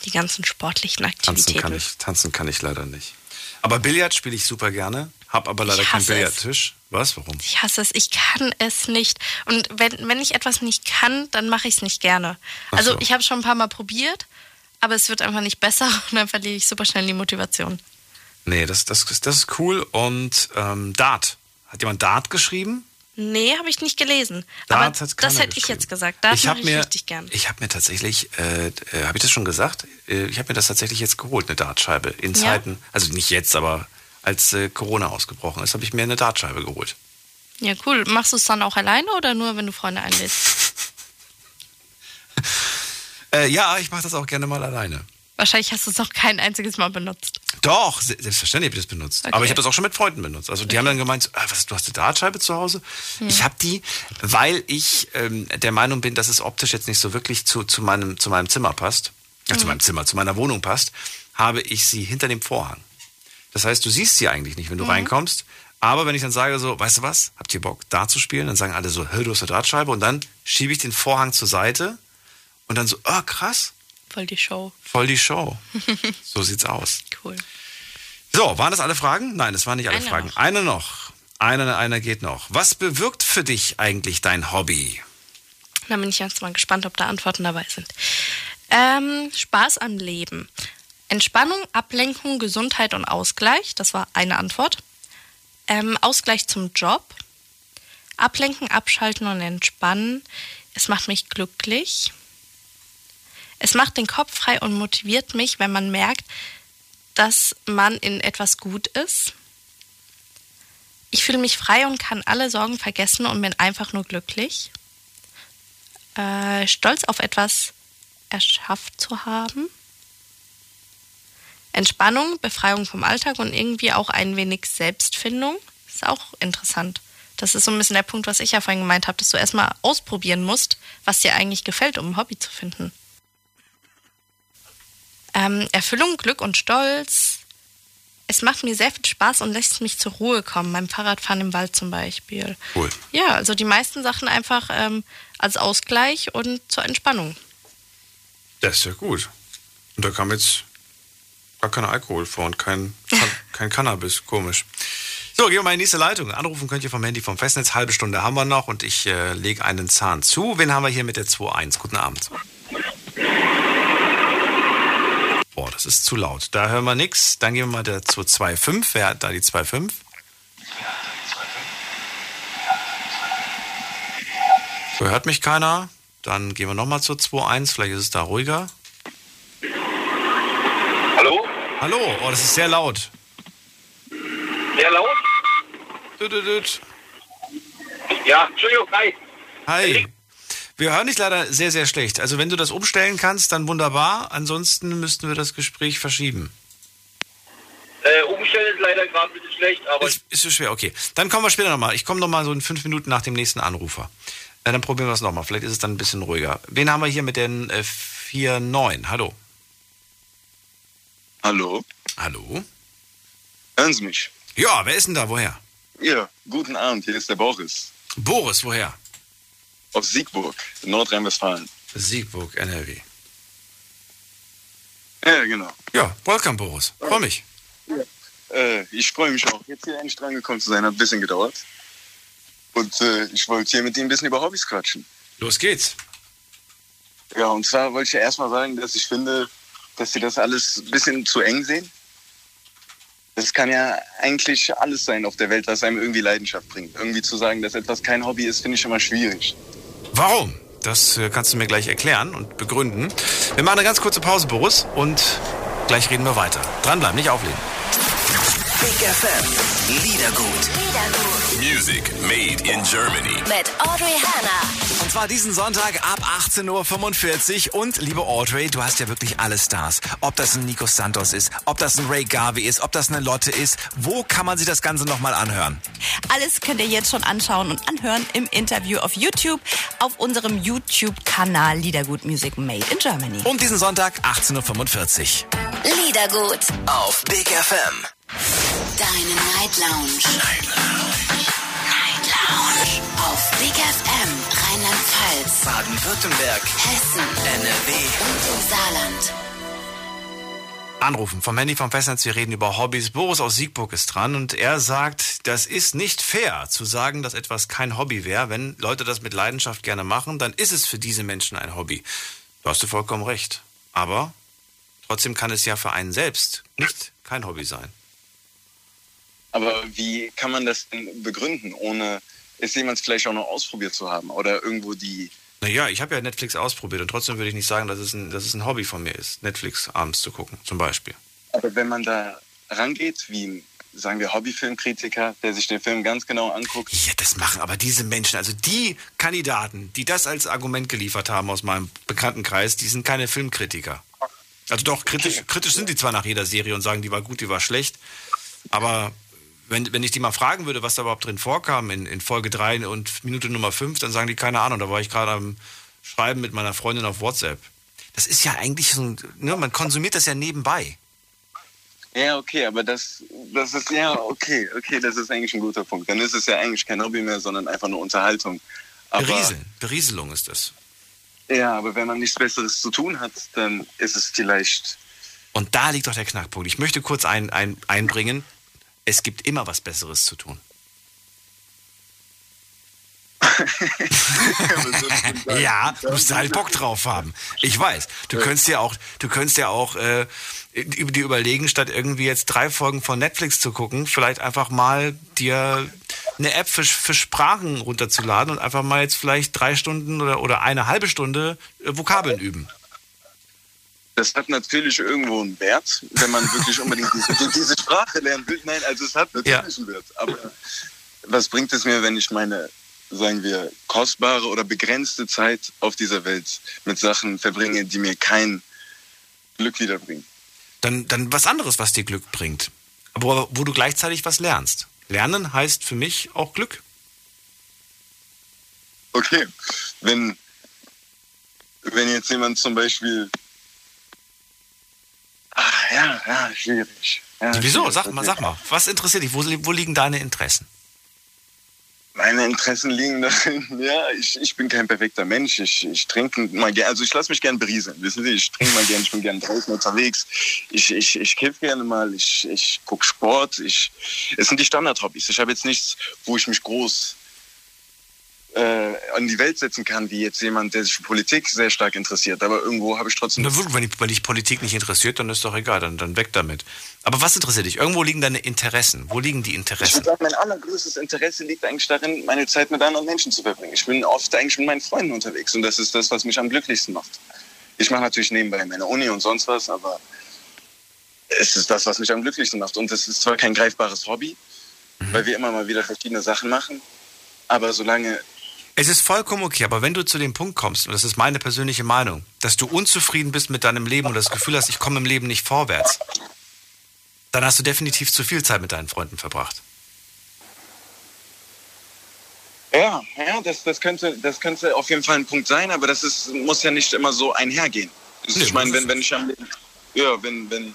Die ganzen sportlichen tanzen Aktivitäten. kann ich, tanzen kann ich leider nicht. Aber Billard spiele ich super gerne, hab aber leider keinen. Billardtisch. Was? Warum? Ich hasse es, ich kann es nicht. Und wenn, wenn ich etwas nicht kann, dann mache ich es nicht gerne. Also so. ich habe schon ein paar Mal probiert, aber es wird einfach nicht besser und dann verliere ich super schnell die Motivation. Nee, das, das, ist- das ist cool. Und ähm, Dart. Hat jemand Dart geschrieben? Nee, habe ich nicht gelesen. Dart aber das hätte ich jetzt gesagt. Das ich habe ich mir, richtig gern. ich habe mir tatsächlich, äh, äh, habe ich das schon gesagt? Äh, ich habe mir das tatsächlich jetzt geholt, eine Dartscheibe. In Ja? Zeiten, also nicht jetzt, aber als äh, Corona ausgebrochen ist, habe ich mir eine Dartscheibe geholt. Ja, cool. Machst du es dann auch alleine oder nur, wenn du Freunde einlädst? Äh, ja, ich mache das auch gerne mal alleine. Wahrscheinlich hast du es noch kein einziges Mal benutzt. Doch, se- selbstverständlich habe ich das benutzt. Okay. Aber ich habe das auch schon mit Freunden benutzt. Also die haben dann gemeint, ah, was, du hast eine Dartscheibe zu Hause? Hm. Ich habe die, weil ich ähm, der Meinung bin, dass es optisch jetzt nicht so wirklich zu, zu, meinem, zu meinem Zimmer passt, äh, zu Mhm. meinem Zimmer, zu meiner Wohnung passt, habe ich sie hinter dem Vorhang. Das heißt, du siehst sie eigentlich nicht, wenn du Mhm. reinkommst. Aber wenn ich dann sage so, weißt du was, habt ihr Bock, Dart zu spielen? Dann sagen alle so, hey, du hast eine Dartscheibe. Und dann schiebe ich den Vorhang zur Seite und dann so, ah, krass, Voll die Show. voll die Show. So sieht's aus. Cool. So, waren das alle Fragen? Nein, das waren nicht alle Eine Fragen. noch. Eine noch. Eine, eine geht noch. Was bewirkt für dich eigentlich dein Hobby? Da bin ich jetzt mal gespannt, ob da Antworten dabei sind. Ähm, Spaß am Leben. Entspannung, Ablenkung, Gesundheit und Ausgleich. Das war eine Antwort. Ähm, Ausgleich zum Job. Ablenken, abschalten und entspannen. Es macht mich glücklich. Es macht den Kopf frei und motiviert mich, wenn man merkt, dass man in etwas gut ist. Ich fühle mich frei und kann alle Sorgen vergessen und bin einfach nur glücklich. Äh, stolz auf etwas erschafft zu haben. Entspannung, Befreiung vom Alltag und irgendwie auch ein wenig Selbstfindung. Ist auch interessant. Das ist so ein bisschen der Punkt, was ich ja vorhin gemeint habe, dass du erstmal ausprobieren musst, was dir eigentlich gefällt, um ein Hobby zu finden. Ähm, Erfüllung, Glück und Stolz. Es macht mir sehr viel Spaß und lässt mich zur Ruhe kommen, beim Fahrradfahren im Wald zum Beispiel. Cool. Ja, also die meisten Sachen einfach ähm, als Ausgleich und zur Entspannung. Das ist ja gut. Und da kam jetzt gar kein Alkohol vor und kein, kein Cannabis. Komisch. So, gehen wir mal in die nächste Leitung. Anrufen könnt ihr vom Handy vom Festnetz. Halbe Stunde haben wir noch und ich äh, lege einen Zahn zu. Wen haben wir hier mit der 2.1? Guten Abend. Boah, das ist zu laut. Da hören wir nichts. Dann gehen wir mal der zur 2.5. Wer hat da die 2.5? So, hört mich keiner. Dann gehen wir nochmal zur 2.1. Vielleicht ist es da ruhiger. Hallo? Oh, das ist sehr laut. Sehr laut? Düt, düt, düt. Ja, Entschuldigung, hi. Hi. Wir hören dich leider sehr, sehr schlecht. Also wenn du das umstellen kannst, dann wunderbar. Ansonsten müssten wir das Gespräch verschieben. Äh, umstellen ist leider gerade ein bisschen schlecht, aber Ist, ist so schwer, okay. Dann kommen wir später nochmal. Ich komme nochmal so in fünf Minuten nach dem nächsten Anrufer. Äh, dann probieren wir es nochmal. Vielleicht ist es dann ein bisschen ruhiger. Wen haben wir hier mit den äh, 4-9? Hallo. Hallo? Hallo? Hören Sie mich? Ja, wer ist denn da? Woher? Ja, guten Abend, hier ist der Boris. Boris, woher? Aus Siegburg, Nordrhein-Westfalen. Siegburg, NRW. Ja, genau. Ja, welcome, Boris. Freue mich. Äh, ich freue mich auch, jetzt hier endlich drangekommen zu sein. Hat ein bisschen gedauert. Und äh, ich wollte hier mit Ihnen ein bisschen über Hobbys quatschen. Los geht's. Ja, und zwar wollte ich ja erstmal sagen, dass ich finde, dass Sie das alles ein bisschen zu eng sehen. Das kann ja eigentlich alles sein auf der Welt, was einem irgendwie Leidenschaft bringt. Irgendwie zu sagen, dass etwas kein Hobby ist, finde ich immer schwierig. Warum? Das äh, kannst du mir gleich erklären und begründen. Wir machen eine ganz kurze Pause, Boris, und gleich reden wir weiter. Dranbleiben, nicht auflegen. Big FM. Liedergut. Music made in Germany. Mit Audrey Hanna. Und zwar diesen Sonntag ab 18.45 Uhr. Und liebe Audrey, du hast ja wirklich alle Stars. Ob das ein Nico Santos ist, ob das ein Ray Garvey ist, ob das eine Lotte ist. Wo kann man sich das Ganze nochmal anhören? Alles könnt ihr jetzt schon anschauen und anhören im Interview auf YouTube, auf unserem YouTube-Kanal Liedergut Music Made in Germany. Und diesen Sonntag 18.45 Uhr. Liedergut. Auf Big FM. Deine Night Lounge. Night Lounge. Night Lounge. Auf Big FM Rheinland-Pfalz, Baden-Württemberg. Hessen, NRW. und im Saarland. Anrufen vom Handy vom Festnetz. Wir reden über Hobbys. Boris aus Siegburg ist dran und er sagt, das ist nicht fair zu sagen, dass etwas kein Hobby wäre. Wenn Leute das mit Leidenschaft gerne machen, dann ist es für diese Menschen ein Hobby. Du hast du vollkommen recht. Aber trotzdem kann es ja für einen selbst nicht kein Hobby sein. Aber wie kann man das denn begründen, ohne es jemals vielleicht auch noch ausprobiert zu haben? Oder irgendwo die. Naja, ich habe ja Netflix ausprobiert und trotzdem würde ich nicht sagen, dass es, ein, dass es ein Hobby von mir ist, Netflix abends zu gucken, zum Beispiel. Aber wenn man da rangeht, wie ein, sagen wir, Hobbyfilmkritiker, der sich den Film ganz genau anguckt. Ja, das machen aber diese Menschen, also die Kandidaten, die das als Argument geliefert haben aus meinem Bekanntenkreis, die sind keine Filmkritiker. Also doch, kritisch, kritisch sind die zwar nach jeder Serie und sagen, die war gut, die war schlecht, aber wenn, wenn ich die mal fragen würde, was da überhaupt drin vorkam in, in Folge 3 und Minute Nummer 5, dann sagen die keine Ahnung. Da war ich gerade am Schreiben mit meiner Freundin auf WhatsApp. Das ist ja eigentlich so ein, ne, man konsumiert das ja nebenbei. Ja, okay, aber das, das ist, ja, okay, okay, das ist eigentlich ein guter Punkt. Dann ist es ja eigentlich kein Hobby mehr, sondern einfach nur Unterhaltung. Aber, Berieseln, Berieselung ist das. Ja, aber wenn man nichts Besseres zu tun hat, dann ist es vielleicht. Und da liegt doch der Knackpunkt. Ich möchte kurz ein, ein, einbringen, es gibt immer was Besseres zu tun. ja, du musst halt Bock drauf haben. Ich weiß. Du könntest ja auch, du könntest ja auch äh, über die überlegen, statt irgendwie jetzt drei Folgen von Netflix zu gucken, vielleicht einfach mal dir eine App für, für Sprachen runterzuladen und einfach mal jetzt vielleicht drei Stunden oder, oder eine halbe Stunde äh, Vokabeln üben. Das hat natürlich irgendwo einen Wert, wenn man wirklich unbedingt diese, diese Sprache lernen will. Nein, also es hat natürlich Ja. einen Wert. Aber was bringt es mir, wenn ich meine, sagen wir, kostbare oder begrenzte Zeit auf dieser Welt mit Sachen verbringe, die mir kein Glück wiederbringen? Dann, dann was anderes, was dir Glück bringt. Aber wo du gleichzeitig was lernst. Lernen heißt für mich auch Glück. Okay, wenn, wenn jetzt jemand zum Beispiel. Ah, ja, ja, schwierig. Ja, Wieso? schwierig. Sag mal, sag mal. Was interessiert dich? Wo, wo liegen deine Interessen? Meine Interessen liegen darin, ja, ich, ich bin kein perfekter Mensch. Ich, ich trinke mal gerne, also ich lasse mich gern berieseln. Wissen Sie, ich trinke mal gern, ich bin gern draußen unterwegs. Ich, ich, ich kiff gerne mal, ich, ich gucke Sport. Ich, es sind die Standard-Hobbys. Ich habe jetzt nichts, wo ich mich groß äh, an die Welt setzen kann, wie jetzt jemand, der sich für Politik sehr stark interessiert. Aber irgendwo habe ich trotzdem. Na gut, wenn, ich, wenn dich Politik nicht interessiert, dann ist doch egal, dann, dann weg damit. Aber was interessiert dich? Irgendwo liegen deine Interessen. Wo liegen die Ich Interessen? würde sagen, mein allergrößtes Interesse liegt eigentlich darin, meine Zeit mit anderen Menschen zu verbringen. Ich bin oft eigentlich mit meinen Freunden unterwegs und das ist das, was mich am glücklichsten macht. Ich mache natürlich nebenbei meine Uni und sonst was, aber es ist das, was mich am glücklichsten macht. Und es ist zwar kein greifbares Hobby, weil wir immer mal wieder verschiedene Sachen machen, aber solange Es ist vollkommen okay, aber wenn du zu dem Punkt kommst, und das ist meine persönliche Meinung, dass du unzufrieden bist mit deinem Leben und das Gefühl hast, ich komme im Leben nicht vorwärts, dann hast du definitiv zu viel Zeit mit deinen Freunden verbracht. Ja, ja, das, das, könnte, das könnte auf jeden Fall ein Punkt sein, aber das ist, muss ja nicht immer so einhergehen. Nee, ich meine, wenn, wenn ich am Leben, ja, wenn, wenn,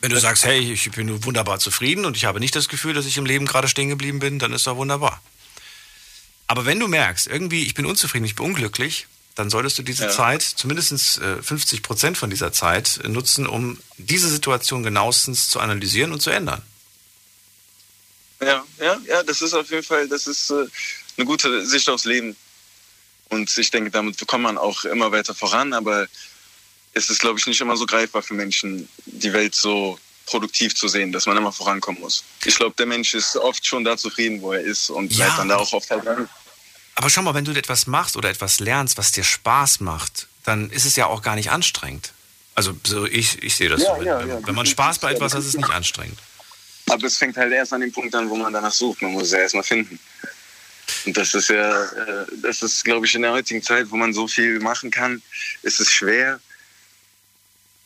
Wenn du sagst, hey, ich bin wunderbar zufrieden und ich habe nicht das Gefühl, dass ich im Leben gerade stehen geblieben bin, dann ist doch wunderbar. Aber wenn du merkst, irgendwie, ich bin unzufrieden, ich bin unglücklich, dann solltest du diese Ja. Zeit, zumindest äh, 50 Prozent von dieser Zeit, äh, nutzen, um diese Situation genauestens zu analysieren und zu ändern. Ja, ja, ja, das ist auf jeden Fall, das ist äh, eine gute Sicht aufs Leben. Und ich denke, damit kommt man auch immer weiter voran, aber es ist, glaube ich, nicht immer so greifbar für Menschen, die Welt so produktiv zu sehen, dass man immer vorankommen muss. Ich glaube, der Mensch ist oft schon da zufrieden, wo er ist und Ja. bleibt dann da auch oft halt dran. Aber schau mal, wenn du etwas machst oder etwas lernst, was dir Spaß macht, dann ist es ja auch gar nicht anstrengend. Also so ich, ich sehe das Ja, so. Wenn, ja, ja. wenn man Spaß bei etwas hat, ist es nicht anstrengend. Aber es fängt halt erst an dem Punkt an, wo man danach sucht. Man muss es ja erstmal finden. Und das ist ja, äh, das ist, glaube ich, in der heutigen Zeit, wo man so viel machen kann, ist es schwer,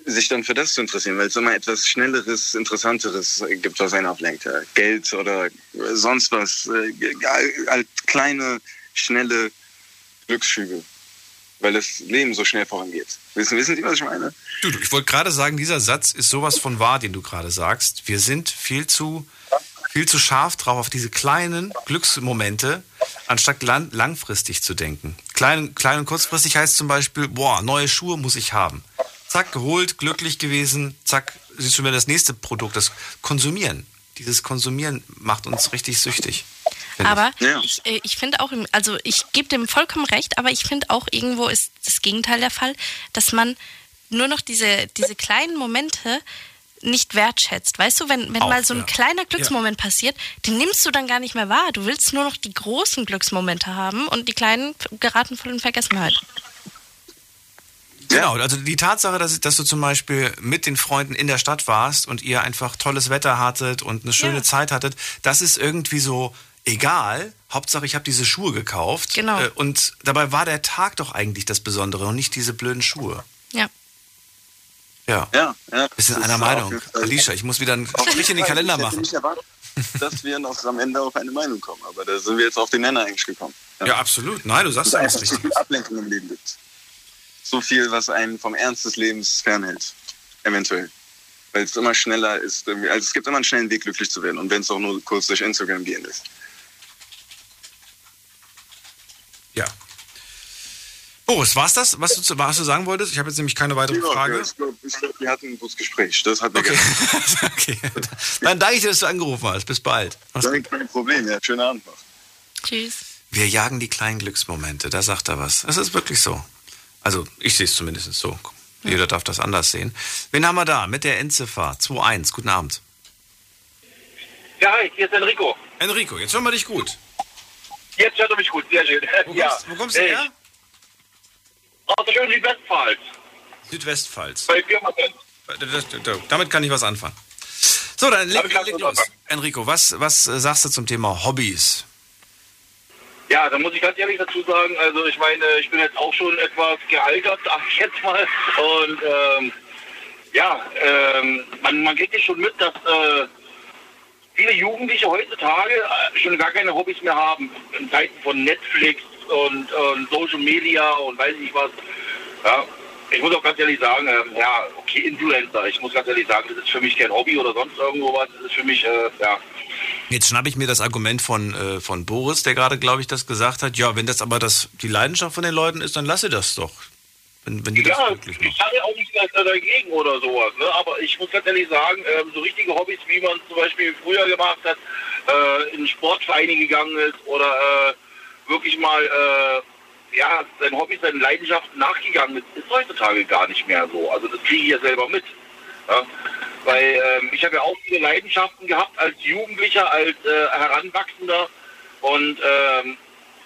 sich dann für das zu interessieren, weil es immer etwas Schnelleres, Interessanteres gibt, was einen ablenkt. Geld oder sonst was. Äh, halt kleine, schnelle Glücksschübe. Weil das Leben so schnell vorangeht. Wissen, wissen Sie, was ich meine? Du, du, ich wollte gerade sagen, dieser Satz ist sowas von wahr, den du gerade sagst. Wir sind viel zu, viel zu scharf drauf auf diese kleinen Glücksmomente, anstatt lang, langfristig zu denken. Klein, klein und kurzfristig heißt zum Beispiel, boah, neue Schuhe muss ich haben. Zack, geholt, glücklich gewesen, zack, siehst schon wieder das nächste Produkt, das Konsumieren. Dieses Konsumieren macht uns richtig süchtig. Aber ich. ich, äh, ich finde auch, also ich gebe dem vollkommen recht, aber ich finde auch irgendwo ist das Gegenteil der Fall, dass man nur noch diese, diese kleinen Momente nicht wertschätzt. Weißt du, wenn, wenn Auch, mal so ein ja. kleiner Glücksmoment passiert, den nimmst du dann gar nicht mehr wahr. Du willst nur noch die großen Glücksmomente haben und die kleinen geraten voll in Vergessenheit. Genau, also die Tatsache, dass, dass du zum Beispiel mit den Freunden in der Stadt warst und ihr einfach tolles Wetter hattet und eine schöne Zeit hattet, das ist irgendwie so egal. Hauptsache, ich habe diese Schuhe gekauft. Genau. Äh, Und dabei war der Tag doch eigentlich das Besondere und nicht diese blöden Schuhe. Ja. Ja. Ja, ja. Wir sind einer Meinung. Alicia, ich muss wieder einen Strich in den. Kalender ich hätte machen. Nicht erwartet, dass wir noch am Ende auf eine Meinung kommen. Aber da sind wir jetzt auf den Nenner eigentlich gekommen. Ja, absolut. Nein, du sagst Dass es einfach so richtig. viel Ablenkung im Leben gibt. So viel, was einen vom Ernst des Lebens fernhält. Eventuell. Weil es immer schneller ist. Also es gibt immer einen schnellen Weg, glücklich zu werden. Und wenn es auch nur kurz durch Instagram gehen ist. Ja. Boris, war's das, was du, zu- was du sagen wolltest? Ich habe jetzt nämlich keine weitere Ja, Frage. Ich glaube, glaub, wir hatten ein gutes Gespräch. Das hat mir Okay. okay. Dann danke ich dir, dass du angerufen hast. Bis bald. Mach's Kein Problem. Ja, schönen Abend noch. Tschüss. Wir jagen die kleinen Glücksmomente, da sagt er was. Es ist wirklich so. Also ich sehe es zumindest so. Jeder darf das anders sehen. Wen haben wir da mit der Endziffer 2-1? Guten Abend. Ja, hi, hier ist Enrico. Enrico, jetzt hören wir dich gut. Jetzt hört er mich gut, sehr schön. Wo ja. kommst, wo kommst du Äh, her? Aus der schönen Südwestpfalz. Südwestpfalz. Bei das- Damit kann ich was anfangen. So, dann leg, leg los. Enrico, was, was äh, sagst du zum Thema Hobbys? Ja, da muss ich ganz ehrlich dazu sagen, also ich meine, ich bin jetzt auch schon etwas gealtert, sag ich jetzt mal. Und ähm, ja, ähm, man, man kriegt ja schon mit, dass äh, viele Jugendliche heutzutage äh, schon gar keine Hobbys mehr haben. In Zeiten von Netflix und, und Social Media und weiß ich was. Ja, ich muss auch ganz ehrlich sagen, ähm, ja, okay, Influencer. Ich muss ganz ehrlich sagen, das ist für mich kein Hobby oder sonst irgendwo was. Das ist für mich, äh, ja, Jetzt schnappe ich mir das Argument von, äh, von Boris, der gerade, glaube ich, das gesagt hat. Ja, wenn das aber das, die Leidenschaft von den Leuten ist, dann lasse das doch. Wenn, wenn die das ja, glücklich ich habe ja auch nichts dagegen oder sowas. Ne? Aber ich muss ganz ehrlich sagen, ähm, so richtige Hobbys, wie man zum Beispiel früher gemacht hat, äh, in Sportvereine gegangen ist oder äh, wirklich mal äh, ja, seinen Hobbys, seinen Leidenschaften nachgegangen ist, ist heutzutage gar nicht mehr so. Also das kriege ich ja selber mit. Ja? Weil ähm, ich habe ja auch viele Leidenschaften gehabt als Jugendlicher, als äh, Heranwachsender und ähm,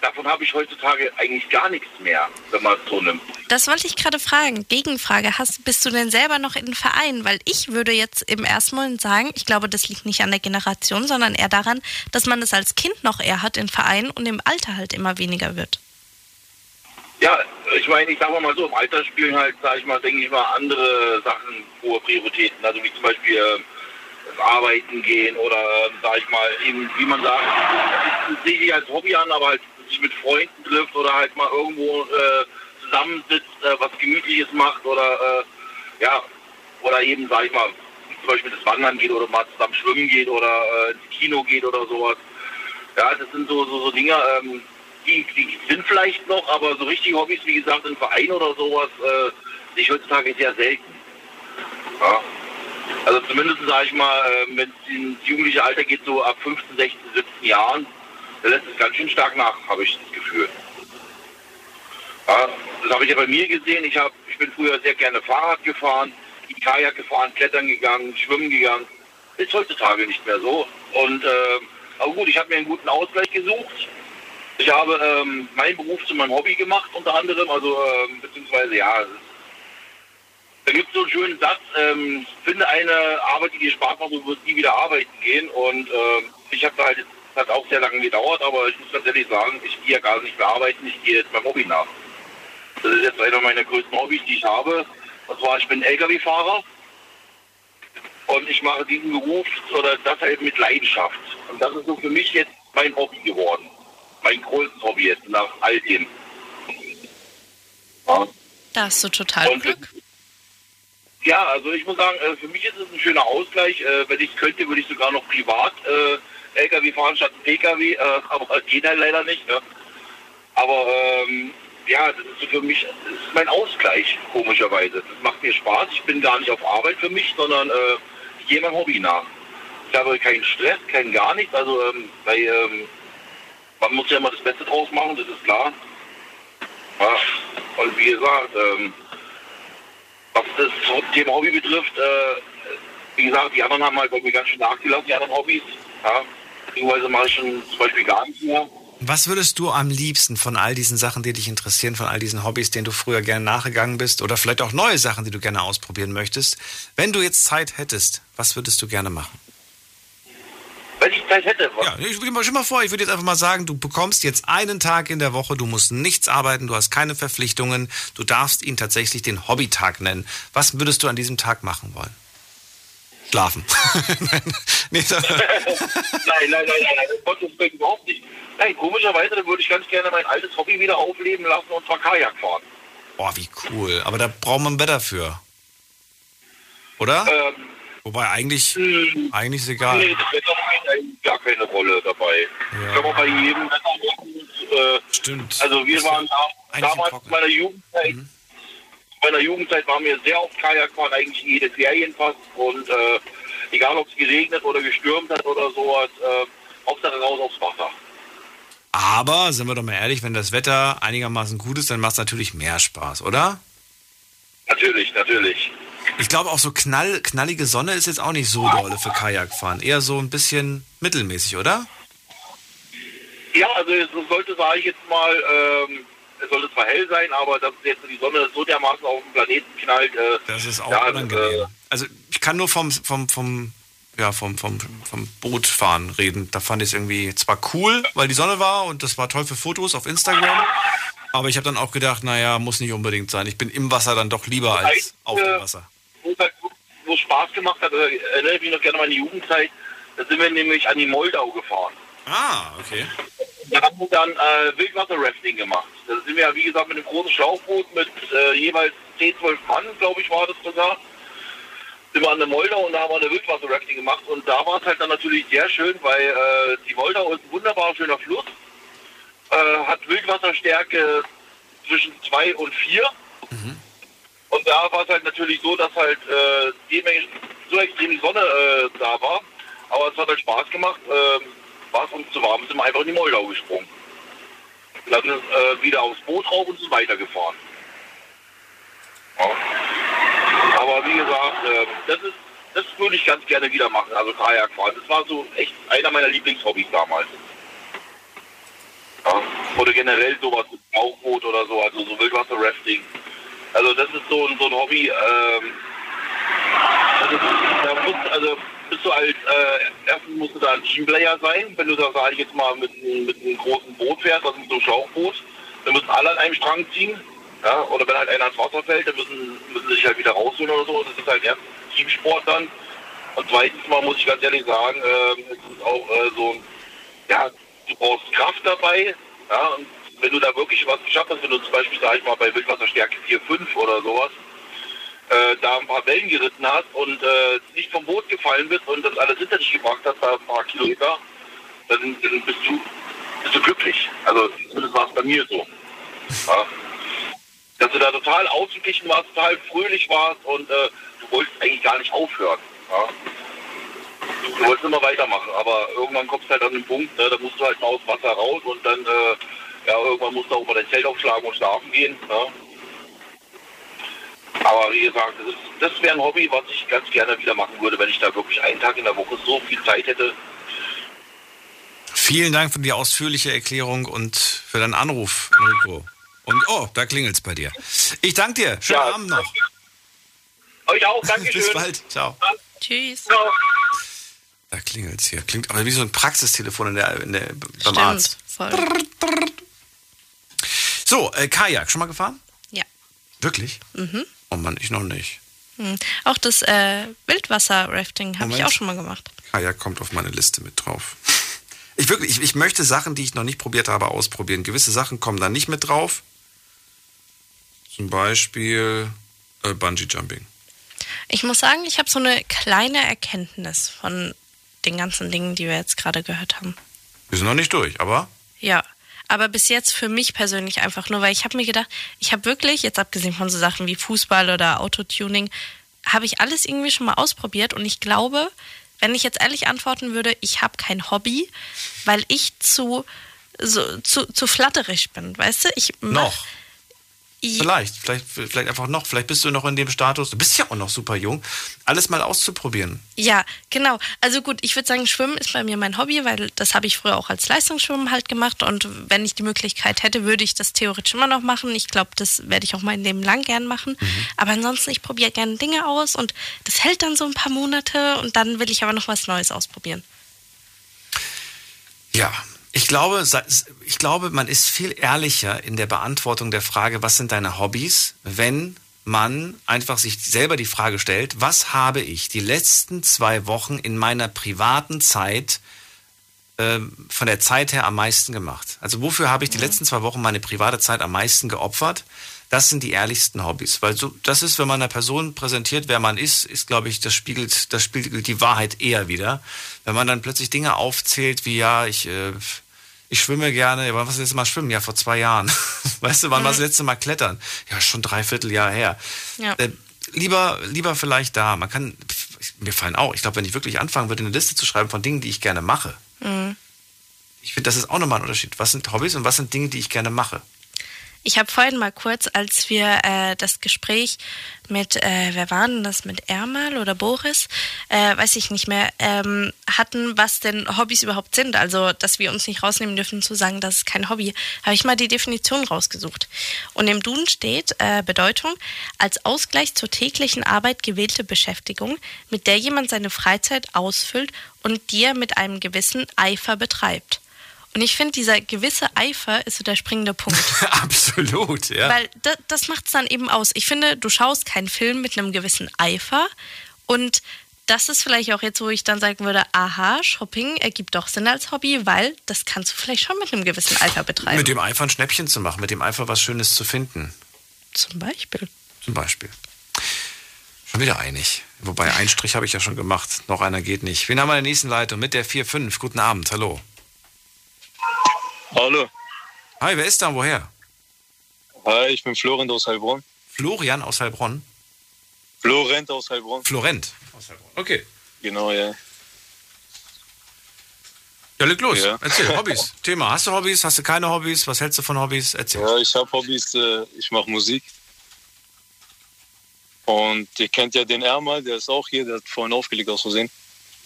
davon habe ich heutzutage eigentlich gar nichts mehr, wenn man es so nimmt. Das wollte ich gerade fragen. Gegenfrage. Hast, bist du denn selber noch in Vereinen? Weil ich würde jetzt im ersten Moment sagen, ich glaube, das liegt nicht an der Generation, sondern eher daran, dass man es als Kind noch eher hat in Vereinen und im Alter halt immer weniger wird. Ja, ich meine, ich sage mal so, im Alter spielen halt, sage ich mal, denke ich mal, andere Sachen hohe Prioritäten. Also wie zum Beispiel äh, das Arbeiten gehen oder, äh, sage ich mal, eben, wie man sagt, das sehe ich als Hobby an, aber halt sich mit Freunden trifft oder halt mal irgendwo äh, zusammensitzt, äh, was Gemütliches macht oder, äh, ja, oder eben, sage ich mal, zum Beispiel das Wandern geht oder mal zusammen schwimmen geht oder äh, ins Kino geht oder sowas. Ja, das sind so, so, so Dinge, ähm, die, die sind vielleicht noch, aber so richtig Hobbys, wie gesagt, im Verein oder sowas, äh, sehe heutzutage sehr selten. Ja. Also zumindest sage ich mal, äh, wenn es ins jugendliche Alter geht, so ab 15, 16, 17 Jahren, da lässt es ganz schön stark nach, habe ich das Gefühl. Ja, das habe ich ja bei mir gesehen. Ich, hab, ich bin früher sehr gerne Fahrrad gefahren, Kajak gefahren, klettern gegangen, schwimmen gegangen. Ist heutzutage nicht mehr so. Und äh, aber gut, ich habe mir einen guten Ausgleich gesucht. Ich habe ähm, meinen Beruf zu meinem Hobby gemacht, unter anderem, also ähm, beziehungsweise ja, da gibt es so einen schönen Satz, ähm, finde eine Arbeit, die dir Spaß macht, du wirst nie wieder arbeiten gehen. Und ähm, ich habe da halt, das hat auch sehr lange gedauert, aber ich muss ganz ehrlich sagen, ich gehe ja gar nicht mehr arbeiten, ich gehe jetzt meinem Hobby nach. Das ist jetzt einer meiner größten Hobbys, die ich habe. Und zwar, ich bin Lkw-Fahrer und ich mache diesen Beruf oder das halt mit Leidenschaft. Und das ist so für mich jetzt mein Hobby geworden. Mein größtes Hobby jetzt nach all dem. Ja. Da hast du total Und- Glück. Ja, also ich muss sagen, äh, für mich ist es ein schöner Ausgleich. Äh, Wenn ich könnte, würde ich sogar noch privat äh, LKW fahren statt PKW, äh, aber das geht halt leider nicht. Ne? Aber ähm, ja, das ist für mich das ist mein Ausgleich, komischerweise. Das macht mir Spaß. Ich bin gar nicht auf Arbeit für mich, sondern äh, ich gehe meinem Hobby nach. Ich habe keinen Stress, keinen gar nichts. Also ähm, weil, ähm, man muss ja immer das Beste draus machen, das ist klar. Und wie gesagt, ähm, was das Thema Hobby betrifft, äh, wie gesagt, die anderen haben halt bei mir ganz schön nachgelassen, die anderen Hobbys. Ja, beziehungsweise mache ich schon zum Beispiel gar nicht mehr. Was würdest du am liebsten von all diesen Sachen, die dich interessieren, von all diesen Hobbys, denen du früher gerne nachgegangen bist, oder vielleicht auch neue Sachen, die du gerne ausprobieren möchtest, wenn du jetzt Zeit hättest, was würdest du gerne machen? Wenn ich Zeit hätte. Ja, ich mal, stell mal vor, ich würde jetzt einfach mal sagen, du bekommst jetzt einen Tag in der Woche, du musst nichts arbeiten, du hast keine Verpflichtungen, du darfst ihn tatsächlich den Hobbytag nennen. Was würdest du an diesem Tag machen wollen? Schlafen. nee, nein, nein, nein, nein, nein, um Gottes Willen überhaupt nicht. Nein, komischerweise würde ich ganz gerne mein altes Hobby wieder aufleben lassen und zwar Kajak fahren. Boah, wie cool. Aber da braucht man Wetter für. Oder? Ähm, Wobei eigentlich, eigentlich ist egal. Nee, das Wetter spielt gar keine Rolle dabei. Ja. Kann man bei jedem Wetter. Äh, Stimmt. Also wir waren da, damals in meiner Jugendzeit, Mhm. In meiner Jugendzeit waren wir sehr oft Kajak fahren, eigentlich jede Ferien fast. Und äh, egal ob es geregnet oder gestürmt hat oder sowas, äh, Hauptsache raus aufs Wasser. Aber sind wir doch mal ehrlich, wenn das Wetter einigermaßen gut ist, dann macht es natürlich mehr Spaß, oder? Natürlich, natürlich. Ich glaube auch so knall, knallige Sonne ist jetzt auch nicht so dolle für Kajakfahren. Eher so ein bisschen mittelmäßig, oder? Ja, also es sollte, sage ich jetzt mal, ähm, es sollte zwar hell sein, aber dass jetzt die Sonne so dermaßen auf den Planeten knallt. Äh, Das ist auch ja, unangenehm. Äh, Also ich kann nur vom, vom, vom, ja, vom, vom, vom Bootfahren reden. Da fand ich es irgendwie zwar cool, weil die Sonne war und das war toll für Fotos auf Instagram. Aber ich habe dann auch gedacht, naja, muss nicht unbedingt sein. Ich bin im Wasser dann doch lieber als auf dem Wasser. wo es halt Spaß gemacht hat, äh, erinnere ich mich noch gerne an meine Jugendzeit, da sind wir nämlich an die Moldau gefahren. Ah, okay. Da haben wir dann äh, Wildwasser-Rafting gemacht. Da sind wir ja, wie gesagt, mit einem großen Schlauchboot mit äh, jeweils 10, 12 Mann, glaube ich, war das sogar. Sind wir an der Moldau und da haben wir eine Wildwasser-Rafting gemacht. Und da war es halt dann natürlich sehr schön, weil äh, die Moldau ist ein wunderbar schöner Fluss. Äh, hat Wildwasserstärke zwischen 2 und 4. Und da war es halt natürlich so, dass halt äh, dementsprechend so extrem die Sonne äh, da war. Aber es hat halt Spaß gemacht. Ähm, es uns zu warm, sind wir einfach in die Moldau gesprungen. Dann äh, wieder aufs Boot rauf und sind weitergefahren. Ja. Aber wie gesagt, äh, das ist das würde ich ganz gerne wieder machen, also Kajak fahren. Das war so echt einer meiner Lieblingshobbys damals. Ja. Oder generell sowas mit Tauchboot oder so, also so Wildwasser-Rafting. Also das ist so, so ein Hobby, ähm, also, da musst, also bist du als, äh, erstens musst du da ein Teamplayer sein, wenn du da, sage ich jetzt mal, mit, einem- mit einem großen Boot fährst, also mit einem Schlauchboot, dann müssen alle an einem Strang ziehen, ja, oder wenn halt einer ins Wasser fällt, dann müssen, müssen sie sich halt wieder rausholen oder so, das ist halt erst Teamsport dann. Und zweitens mal muss ich ganz ehrlich sagen, ähm, es ist auch äh, so, ja, du brauchst Kraft dabei, ja, und wenn du da wirklich was geschafft hast, wenn du zum Beispiel, sag ich mal, bei Wildwasserstärke 4, 5 oder sowas, äh, da ein paar Wellen geritten hast und äh, nicht vom Boot gefallen bist und das alles hinter dich gebracht hast, da ein paar Kilometer, dann, dann bist, du, bist du glücklich. Also zumindest war es bei mir so. Ja. Dass du da total ausgeglichen warst, total fröhlich warst und äh, du wolltest eigentlich gar nicht aufhören. Ja. Du wolltest immer weitermachen, aber irgendwann kommst du halt an den Punkt, ne, da musst du halt mal aus Wasser raus und dann, äh, ja, irgendwann musst du auch mal dein Zelt aufschlagen und schlafen gehen. Ne? Aber wie gesagt, das, ist, das wäre ein Hobby, was ich ganz gerne wieder machen würde, wenn ich da wirklich einen Tag in der Woche so viel Zeit hätte. Vielen Dank für die ausführliche Erklärung und für deinen Anruf, Enrico. Und oh, da klingelt's bei dir. Ich danke dir. Schönen Abend noch. Euch auch, danke Bis bald. Ciao. Tschüss. Da klingelt's hier. Klingt aber wie so ein Praxistelefon in der, in der, beim Stimmt, Arzt. voll. So, äh, Kajak, schon mal gefahren? Ja. Wirklich? Mhm. Oh Mann, ich noch nicht. Hm. Auch das äh, Wildwasser-Rafting habe ich auch schon mal gemacht. Kajak kommt auf meine Liste mit drauf. Ich, wirklich, ich, ich möchte Sachen, die ich noch nicht probiert habe, ausprobieren. Gewisse Sachen kommen da nicht mit drauf. Zum Beispiel äh, Bungee Jumping. Ich muss sagen, ich habe so eine kleine Erkenntnis von den ganzen Dingen, die wir jetzt gerade gehört haben. Wir sind noch nicht durch, aber Ja, aber bis jetzt für mich persönlich einfach nur, weil ich habe mir gedacht, ich habe wirklich, jetzt abgesehen von so Sachen wie Fußball oder Autotuning, habe ich alles irgendwie schon mal ausprobiert und ich glaube, wenn ich jetzt ehrlich antworten würde, ich habe kein Hobby, weil ich zu so, zu, zu flatterig bin, weißt du? Ich mach- noch. Vielleicht, vielleicht, vielleicht einfach noch. Vielleicht bist du noch in dem Status. Du bist ja auch noch super jung. Alles mal auszuprobieren. Ja, genau. Also gut, ich würde sagen, Schwimmen ist bei mir mein Hobby, weil das habe ich früher auch als Leistungsschwimmen halt gemacht und wenn ich die Möglichkeit hätte, würde ich das theoretisch immer noch machen. Ich glaube, das werde ich auch mein Leben lang gern machen. Aber ansonsten, ich probiere gerne Dinge aus und das hält dann so ein paar Monate und dann will ich aber noch was Neues ausprobieren. Ja, ich glaube, ich glaube, man ist viel ehrlicher in der Beantwortung der Frage, was sind deine Hobbys, wenn man einfach sich selber die Frage stellt, was habe ich die letzten zwei Wochen in meiner privaten Zeit ähm, von der Zeit her am meisten gemacht? Also wofür habe ich die letzten zwei Wochen meine private Zeit am meisten geopfert? Das sind die ehrlichsten Hobbys, weil so, das ist, wenn man einer Person präsentiert, wer man ist, ist, glaube ich, das spiegelt, das spiegelt die Wahrheit eher wieder. Wenn man dann plötzlich Dinge aufzählt, wie ja, ich, äh, ich schwimme gerne, ja, wann war das letzte Mal schwimmen? Ja, vor zwei Jahren. Weißt du, wann war das letzte Mal klettern? Ja, schon dreiviertel Jahr her. Ja. Äh, lieber, lieber vielleicht da. Man kann, mir fallen auch, ich glaube, wenn ich wirklich anfangen würde, eine Liste zu schreiben von Dingen, die ich gerne mache, Mhm. Ich finde, das ist auch nochmal ein Unterschied. Was sind Hobbys und was sind Dinge, die ich gerne mache? Ich habe vorhin mal kurz, als wir äh, das Gespräch mit, äh, wer war denn das, mit Ermal oder Boris, äh, weiß ich nicht mehr, ähm, hatten, was denn Hobbys überhaupt sind. Also, dass wir uns nicht rausnehmen dürfen zu sagen, das ist kein Hobby, habe ich mal die Definition rausgesucht. Und im Duden steht äh, Bedeutung als Ausgleich zur täglichen Arbeit gewählte Beschäftigung, mit der jemand seine Freizeit ausfüllt und die er mit einem gewissen Eifer betreibt. Und ich finde, dieser gewisse Eifer ist so der springende Punkt. Absolut, ja. Weil das, das macht es dann eben aus. Ich finde, du schaust keinen Film mit einem gewissen Eifer. Und das ist vielleicht auch jetzt, wo ich dann sagen würde, aha, Shopping ergibt doch Sinn als Hobby, weil das kannst du vielleicht schon mit einem gewissen Eifer betreiben. mit dem Eifer ein Schnäppchen zu machen, mit dem Eifer was Schönes zu finden. Zum Beispiel. Zum Beispiel. Schon wieder einig. Wobei, einen Strich habe ich ja schon gemacht. Noch einer geht nicht. Wen haben wir in der nächsten Leitung? Mit der 4-5. Guten Abend, hallo. Hallo. Hi, wer ist da? Woher? Hi, ich bin Florent aus Heilbronn. Florian aus Heilbronn? Florent aus Heilbronn. Florent aus Heilbronn. Okay. Genau, ja. Ja, leg los. Ja. Erzähl, Hobbys. Thema. Hast du Hobbys? Hast du keine Hobbys? Was hältst du von Hobbys? Erzähl. Ja, ich habe Hobbys, äh, ich mache Musik. Und ihr kennt ja den Ermal, der ist auch hier, der hat vorhin aufgelegt aus Versehen.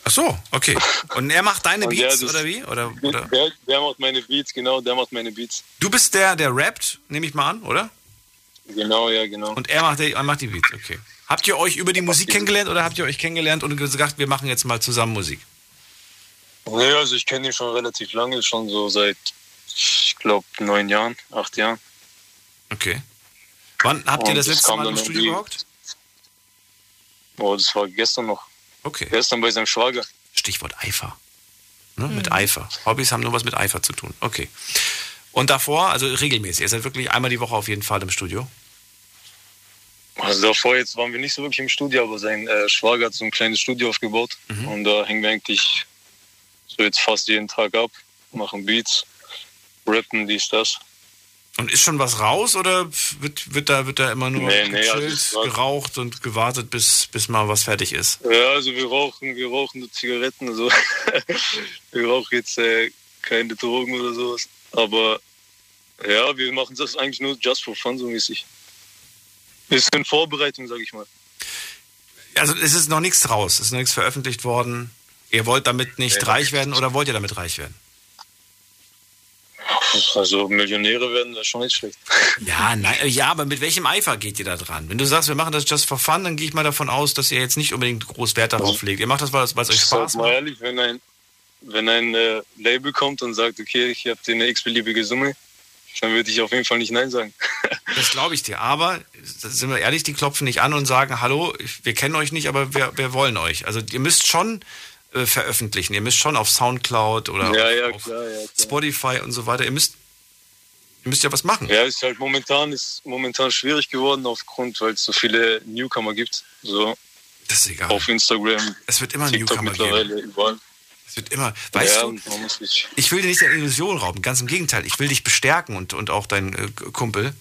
Ach so, okay. Und er macht deine Und Beats ist- oder wie? Oder, oder? Der, der macht meine Beats, genau, der macht meine Beats. Du bist der, der rappt, nehme ich mal an, oder? Genau, ja, genau. Und er macht, die- er macht die Beats, okay. Habt ihr euch über die Musik kennengelernt oder habt ihr euch kennengelernt und gesagt, wir machen jetzt mal zusammen Musik? Nee, also ich kenne ihn schon relativ lange, schon so seit, ich glaube, neun Jahren, acht Jahren. Okay. Wann habt ihr Und das es letzte Mal im Studio gehockt? Oh, das war gestern noch. Okay. Gestern bei seinem Schwager. Stichwort Eifer. Ne? Mit Eifer. Hobbys haben nur was mit Eifer zu tun. Okay. Und davor, also regelmäßig, ihr seid wirklich einmal die Woche auf jeden Fall im Studio? Also davor jetzt waren wir nicht so wirklich im Studio, aber sein äh, Schwager hat so ein kleines Studio aufgebaut. Und da hängen wir eigentlich so jetzt fast jeden Tag ab, machen Beats, rappen, dies, das. Und ist schon was raus oder wird, wird, da, wird da immer nur Nee, nee, also geraucht und gewartet, bis, bis mal was fertig ist? Ja, also wir rauchen, wir rauchen nur Zigaretten, also wir rauchen jetzt äh, keine Drogen oder sowas. Aber ja, wir machen das eigentlich nur just for fun so mäßig. Ist in Vorbereitung, sag ich mal. Also es ist noch nichts raus, es ist noch nichts veröffentlicht worden. Ihr wollt damit nicht Nee. reich werden oder wollt ihr damit reich werden? Also Millionäre werden das schon nicht schlecht. Ja, nein, äh, ja, aber mit welchem Eifer geht ihr da dran? Wenn du sagst, wir machen das just for fun, dann gehe ich mal davon aus, dass ihr jetzt nicht unbedingt groß Wert darauf legt. Ihr macht das, weil es euch Spaß sag mal macht. ehrlich, wenn ein, wenn ein äh, Label kommt und sagt, okay, ich habe dir eine x-beliebige Summe, dann würde ich auf jeden Fall nicht Nein sagen. Das glaube ich dir. Aber, sind wir ehrlich, die klopfen nicht an und sagen, hallo, wir kennen euch nicht, aber wir, wir wollen euch. Also ihr müsst schon äh, veröffentlichen. Ihr müsst schon auf Soundcloud oder ja, ja, auf klar, ja. Klar. Spotify und so weiter. Ihr müsst, ihr müsst ja was machen. Ja, ist halt momentan ist momentan schwierig geworden aufgrund, weil es so viele Newcomer gibt. So. Das ist egal. Auf Instagram. Es wird immer TikTok Newcomer mittlerweile überall. Es wird immer, weißt ja, du, ich will dir nicht deine Illusion rauben, ganz im Gegenteil. Ich will dich bestärken und, und auch dein äh, Kumpel.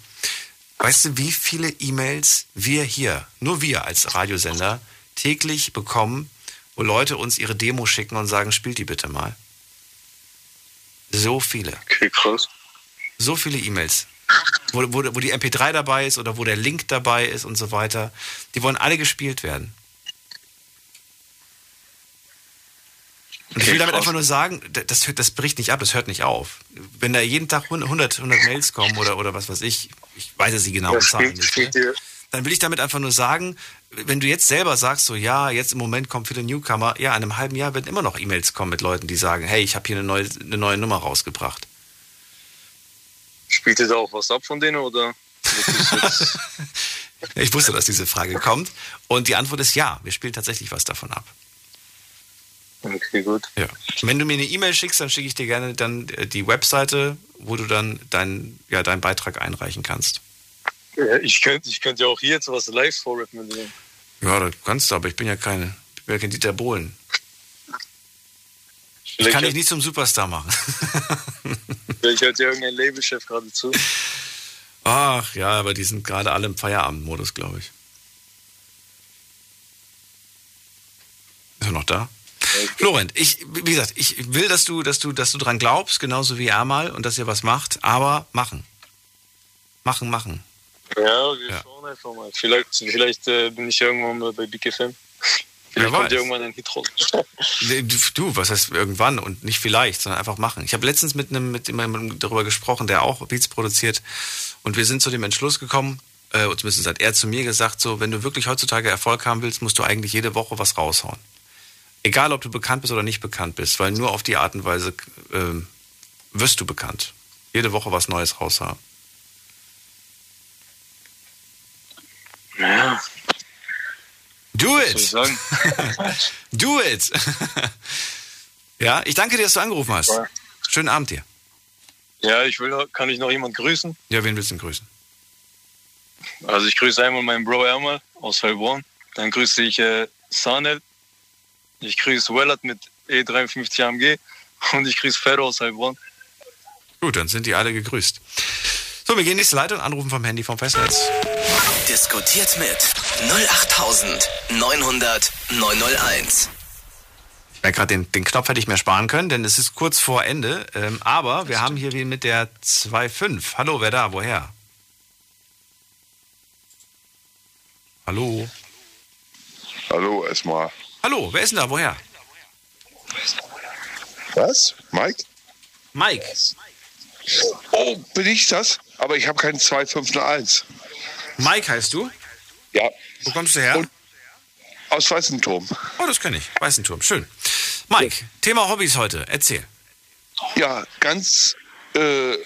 Weißt du, wie viele E-Mails wir hier, nur wir als Radiosender, täglich bekommen, wo Leute uns ihre Demo schicken und sagen, spielt die bitte mal? So viele. Okay, krass. So viele E-Mails. Wo, wo, wo die MP3 dabei ist oder wo der Link dabei ist und so weiter. Die wollen alle gespielt werden. Und ich Okay, will damit krass. einfach nur sagen, das, hört- das bricht nicht ab, das hört nicht auf. Wenn da jeden Tag 100, 100 Mails kommen oder, oder was weiß ich, ich weiß jetzt die genauen Ja, Zahlen nicht, ne? dann will ich damit einfach nur sagen, wenn du jetzt selber sagst, so ja, jetzt im Moment kommen viele Newcomer, ja, in einem halben Jahr werden immer noch E-Mails kommen mit Leuten, die sagen, hey, ich habe hier eine neue, eine neue Nummer rausgebracht. spielt ihr da auch was ab von denen oder? Ich wusste, dass diese Frage kommt. Und die Antwort ist ja, wir spielen tatsächlich was davon ab. okay, gut. Ja. Wenn du mir eine E-Mail schickst, dann schicke ich dir gerne dann äh, die Webseite, wo du dann deinen ja, deinen Beitrag einreichen kannst. Ja, ich könnte ich könnte ja auch hier jetzt was live vorrappen. Ja, das kannst du, aber ich bin ja keine, ich bin ja kein Dieter Bohlen. Ich kann dich nicht zum Superstar machen. Vielleicht hört ja irgendein Labelchef gerade zu. Ach ja, aber die sind gerade alle im Feierabendmodus, glaube ich. Ist er noch da? Florent, ich, wie gesagt, ich will, dass du, dass du, dass du dran glaubst, genauso wie er mal und dass ihr was macht, aber machen. Machen, machen. Ja, wir Ja. schauen einfach mal. Vielleicht, vielleicht äh, bin ich irgendwann mal bei Big FM. Vielleicht kommt irgendwann ein Hit raus. Du, was heißt irgendwann und nicht vielleicht, sondern einfach machen. Ich habe letztens mit einem mit jemandem darüber gesprochen, der auch Beats produziert und wir sind zu dem Entschluss gekommen, äh, zumindest hat er zu mir gesagt, so, wenn du wirklich heutzutage Erfolg haben willst, musst du eigentlich jede Woche was raushauen. Egal, ob du bekannt bist oder nicht bekannt bist, weil nur auf die Art und Weise ähm, wirst du bekannt. Jede Woche was Neues raushauen. Ja. Do Was it! soll ich sagen? Do it! ja, ich danke dir, dass du angerufen hast. Schönen Abend dir. Ja, ich will, kann ich noch jemand grüßen? Ja, wen willst du denn grüßen? Also ich grüße einmal meinen Bro Ermal aus Heilbronn. Dann grüße ich äh, Sanel. Ich grüße Wellert mit E53 AMG. Und ich grüße Ferro aus Heilbronn. Gut, dann sind die alle gegrüßt. So, wir gehen nächste Leitung, anrufen vom Handy vom Festnetz. Diskutiert mit 08900 901. Ich merke gerade, den, den Knopf hätte ich mir sparen können, denn es ist kurz vor Ende. Ähm, aber wir haben hier wen mit der 2.5. Hallo, wer da? Woher? Hallo? Hallo, erstmal. Hallo, wer ist denn da? Woher? Was? Mike? Mike. Oh, bin ich das? Aber ich habe keinen 2501. Mike heißt du? Ja. Wo kommst du her? Und aus Weißenturm. Oh, das kenne ich. Weißenturm. Schön. Mike, Thema Hobbys heute. Erzähl. Ja, ganz äh,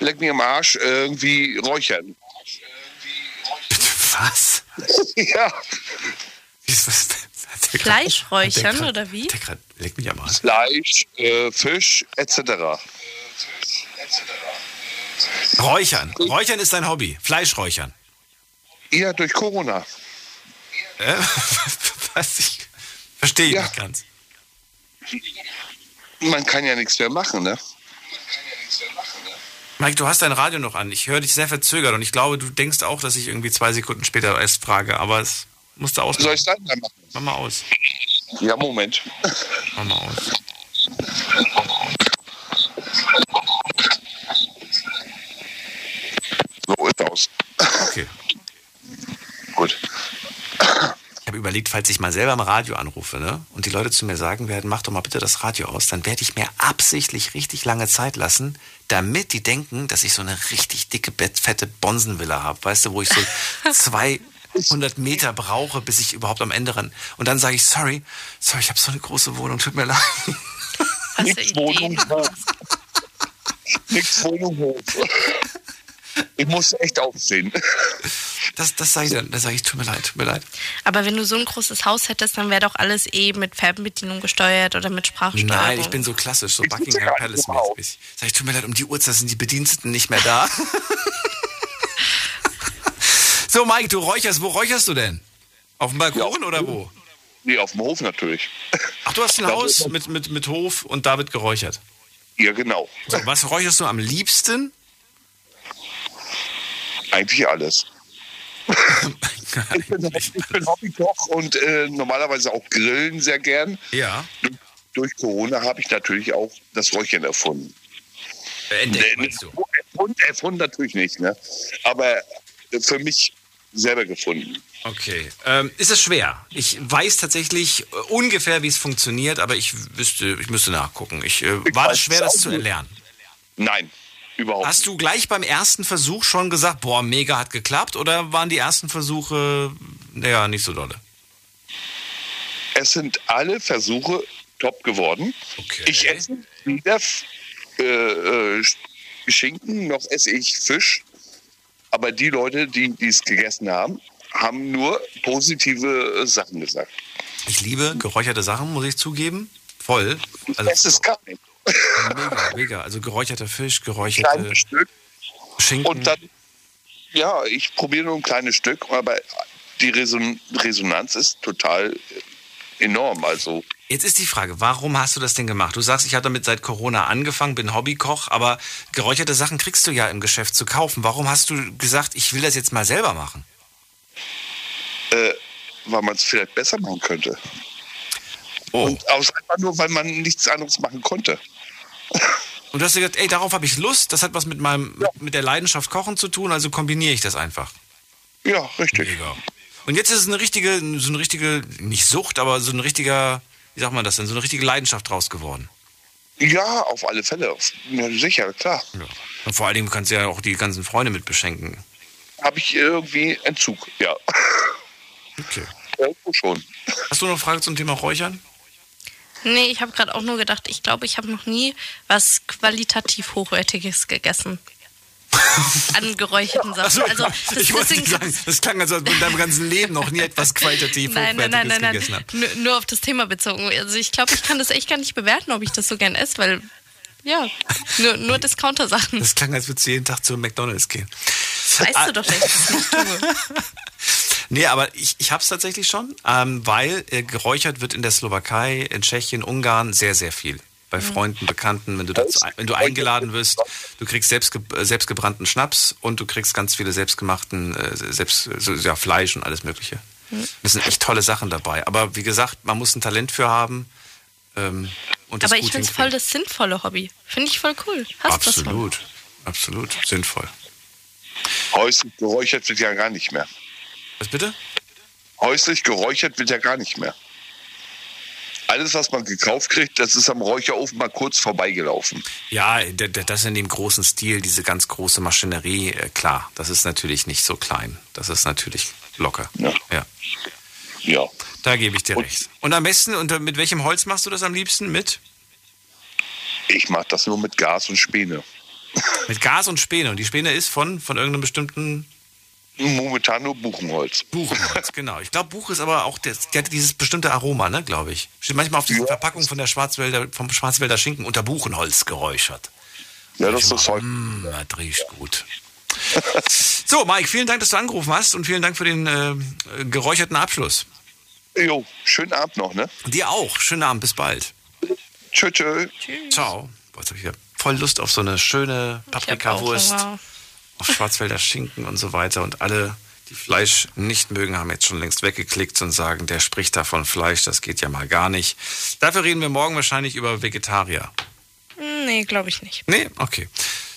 leck mir am Arsch, irgendwie räuchern. Was? ja. Fleisch räuchern grad- oder wie? Der grad, leg mich am Arsch. Fleisch, äh, Fisch, etc. Räuchern. Räuchern ist dein Hobby. Fleischräuchern. Ja, durch Corona. Äh? Was? Ich verstehe ich nicht ganz. Man kann ja nichts mehr machen, ne? Mike, du hast dein Radio noch an. Ich höre dich sehr verzögert und ich glaube, du denkst auch, dass ich irgendwie zwei Sekunden später erst frage, aber es musste aus. Soll ich dann machen? Mach mal aus. Ja, Moment. Mach mal aus. So ist aus. Okay. Gut. Ich habe überlegt, falls ich mal selber im Radio anrufe, ne, und die Leute zu mir sagen werden, mach doch mal bitte das Radio aus, dann werde ich mir absichtlich richtig lange Zeit lassen, damit die denken, dass ich so eine richtig dicke, fette Bonsenvilla habe, weißt du, wo ich so 200 Meter brauche, bis ich überhaupt am Ende ran. Und dann sage ich, sorry, sorry, ich habe so eine große Wohnung, tut mir leid. Nix Wohnung. Nix Wohnung hoch. Ich muss echt aufsehen. Das, das sage ich dann, das sage ich, tut mir leid, tut mir leid. Aber wenn du so ein großes Haus hättest, dann wäre doch alles eh mit Fernbedienung gesteuert oder mit Sprachsteuerung. Nein, ich bin so klassisch, so Buckingham Palace mäßig. Sag ich, tut mir leid, um die Uhrzeit sind die Bediensteten nicht mehr da. so, Mike, du räucherst, wo räucherst du denn? Auf dem Balkon oder wo? Nee, auf dem Hof natürlich. Ach, du hast ein Da Haus mit, mit, mit Hof und da wird geräuchert. Ja, genau. So, was räucherst du am liebsten? Eigentlich alles. ich, bin, ich bin Hobbykoch und äh, normalerweise auch grillen sehr gern. Ja. Durch Corona habe ich natürlich auch das Räuchern erfunden. Entdeckt, du? Erfunden, erfunden natürlich nicht, ne? aber für mich selber gefunden. Okay. Ähm, ist es schwer? Ich weiß tatsächlich äh, ungefähr, wie es funktioniert, aber ich wüsste, ich müsste nachgucken. Ich, äh, war weiß das schwer, es das zu erlernen? Nein, überhaupt Hast du gleich beim ersten Versuch schon gesagt, boah, mega hat geklappt? Oder waren die ersten Versuche, naja, nicht so dolle? Es sind alle Versuche top geworden. Ich esse weder äh, äh, Schinken noch esse ich Fisch. Aber die Leute, die es gegessen haben, haben nur positive Sachen gesagt. Ich liebe geräucherte Sachen, muss ich zugeben. Voll. Also, es ist gar nicht. Mega, mega. Also geräucherter Fisch, geräucherte Kleines Stück. Schinken. Und dann, ja, ich probiere nur ein kleines Stück, aber die Reson Resonanz ist total enorm. Also Jetzt ist die Frage, warum hast du das denn gemacht? Du sagst, ich habe damit seit Corona angefangen, bin Hobbykoch, aber geräucherte Sachen kriegst du ja im Geschäft zu kaufen. Warum hast du gesagt, ich will das jetzt mal selber machen? äh, weil man es vielleicht besser machen könnte. Oh. Und einfach nur, weil man nichts anderes machen konnte. Und du hast dir gedacht, ey, darauf habe ich Lust, das hat was mit meinem, mit der Leidenschaft Kochen zu tun, also kombiniere ich das einfach. Ja, richtig. Mega. Und jetzt ist es eine richtige, so eine richtige, nicht Sucht, aber so ein richtiger, wie sagt man das denn, so eine richtige Leidenschaft draus geworden. Ja, auf alle Fälle. Ja, sicher, klar. Und vor allen Dingen kannst du ja auch die ganzen Freunde mit beschenken. Habe ich irgendwie Entzug, ja. Okay. Irgendwo schon. Hast du noch Fragen zum Thema Räuchern? Nee, ich habe gerade auch nur gedacht, ich glaube, ich habe noch nie was qualitativ Hochwertiges gegessen. An geräucherten Sachen. Ach so, also, ich wollte nicht sagen, das klang, als ob du in deinem ganzen Leben noch nie etwas qualitativ nein, nein, nein, Hochwertiges nein, gegessen nein. hast. Nur, nur auf das Thema bezogen. Also ich glaube, ich kann das echt gar nicht bewerten, ob ich das so gern esse, weil ja, nur, nur Discounter-Sachen. Das klang, als würdest du jeden Tag zu McDonalds gehen. Weißt du doch, dass ich das nicht tue. Nee, aber ich, ich habe es tatsächlich schon, ähm, weil äh, geräuchert wird in der Slowakei, in Tschechien, Ungarn sehr, sehr viel. Bei Mhm. Freunden, Bekannten, wenn du, dazu, wenn du eingeladen wirst, du kriegst selbstge äh, selbstgebrannten Schnaps und du kriegst ganz viele selbstgemachten, äh, selbst, so, ja, Fleisch und alles Mögliche. Mhm. Das sind echt tolle Sachen dabei. Aber wie gesagt, man muss ein Talent für haben. Ähm, und das Aber ich finde es voll das sinnvolle Hobby. Finde ich voll cool. Hast. Absolut, absolut, sinnvoll. Häuslich geräuchert wird ja gar nicht mehr. Was bitte? Häuslich geräuchert wird ja gar nicht mehr. Alles, was man gekauft kriegt, das ist am Räucherofen mal kurz vorbeigelaufen. Ja, das in dem großen Stil, diese ganz große Maschinerie, äh, klar, das ist natürlich nicht so klein. Das ist natürlich locker. Ja. Ja. Ja. Da gebe ich dir recht. Und am besten, unter, mit welchem Holz machst du das am liebsten? Mit? Ich mache das nur mit Gas und Späne. Mit Gas und Späne. Und die Späne ist von, von irgendeinem bestimmten Momentan nur Buchenholz. Buchenholz, genau. Ich glaube, Buch ist aber auch, das, die hat dieses bestimmte Aroma, ne, glaube ich. Steht manchmal auf diesen Verpackungen von der Schwarzwälder, vom Schwarzwälder Schinken unter Buchenholz geräuchert. Ja, das ist heute. Mm, das riecht gut. So, Mike, vielen Dank, dass du angerufen hast und vielen Dank für den äh, geräucherten Abschluss. Jo, schönen Abend noch, ne? Dir auch. Schönen Abend, bis bald. Tschö, tschö. Ciao. Boah, jetzt habe ich wieder voll Lust auf so eine schöne Paprikawurst. Auf Schwarzwälder Schinken und so weiter. Und alle, die Fleisch nicht mögen, haben jetzt schon längst weggeklickt und sagen, der spricht da von Fleisch, das geht ja mal gar nicht. Dafür reden wir morgen wahrscheinlich über Vegetarier. Hm, Nee, glaube ich nicht. Nee, okay.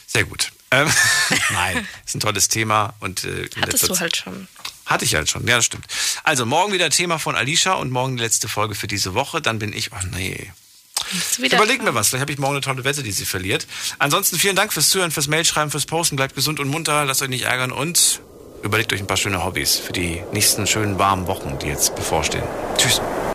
Sehr gut. Ähm, Nein, ist ein tolles Thema. Und, äh, Hattest du halt schon. Hatte ich halt schon, ja, das stimmt. Also, morgen wieder Thema von Alicia und morgen die letzte Folge für diese Woche. Dann bin ich, oh nee. Überleg mir was, vielleicht habe ich morgen eine tolle Wette, die sie verliert. Ansonsten vielen Dank fürs Zuhören, fürs Mailschreiben, fürs Posten. Bleibt gesund und munter, lasst euch nicht ärgern und überlegt euch ein paar schöne Hobbys für die nächsten schönen warmen Wochen, die jetzt bevorstehen. Tschüss.